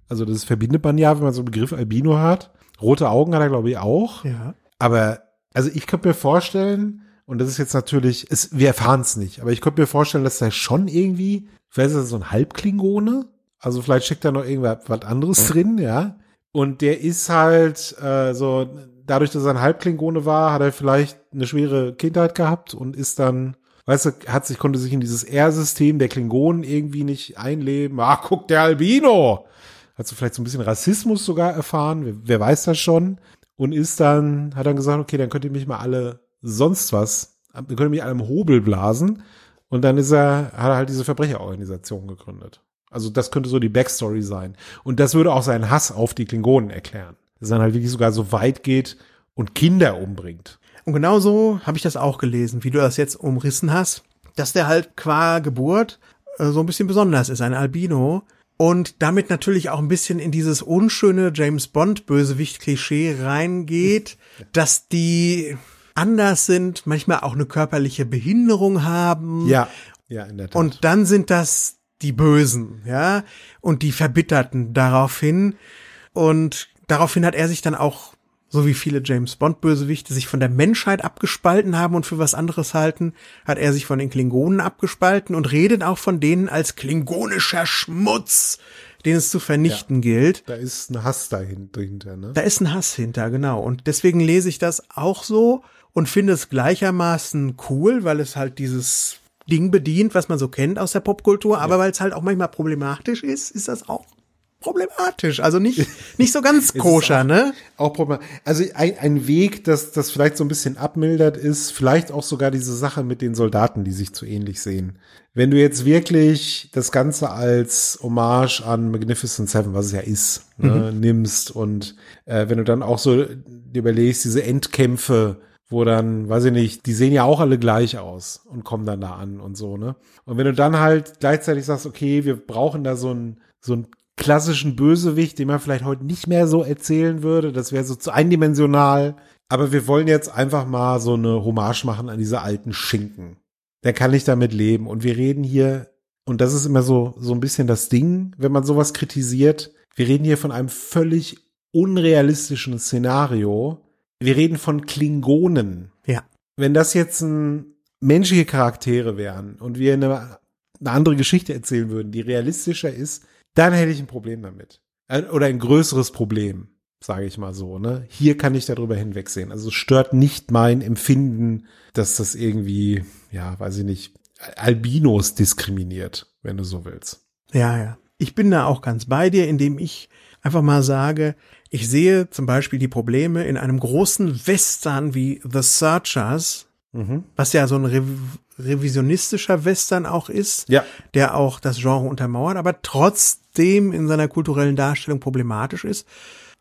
Also das verbindet man ja, wenn man so einen Begriff Albino hat. Rote Augen hat er, glaube ich, auch. Ja. Aber, also ich könnte mir vorstellen, und das ist jetzt natürlich, es, wir erfahren es nicht, aber ich könnte mir vorstellen, dass da schon irgendwie, vielleicht ist das so ein Halbklingone, also vielleicht steckt da noch irgendwas was anderes drin, ja. Und der ist halt äh, so, dadurch, dass er ein Halbklingone war, hat er vielleicht eine schwere Kindheit gehabt und ist dann, weißt du, hat sich, konnte sich in dieses R-System der Klingonen irgendwie nicht einleben. Ah, guck, der Albino! Hat so vielleicht so ein bisschen Rassismus sogar erfahren, wer, wer weiß das schon. Und ist dann, hat dann gesagt, okay, dann könnt ihr mich mal alle sonst was, könnt ihr mich im Hobel blasen. Und dann ist er, hat er halt diese Verbrecherorganisation gegründet. Also das könnte so die Backstory sein. Und das würde auch seinen Hass auf die Klingonen erklären. Dass er dann halt wirklich sogar so weit geht und Kinder umbringt. Und genau so habe ich das auch gelesen, wie du das jetzt umrissen hast, dass der halt qua Geburt äh, so ein bisschen besonders ist, ein Albino. Und damit natürlich auch ein bisschen in dieses unschöne James Bond Bösewicht Klischee reingeht, (laughs) dass die anders sind, manchmal auch eine körperliche Behinderung haben. Ja, ja, in der Tat. Und dann sind das die Bösen, ja, und die Verbitterten daraufhin. Und daraufhin hat er sich dann auch, so wie viele James Bond Bösewichte, sich von der Menschheit abgespalten haben und für was anderes halten, hat er sich von den Klingonen abgespalten und redet auch von denen als klingonischer Schmutz, den es zu vernichten gilt. da ist ein Hass dahinter, ne? Da ist ein Hass hinter, genau. Und deswegen lese ich das auch so und finde es gleichermaßen cool, weil es halt dieses Ding bedient, was man so kennt aus der Popkultur, aber weil es halt auch manchmal problematisch ist, ist das auch problematisch. Also nicht, (laughs) nicht so ganz koscher, auch- ne? Auch Problem. Also ein, ein Weg, das das vielleicht so ein bisschen abmildert, ist vielleicht auch sogar diese Sache mit den Soldaten, die sich zu ähnlich sehen. Wenn du jetzt wirklich das Ganze als Hommage an Magnificent Seven, was es ja ist, ne, nimmst und äh, wenn du dann auch so überlegst, diese Endkämpfe, wo dann, weiß ich nicht, die sehen ja auch alle gleich aus und kommen dann da an und so, ne? Und wenn du dann halt gleichzeitig sagst, okay, wir brauchen da so ein so ein klassischen Bösewicht, den man vielleicht heute nicht mehr so erzählen würde. Das wäre so zu eindimensional. Aber wir wollen jetzt einfach mal so eine Hommage machen an diese alten Schinken. Der kann nicht damit leben. Und wir reden hier, und das ist immer so, so ein bisschen das Ding, wenn man sowas kritisiert. Wir reden hier von einem völlig unrealistischen Szenario. Wir reden von Klingonen. Ja. Wenn das jetzt ein menschliche Charaktere wären und wir eine, eine andere Geschichte erzählen würden, die realistischer ist, dann hätte ich ein Problem damit. Ein- Oder ein größeres Problem, sage ich mal so. Ne? Hier kann ich darüber hinwegsehen. Also es stört nicht mein Empfinden, dass das irgendwie, ja, weiß ich nicht, Albinos diskriminiert, wenn du so willst. Ja, ja. Ich bin da auch ganz bei dir, indem ich einfach mal sage, ich sehe zum Beispiel die Probleme in einem großen Western wie The Searchers, Mhm. was ja so ein rev revisionistischer Western auch ist, Ja. der auch das Genre untermauert, aber trotzdem in seiner kulturellen Darstellung problematisch ist.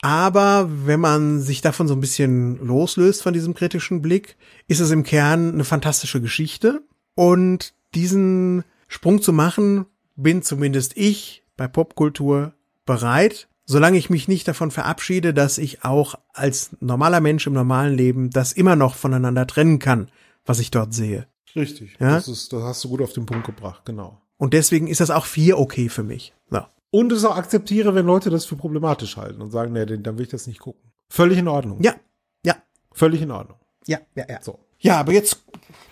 Aber wenn man sich davon so ein bisschen loslöst von diesem kritischen Blick, ist es im Kern eine fantastische Geschichte. Und diesen Sprung zu machen, bin zumindest ich bei Popkultur bereit, solange ich mich nicht davon verabschiede, dass ich auch als normaler Mensch im normalen Leben das immer noch voneinander trennen kann, was ich dort sehe. Richtig. Ja? Das, ist, das hast du gut auf den Punkt gebracht, genau. Und deswegen ist das auch vier okay für mich. So. Und es auch akzeptiere, wenn Leute das für problematisch halten und sagen, nee, dann will ich das nicht gucken. Völlig in Ordnung. Ja, ja, Völlig in Ordnung. ja, ja, ja. So. Ja, aber jetzt,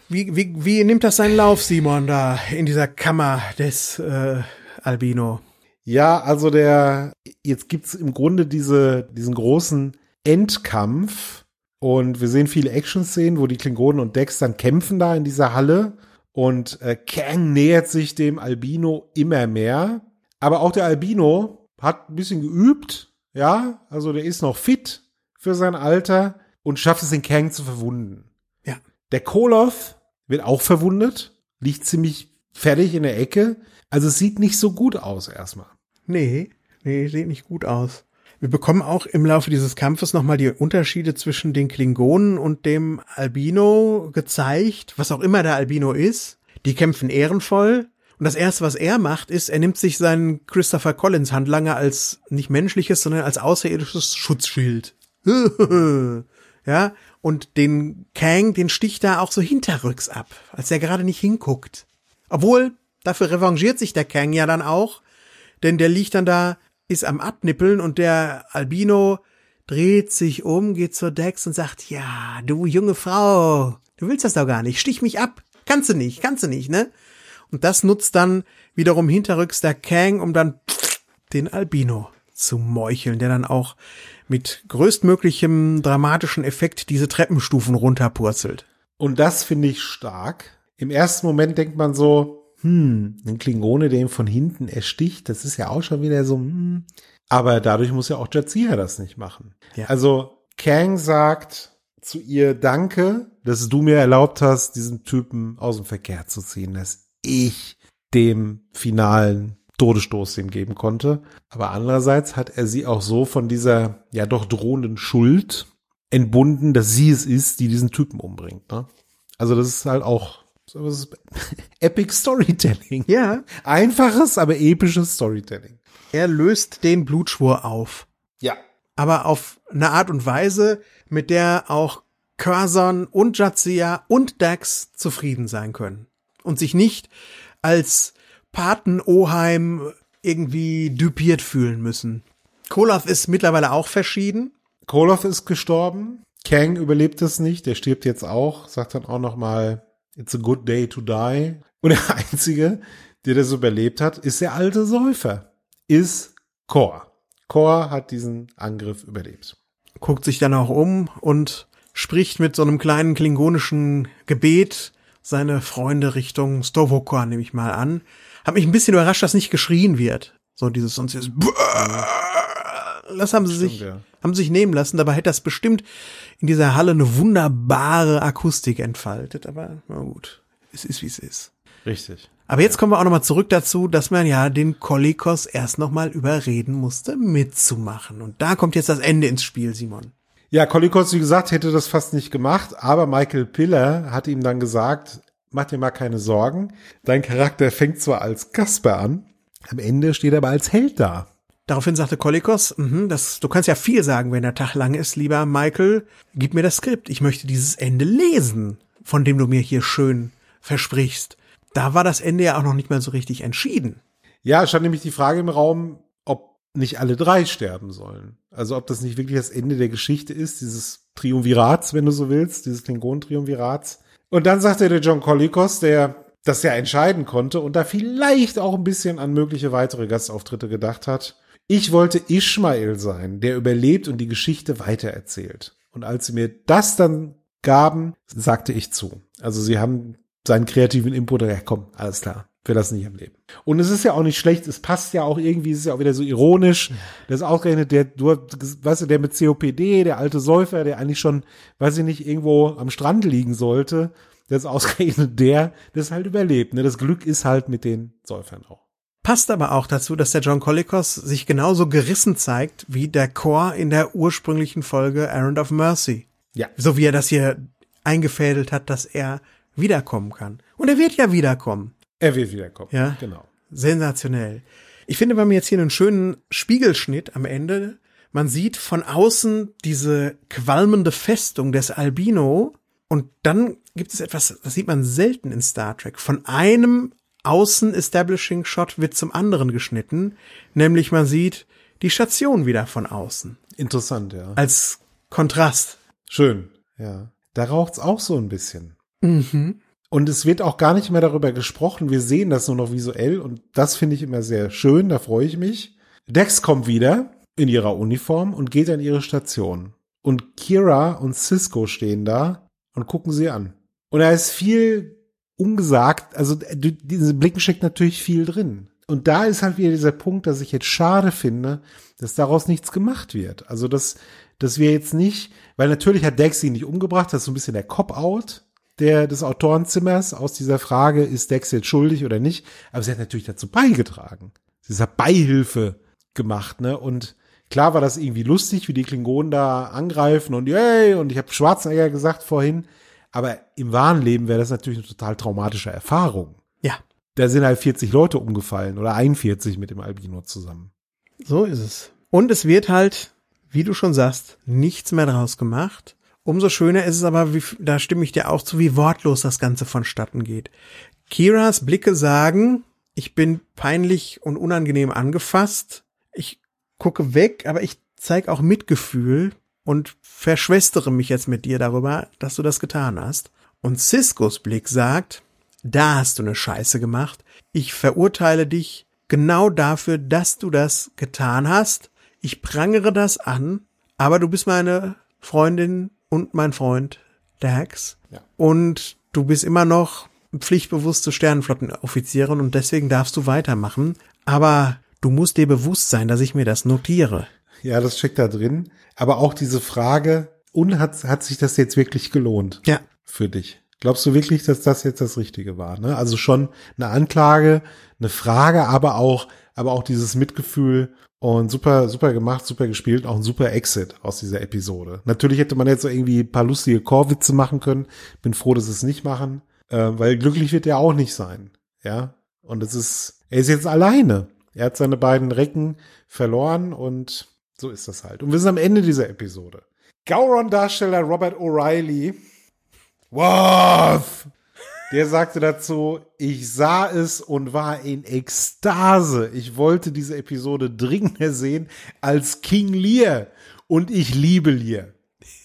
wie, wie, wie nimmt das seinen Lauf, Simon, da in dieser Kammer des äh, Albino? Ja, also der, jetzt gibt's im Grunde diese, diesen großen Endkampf und wir sehen viele Action-Szenen, wo die Klingonen und Dex dann kämpfen da in dieser Halle und äh, Kang nähert sich dem Albino immer mehr. Aber auch der Albino hat ein bisschen geübt, ja, also der ist noch fit für sein Alter und schafft es, den Kang zu verwunden. Ja. Der Koloth wird auch verwundet, liegt ziemlich fertig in der Ecke. Also es sieht nicht so gut aus erstmal. Nee, nee, sieht nicht gut aus. Wir bekommen auch im Laufe dieses Kampfes nochmal die Unterschiede zwischen den Klingonen und dem Albino gezeigt, was auch immer der Albino ist. Die kämpfen ehrenvoll. Und das erste, was er macht, ist, er nimmt sich seinen Christopher Collins Handlanger als nicht menschliches, sondern als außerirdisches Schutzschild. (laughs) ja, und den Kang, den sticht er auch so hinterrücks ab, als er gerade nicht hinguckt. Obwohl, dafür revanchiert sich der Kang ja dann auch, denn der liegt dann da, ist am Abnippeln und der Albino dreht sich um, geht zur Dex und sagt, ja, du junge Frau, du willst das doch gar nicht, stich mich ab. Kannst du nicht, kannst du nicht, ne? Und das nutzt dann wiederum hinterrücks der Kang, um dann den Albino zu meucheln, der dann auch mit größtmöglichem dramatischen Effekt diese Treppenstufen runterpurzelt. Und das finde ich stark. Im ersten Moment denkt man so, hm, ein Klingone, der ihn von hinten ersticht, das ist ja auch schon wieder so, hm. Aber dadurch muss ja auch Jazia das nicht machen. Ja. Also Kang sagt zu ihr, danke, dass du mir erlaubt hast, diesen Typen aus dem Verkehr zu ziehen, dass ich dem finalen Todesstoß dem geben konnte. Aber andererseits hat er sie auch so von dieser ja doch drohenden Schuld entbunden, dass sie es ist, die diesen Typen umbringt. Ne? Also das ist halt auch so was ist Epic Storytelling. Ja, Einfaches, aber episches Storytelling. er löst den Blutschwur auf. Ja. aber auf eine Art und Weise, mit der auch Curzon und Jadzia und Dax zufrieden sein können und sich nicht als Paten-Oheim irgendwie düpiert fühlen müssen. Koloth ist mittlerweile auch verschieden. Koloth ist gestorben. Kang überlebt es nicht. Der stirbt jetzt auch. Sagt dann auch noch mal, it's a good day to die. Und der (laughs) Einzige, der das überlebt hat, ist der alte Säufer. Ist Kor. Kor hat diesen Angriff überlebt. guckt sich dann auch um und spricht mit so einem kleinen klingonischen Gebet seine Freunde Richtung Stovokor, nehme ich mal an. Hab mich ein bisschen überrascht, dass nicht geschrien wird. So dieses sonst dieses Das haben sie sich, ja. Haben sich nehmen lassen. Dabei hätte das bestimmt in dieser Halle eine wunderbare Akustik entfaltet. Aber na gut, es ist wie es ist. Richtig. Aber jetzt kommen wir auch nochmal zurück dazu, dass man ja den Kolikos erst nochmal überreden musste, mitzumachen. Und da kommt jetzt das Ende ins Spiel, Simon. Ja, Kolikos, wie gesagt, hätte das fast nicht gemacht, aber Michael Piller hat ihm dann gesagt, mach dir mal keine Sorgen. Dein Charakter fängt zwar als Kasper an, am Ende steht er aber als Held da. Daraufhin sagte Kolikos, mhm, das, du kannst ja viel sagen, wenn der Tag lang ist, lieber Michael. Gib mir das Skript. Ich möchte dieses Ende lesen, von dem du mir hier schön versprichst. Da war das Ende ja auch noch nicht mal so richtig entschieden. Ja, stand nämlich die Frage im Raum, ob nicht alle drei sterben sollen. Also ob das nicht wirklich das Ende der Geschichte ist, dieses Triumvirats, wenn du so willst, dieses Klingon-Triumvirats. Und dann sagte der John Kolikos, der das ja entscheiden konnte und da vielleicht auch ein bisschen an mögliche weitere Gastauftritte gedacht hat. Ich wollte Ishmael sein, der überlebt und die Geschichte weitererzählt. Und als sie mir das dann gaben, sagte ich zu. Also sie haben seinen kreativen Input, ja komm, alles klar, wir lassen dich am Leben. Und es ist ja auch nicht schlecht, es passt ja auch irgendwie, es ist ja auch wieder so ironisch. Das ist ausgerechnet der, du, weißt du, der mit COPD, der alte Säufer, der eigentlich schon, weiß ich nicht, irgendwo am Strand liegen sollte, das ist ausgerechnet der, das halt überlebt. Ne? Das Glück ist halt mit den Säufern auch. Passt aber auch dazu, dass der John Colicos sich genauso gerissen zeigt wie der Chor in der ursprünglichen Folge Errand of Mercy. Ja. So wie er das hier eingefädelt hat, dass er wiederkommen kann. Und er wird ja wiederkommen. Er wird wiederkommen. Ja. Genau. Sensationell. Ich finde, wir haben jetzt hier einen schönen Spiegelschnitt am Ende. Man sieht von außen diese qualmende Festung des Albino und dann gibt es etwas, das sieht man selten in Star Trek. Von einem Außen-Establishing-Shot wird zum anderen geschnitten, nämlich man sieht die Station wieder von außen. Interessant, ja. Als Kontrast. Schön, ja. Da raucht's auch so ein bisschen. Mhm. Und es wird auch gar nicht mehr darüber gesprochen. Wir sehen das nur noch visuell und das finde ich immer sehr schön. Da freue ich mich. Dex kommt wieder in ihrer Uniform und geht an ihre Station. Und Kira und Cisco stehen da und gucken sie an. Und da ist viel ungesagt. Also diese Blicken steckt natürlich viel drin. Und da ist halt wieder dieser Punkt, dass ich jetzt schade finde, dass daraus nichts gemacht wird. Also dass, dass wir jetzt nicht, weil natürlich hat Dex ihn nicht umgebracht, das ist so ein bisschen der Cop-Out des Autorenzimmers aus dieser Frage, ist Dex jetzt schuldig oder nicht? Aber sie hat natürlich dazu beigetragen. Sie hat Beihilfe gemacht, ne? Und klar war das irgendwie lustig, wie die Klingonen da angreifen und yay, und ich habe Schwarzenegger gesagt vorhin, aber im wahren Leben wäre das natürlich eine total traumatische Erfahrung. Ja. Da sind halt 40 Leute umgefallen oder 41 mit dem Albino zusammen. So ist es. Und es wird halt, wie du schon sagst, nichts mehr draus gemacht. Umso schöner ist es aber, wie, da stimme ich dir auch zu, wie wortlos das Ganze vonstatten geht. Kiras Blicke sagen, ich bin peinlich und unangenehm angefasst. Ich gucke weg, aber ich zeige auch Mitgefühl und verschwestere mich jetzt mit dir darüber, dass du das getan hast. Und Ciscos Blick sagt, da hast du eine Scheiße gemacht. Ich verurteile dich genau dafür, dass du das getan hast. Ich prangere das an, aber du bist meine Freundin und mein Freund Dax. Ja. Und du bist immer noch pflichtbewusste Sternenflottenoffizierin und deswegen darfst du weitermachen. Aber du musst dir bewusst sein, dass ich mir das notiere. Ja, das steckt da drin. Aber auch diese Frage, und hat, hat sich das jetzt wirklich gelohnt? Ja. Für dich? Glaubst du wirklich, dass das jetzt das Richtige war? Ne? Also schon eine Anklage, eine Frage, aber auch, aber auch dieses Mitgefühl, und super, super gemacht, super gespielt, auch ein super Exit aus dieser Episode. Natürlich hätte man jetzt so irgendwie ein paar lustige Chorwitze machen können. Bin froh, dass sie es nicht machen, äh, weil glücklich wird er auch nicht sein. Ja. Und es ist, er ist jetzt alleine. Er hat seine beiden Recken verloren und so ist das halt. Und wir sind am Ende dieser Episode. Gauron-Darsteller Robert O'Reilly. Wow! Der sagte dazu, ich sah es und war in Ekstase. Ich wollte diese Episode dringender sehen als King Lear. Und ich liebe Lear.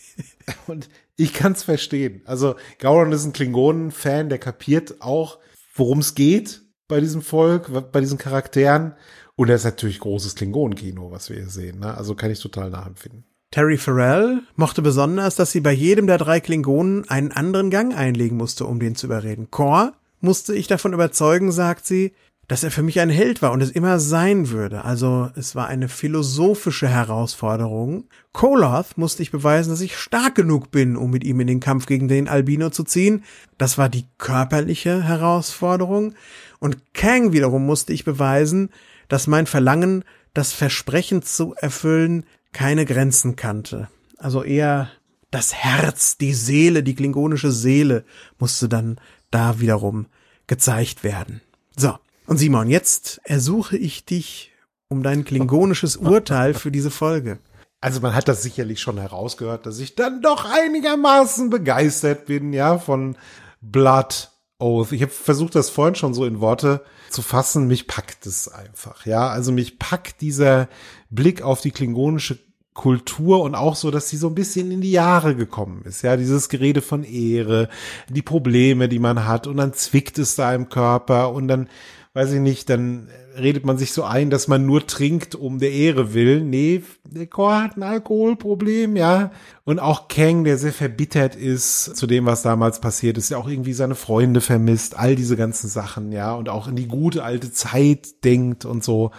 (laughs) Und ich kann es verstehen. Also Gauron ist ein Klingonen-Fan, der kapiert auch, worum es geht bei diesem Volk, bei diesen Charakteren. Und das ist natürlich großes Klingonen-Kino, was wir hier sehen. Ne? Also kann ich total nachempfinden. Terry Farrell mochte besonders, dass sie bei jedem der drei Klingonen einen anderen Gang einlegen musste, um den zu überreden. Kor musste ich davon überzeugen, sagt sie, dass er für mich ein Held war und es immer sein würde. Also es war eine philosophische Herausforderung. Koloth musste ich beweisen, dass ich stark genug bin, um mit ihm in den Kampf gegen den Albino zu ziehen. Das war die körperliche Herausforderung. Und Kang wiederum musste ich beweisen, dass mein Verlangen, das Versprechen zu erfüllen, keine Grenzen kannte. Also eher das Herz, die Seele, die klingonische Seele musste dann da wiederum gezeigt werden. So, und Simon, jetzt ersuche ich dich um dein klingonisches Urteil für diese Folge. Also man hat das sicherlich schon herausgehört, dass ich dann doch einigermaßen begeistert bin, ja, von Blood Oath. Ich habe versucht, das vorhin schon so in Worte zu fassen. Mich packt es einfach, ja. Also mich packt dieser Blick auf die klingonische Kultur und auch so, dass sie so ein bisschen in die Jahre gekommen ist. Ja, dieses Gerede von Ehre, die Probleme, die man hat und dann zwickt es da im Körper und dann, weiß ich nicht, dann redet man sich so ein, dass man nur trinkt um der Ehre willen. Nee, der Chor hat ein Alkoholproblem, ja. Und auch Kang, der sehr verbittert ist zu dem, was damals passiert ist, ja auch irgendwie seine Freunde vermisst, all diese ganzen Sachen, ja, und auch in die gute alte Zeit denkt und so.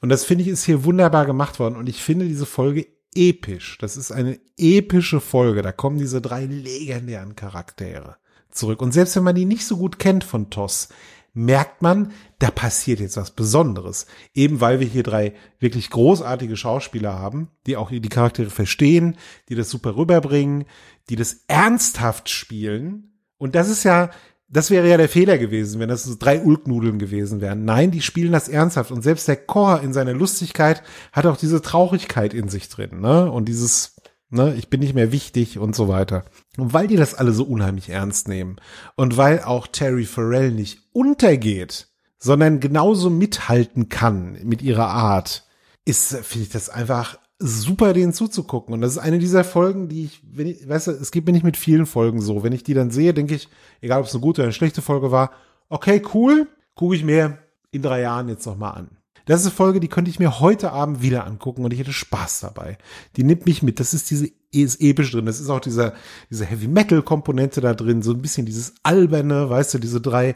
Und das finde ich ist hier wunderbar gemacht worden. Und ich finde diese Folge episch. Das ist eine epische Folge. Da kommen diese drei legendären Charaktere zurück. Und selbst wenn man die nicht so gut kennt von Toss, merkt man, da passiert jetzt was Besonderes. Eben weil wir hier drei wirklich großartige Schauspieler haben, die auch die Charaktere verstehen, die das super rüberbringen, die das ernsthaft spielen. Und das ist ja das wäre ja der Fehler gewesen, wenn das so drei Ulknudeln gewesen wären. Nein, die spielen das ernsthaft. Und selbst der Chor in seiner Lustigkeit hat auch diese Traurigkeit in sich drin, ne? Und dieses Ne? Ich bin nicht mehr wichtig und so weiter. Und weil die das alle so unheimlich ernst nehmen und weil auch Terry Farrell nicht untergeht, sondern genauso mithalten kann mit ihrer Art, ist, finde ich das einfach super, denen zuzugucken. Und das ist eine dieser Folgen, die ich, wenn ich, weißt du, es geht mir nicht mit vielen Folgen so. Wenn ich die dann sehe, denke ich, egal ob es eine gute oder eine schlechte Folge war, okay, cool, gucke ich mir in drei Jahren jetzt nochmal an. Das ist eine Folge, die könnte ich mir heute Abend wieder angucken und ich hätte Spaß dabei. Die nimmt mich mit. Das ist diese, ist episch drin. Das ist auch dieser, diese Heavy Metal Komponente da drin. So ein bisschen dieses alberne, weißt du, diese drei,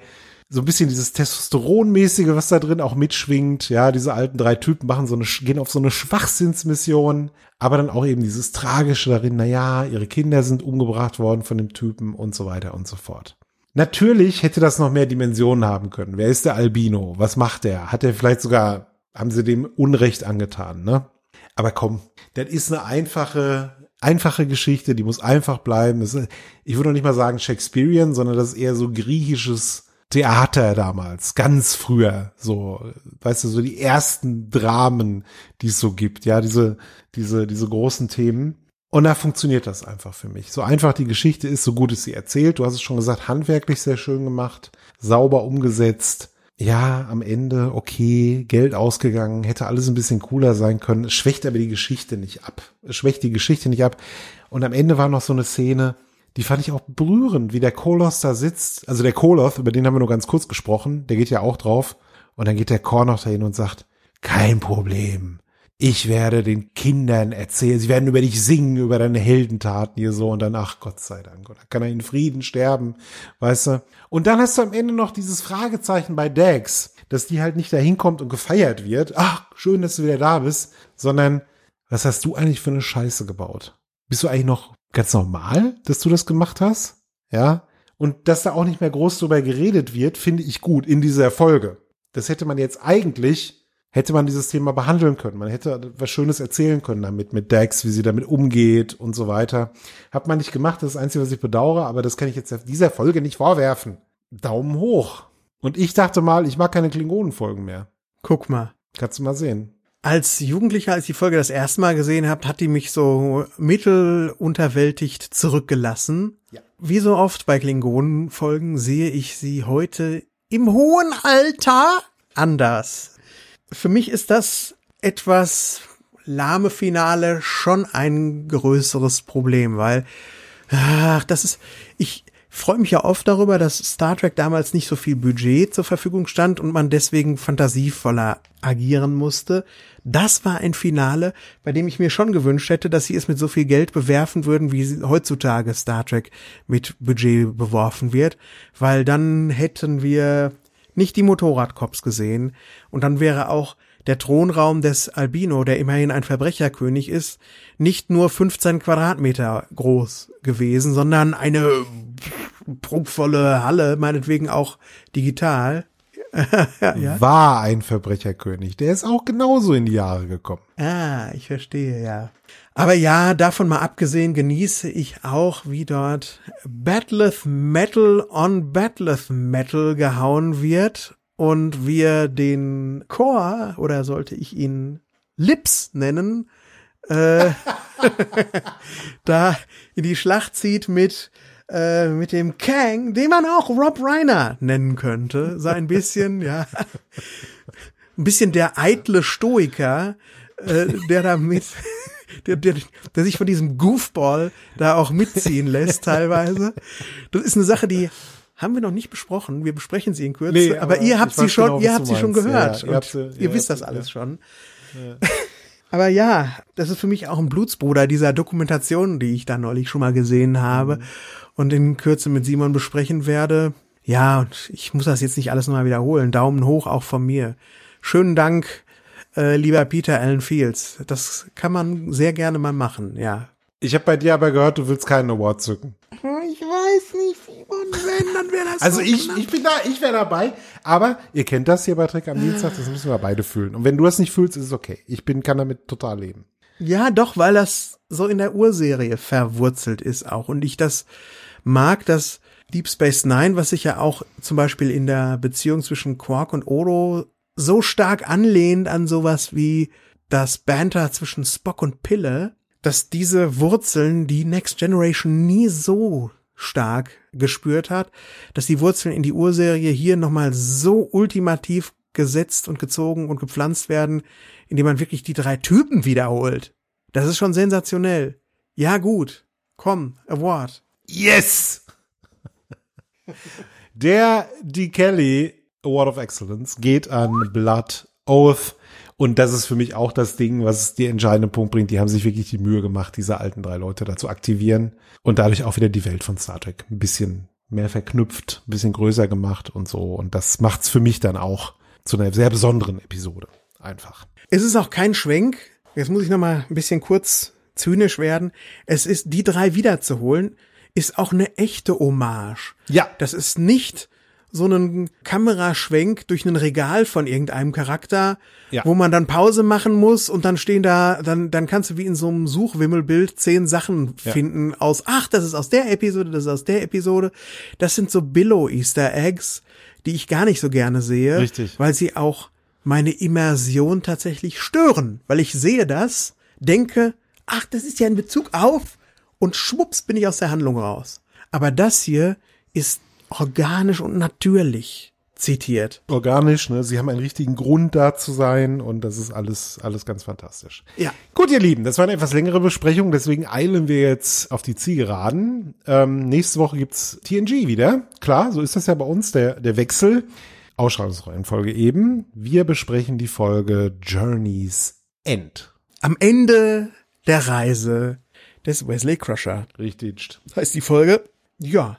so ein bisschen dieses Testosteronmäßige, was da drin auch mitschwingt. Ja, diese alten drei Typen machen so eine, gehen auf so eine Schwachsinnsmission, aber dann auch eben dieses Tragische darin, na ja, ihre Kinder sind umgebracht worden von dem Typen und so weiter und so fort. Natürlich hätte das noch mehr Dimensionen haben können. Wer ist der Albino? Was macht er? Hat er vielleicht sogar, haben sie dem Unrecht angetan, ne? Aber komm, das ist eine einfache, einfache Geschichte, die muss einfach bleiben. Ist, ich würde noch nicht mal sagen Shakespearean, sondern das ist eher so griechisches Theater damals, ganz früher, so, weißt du, so die ersten Dramen, die es so gibt, ja, diese, diese, diese großen Themen. Und da funktioniert das einfach für mich. So einfach die Geschichte ist, so gut ist sie erzählt. Du hast es schon gesagt, handwerklich sehr schön gemacht, sauber umgesetzt. Ja, am Ende, okay, Geld ausgegangen, hätte alles ein bisschen cooler sein können. Es schwächt aber die Geschichte nicht ab. Es schwächt die Geschichte nicht ab. Und am Ende war noch so eine Szene, die fand ich auch berührend, wie der Koloss da sitzt. Also der Koloth, über den haben wir nur ganz kurz gesprochen, der geht ja auch drauf. Und dann geht der Korn noch dahin und sagt, kein Problem ich werde den Kindern erzählen, sie werden über dich singen, über deine Heldentaten hier so und dann, ach Gott sei Dank, oder kann er in Frieden sterben, weißt du? Und dann hast du am Ende noch dieses Fragezeichen bei Dax, dass die halt nicht dahin kommt und gefeiert wird, ach, schön, dass du wieder da bist, sondern, was hast du eigentlich für eine Scheiße gebaut? Bist du eigentlich noch ganz normal, dass du das gemacht hast? Ja? Und dass da auch nicht mehr groß drüber geredet wird, finde ich gut in dieser Folge. Das hätte man jetzt eigentlich hätte man dieses Thema behandeln können. Man hätte was Schönes erzählen können damit, mit Dex, wie sie damit umgeht und so weiter. Hat man nicht gemacht, das ist das Einzige, was ich bedauere, aber das kann ich jetzt dieser Folge nicht vorwerfen. Daumen hoch. Und ich dachte mal, ich mag keine Klingonenfolgen mehr. Guck mal. Kannst du mal sehen. Als Jugendlicher, als ich die Folge das erste Mal gesehen habt, hat die mich so mittelunterwältigt zurückgelassen. Ja. Wie so oft bei Klingonenfolgen sehe ich sie heute im hohen Alter anders für mich ist das etwas lahme Finale schon ein größeres Problem, weil ach, das ist ich freue mich ja oft darüber, dass Star Trek damals nicht so viel Budget zur Verfügung stand und man deswegen fantasievoller agieren musste. Das war ein Finale, bei dem ich mir schon gewünscht hätte, dass sie es mit so viel Geld bewerfen würden, wie heutzutage Star Trek mit Budget beworfen wird, weil dann hätten wir nicht die Motorradcops gesehen. Und dann wäre auch der Thronraum des Albino, der immerhin ein Verbrecherkönig ist, nicht nur 15 Quadratmeter groß gewesen, sondern eine prunkvolle Halle, meinetwegen auch digital. (laughs) ja. War ein Verbrecherkönig. Der ist auch genauso in die Jahre gekommen. Ah, ich verstehe, ja. Aber ja, davon mal abgesehen genieße ich auch, wie dort Batleth Metal on Batleth Metal gehauen wird und wir den Chor, oder sollte ich ihn Lips nennen, äh, (laughs) da in die Schlacht zieht mit äh, mit dem Kang, den man auch Rob Reiner nennen könnte, so ein bisschen, ja, ein bisschen der eitle Stoiker, äh, der da mit der, der, der sich von diesem Goofball da auch mitziehen lässt teilweise. Das ist eine Sache, die haben wir noch nicht besprochen. Wir besprechen sie in Kürze. Nee, aber, aber, ihr habt sie schon, genau, ihr habt sie schon gehört. Ja, ihr, habt, ihr, ihr wisst das alles ja. schon. Ja. aber ja, das ist für mich auch ein Blutsbruder dieser Dokumentation, die ich da neulich schon mal gesehen habe mhm. und in Kürze mit Simon besprechen werde. Ja, und ich muss das jetzt nicht alles nochmal wiederholen. Daumen hoch auch von mir. Schönen Dank äh, lieber Peter Allen Fields. Das kann man sehr gerne mal machen, ja. Ich habe bei dir aber gehört, du willst keinen Award zücken. Ich weiß nicht, Simon, wenn, dann wäre das Also so ich, ich bin da, ich wäre dabei, aber ihr kennt das hier bei Trick am Dienstag, das müssen wir beide fühlen. Und wenn du das nicht fühlst, ist es okay. Ich bin, kann damit total leben. Ja, doch, weil das so in der Urserie verwurzelt ist auch. Und ich das mag, dass Deep Space Nine, was sich ja auch zum Beispiel in der Beziehung zwischen Quark und Odo so stark anlehnt an sowas wie das Banter zwischen Spock und Pille, dass diese Wurzeln die Next Generation nie so stark gespürt hat, dass die Wurzeln in die Urserie hier nochmal so ultimativ gesetzt und gezogen und gepflanzt werden, indem man wirklich die drei Typen wiederholt. Das ist schon sensationell. Ja, gut. Komm, Award. Yes! Der D. Kelly Award of Excellence geht an Blood Oath. Und das ist für mich auch das Ding, was die entscheidende Punkt bringt. Die haben sich wirklich die Mühe gemacht, diese alten drei Leute da zu aktivieren und dadurch auch wieder die Welt von Star Trek ein bisschen mehr verknüpft, ein bisschen größer gemacht und so. Und das macht's für mich dann auch zu einer sehr besonderen Episode. Einfach. Es ist auch kein Schwenk. Jetzt muss ich noch mal ein bisschen kurz zynisch werden. Es ist, die drei wiederzuholen, ist auch eine echte Hommage. Ja. Das ist nicht so einen Kameraschwenk durch ein Regal von irgendeinem Charakter, ja. wo man dann Pause machen muss und dann stehen da, dann, dann kannst du wie in so einem Suchwimmelbild zehn Sachen ja. finden aus, ach, das ist aus der Episode, das ist aus der Episode. Das sind so Billow-Easter Eggs, die ich gar nicht so gerne sehe, Richtig. weil sie auch meine Immersion tatsächlich stören, weil ich sehe das, denke, ach, das ist ja in Bezug auf und schwupps bin ich aus der Handlung raus. Aber das hier ist organisch und natürlich zitiert. Organisch, ne? Sie haben einen richtigen Grund da zu sein und das ist alles, alles ganz fantastisch. Ja. Gut, ihr Lieben, das war eine etwas längere Besprechung, deswegen eilen wir jetzt auf die Zielgeraden. Ähm, nächste Woche gibt's TNG wieder. Klar, so ist das ja bei uns, der, der Wechsel. Ausschreibungsreihenfolge eben. Wir besprechen die Folge Journey's End. Am Ende der Reise des Wesley Crusher. Richtig. Heißt die Folge. Ja.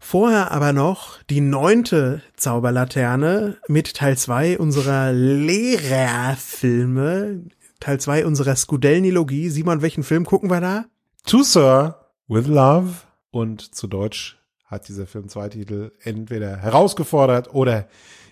Vorher aber noch die neunte Zauberlaterne mit Teil zwei unserer Lehrerfilme. Teil zwei unserer Skudelnilogie. Simon, welchen Film gucken wir da? To Sir with Love. Und zu Deutsch hat dieser Film zwei Titel entweder herausgefordert oder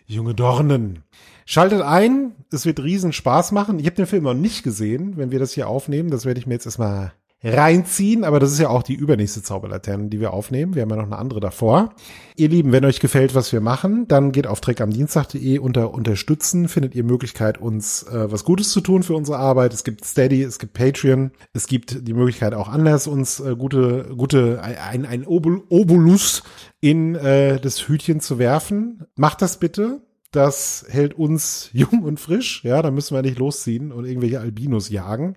junge Dornen. Schaltet ein, es wird riesen Spaß machen. Ich habe den Film noch nicht gesehen, wenn wir das hier aufnehmen. Das werde ich mir jetzt erstmal reinziehen, aber das ist ja auch die übernächste Zauberlaterne, die wir aufnehmen. Wir haben ja noch eine andere davor. Ihr Lieben, wenn euch gefällt, was wir machen, dann geht auf treckamdienstag.de unter unterstützen, findet ihr Möglichkeit, uns äh, was Gutes zu tun für unsere Arbeit. Es gibt Steady, es gibt Patreon, es gibt die Möglichkeit auch anders, uns äh, gute, gute, ein, ein Obolus in äh, das Hütchen zu werfen. Macht das bitte. Das hält uns (laughs) jung und frisch. Ja, da müssen wir nicht losziehen und irgendwelche Albinos jagen.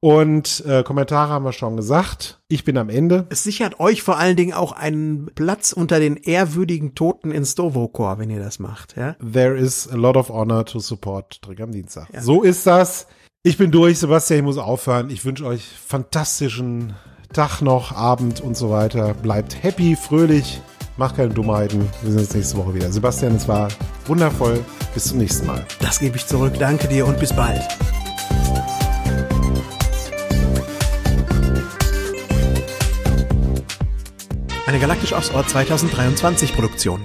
Und äh, Kommentare haben wir schon gesagt. Ich bin am Ende. Es sichert euch vor allen Dingen auch einen Platz unter den ehrwürdigen Toten in Stovokor, wenn ihr das macht. Ja? There is a lot of honor to support Trick am Dienstag. Ja. So ist das. Ich bin durch, Sebastian, ich muss aufhören. Ich wünsche euch fantastischen Tag noch, Abend und so weiter. Bleibt happy, fröhlich, macht keine Dummheiten. Wir sehen uns nächste Woche wieder. Sebastian, es war wundervoll. Bis zum nächsten Mal. Das gebe ich zurück. Danke dir und bis bald. Eine Galaktisch aufs Ohr 2023 Produktion.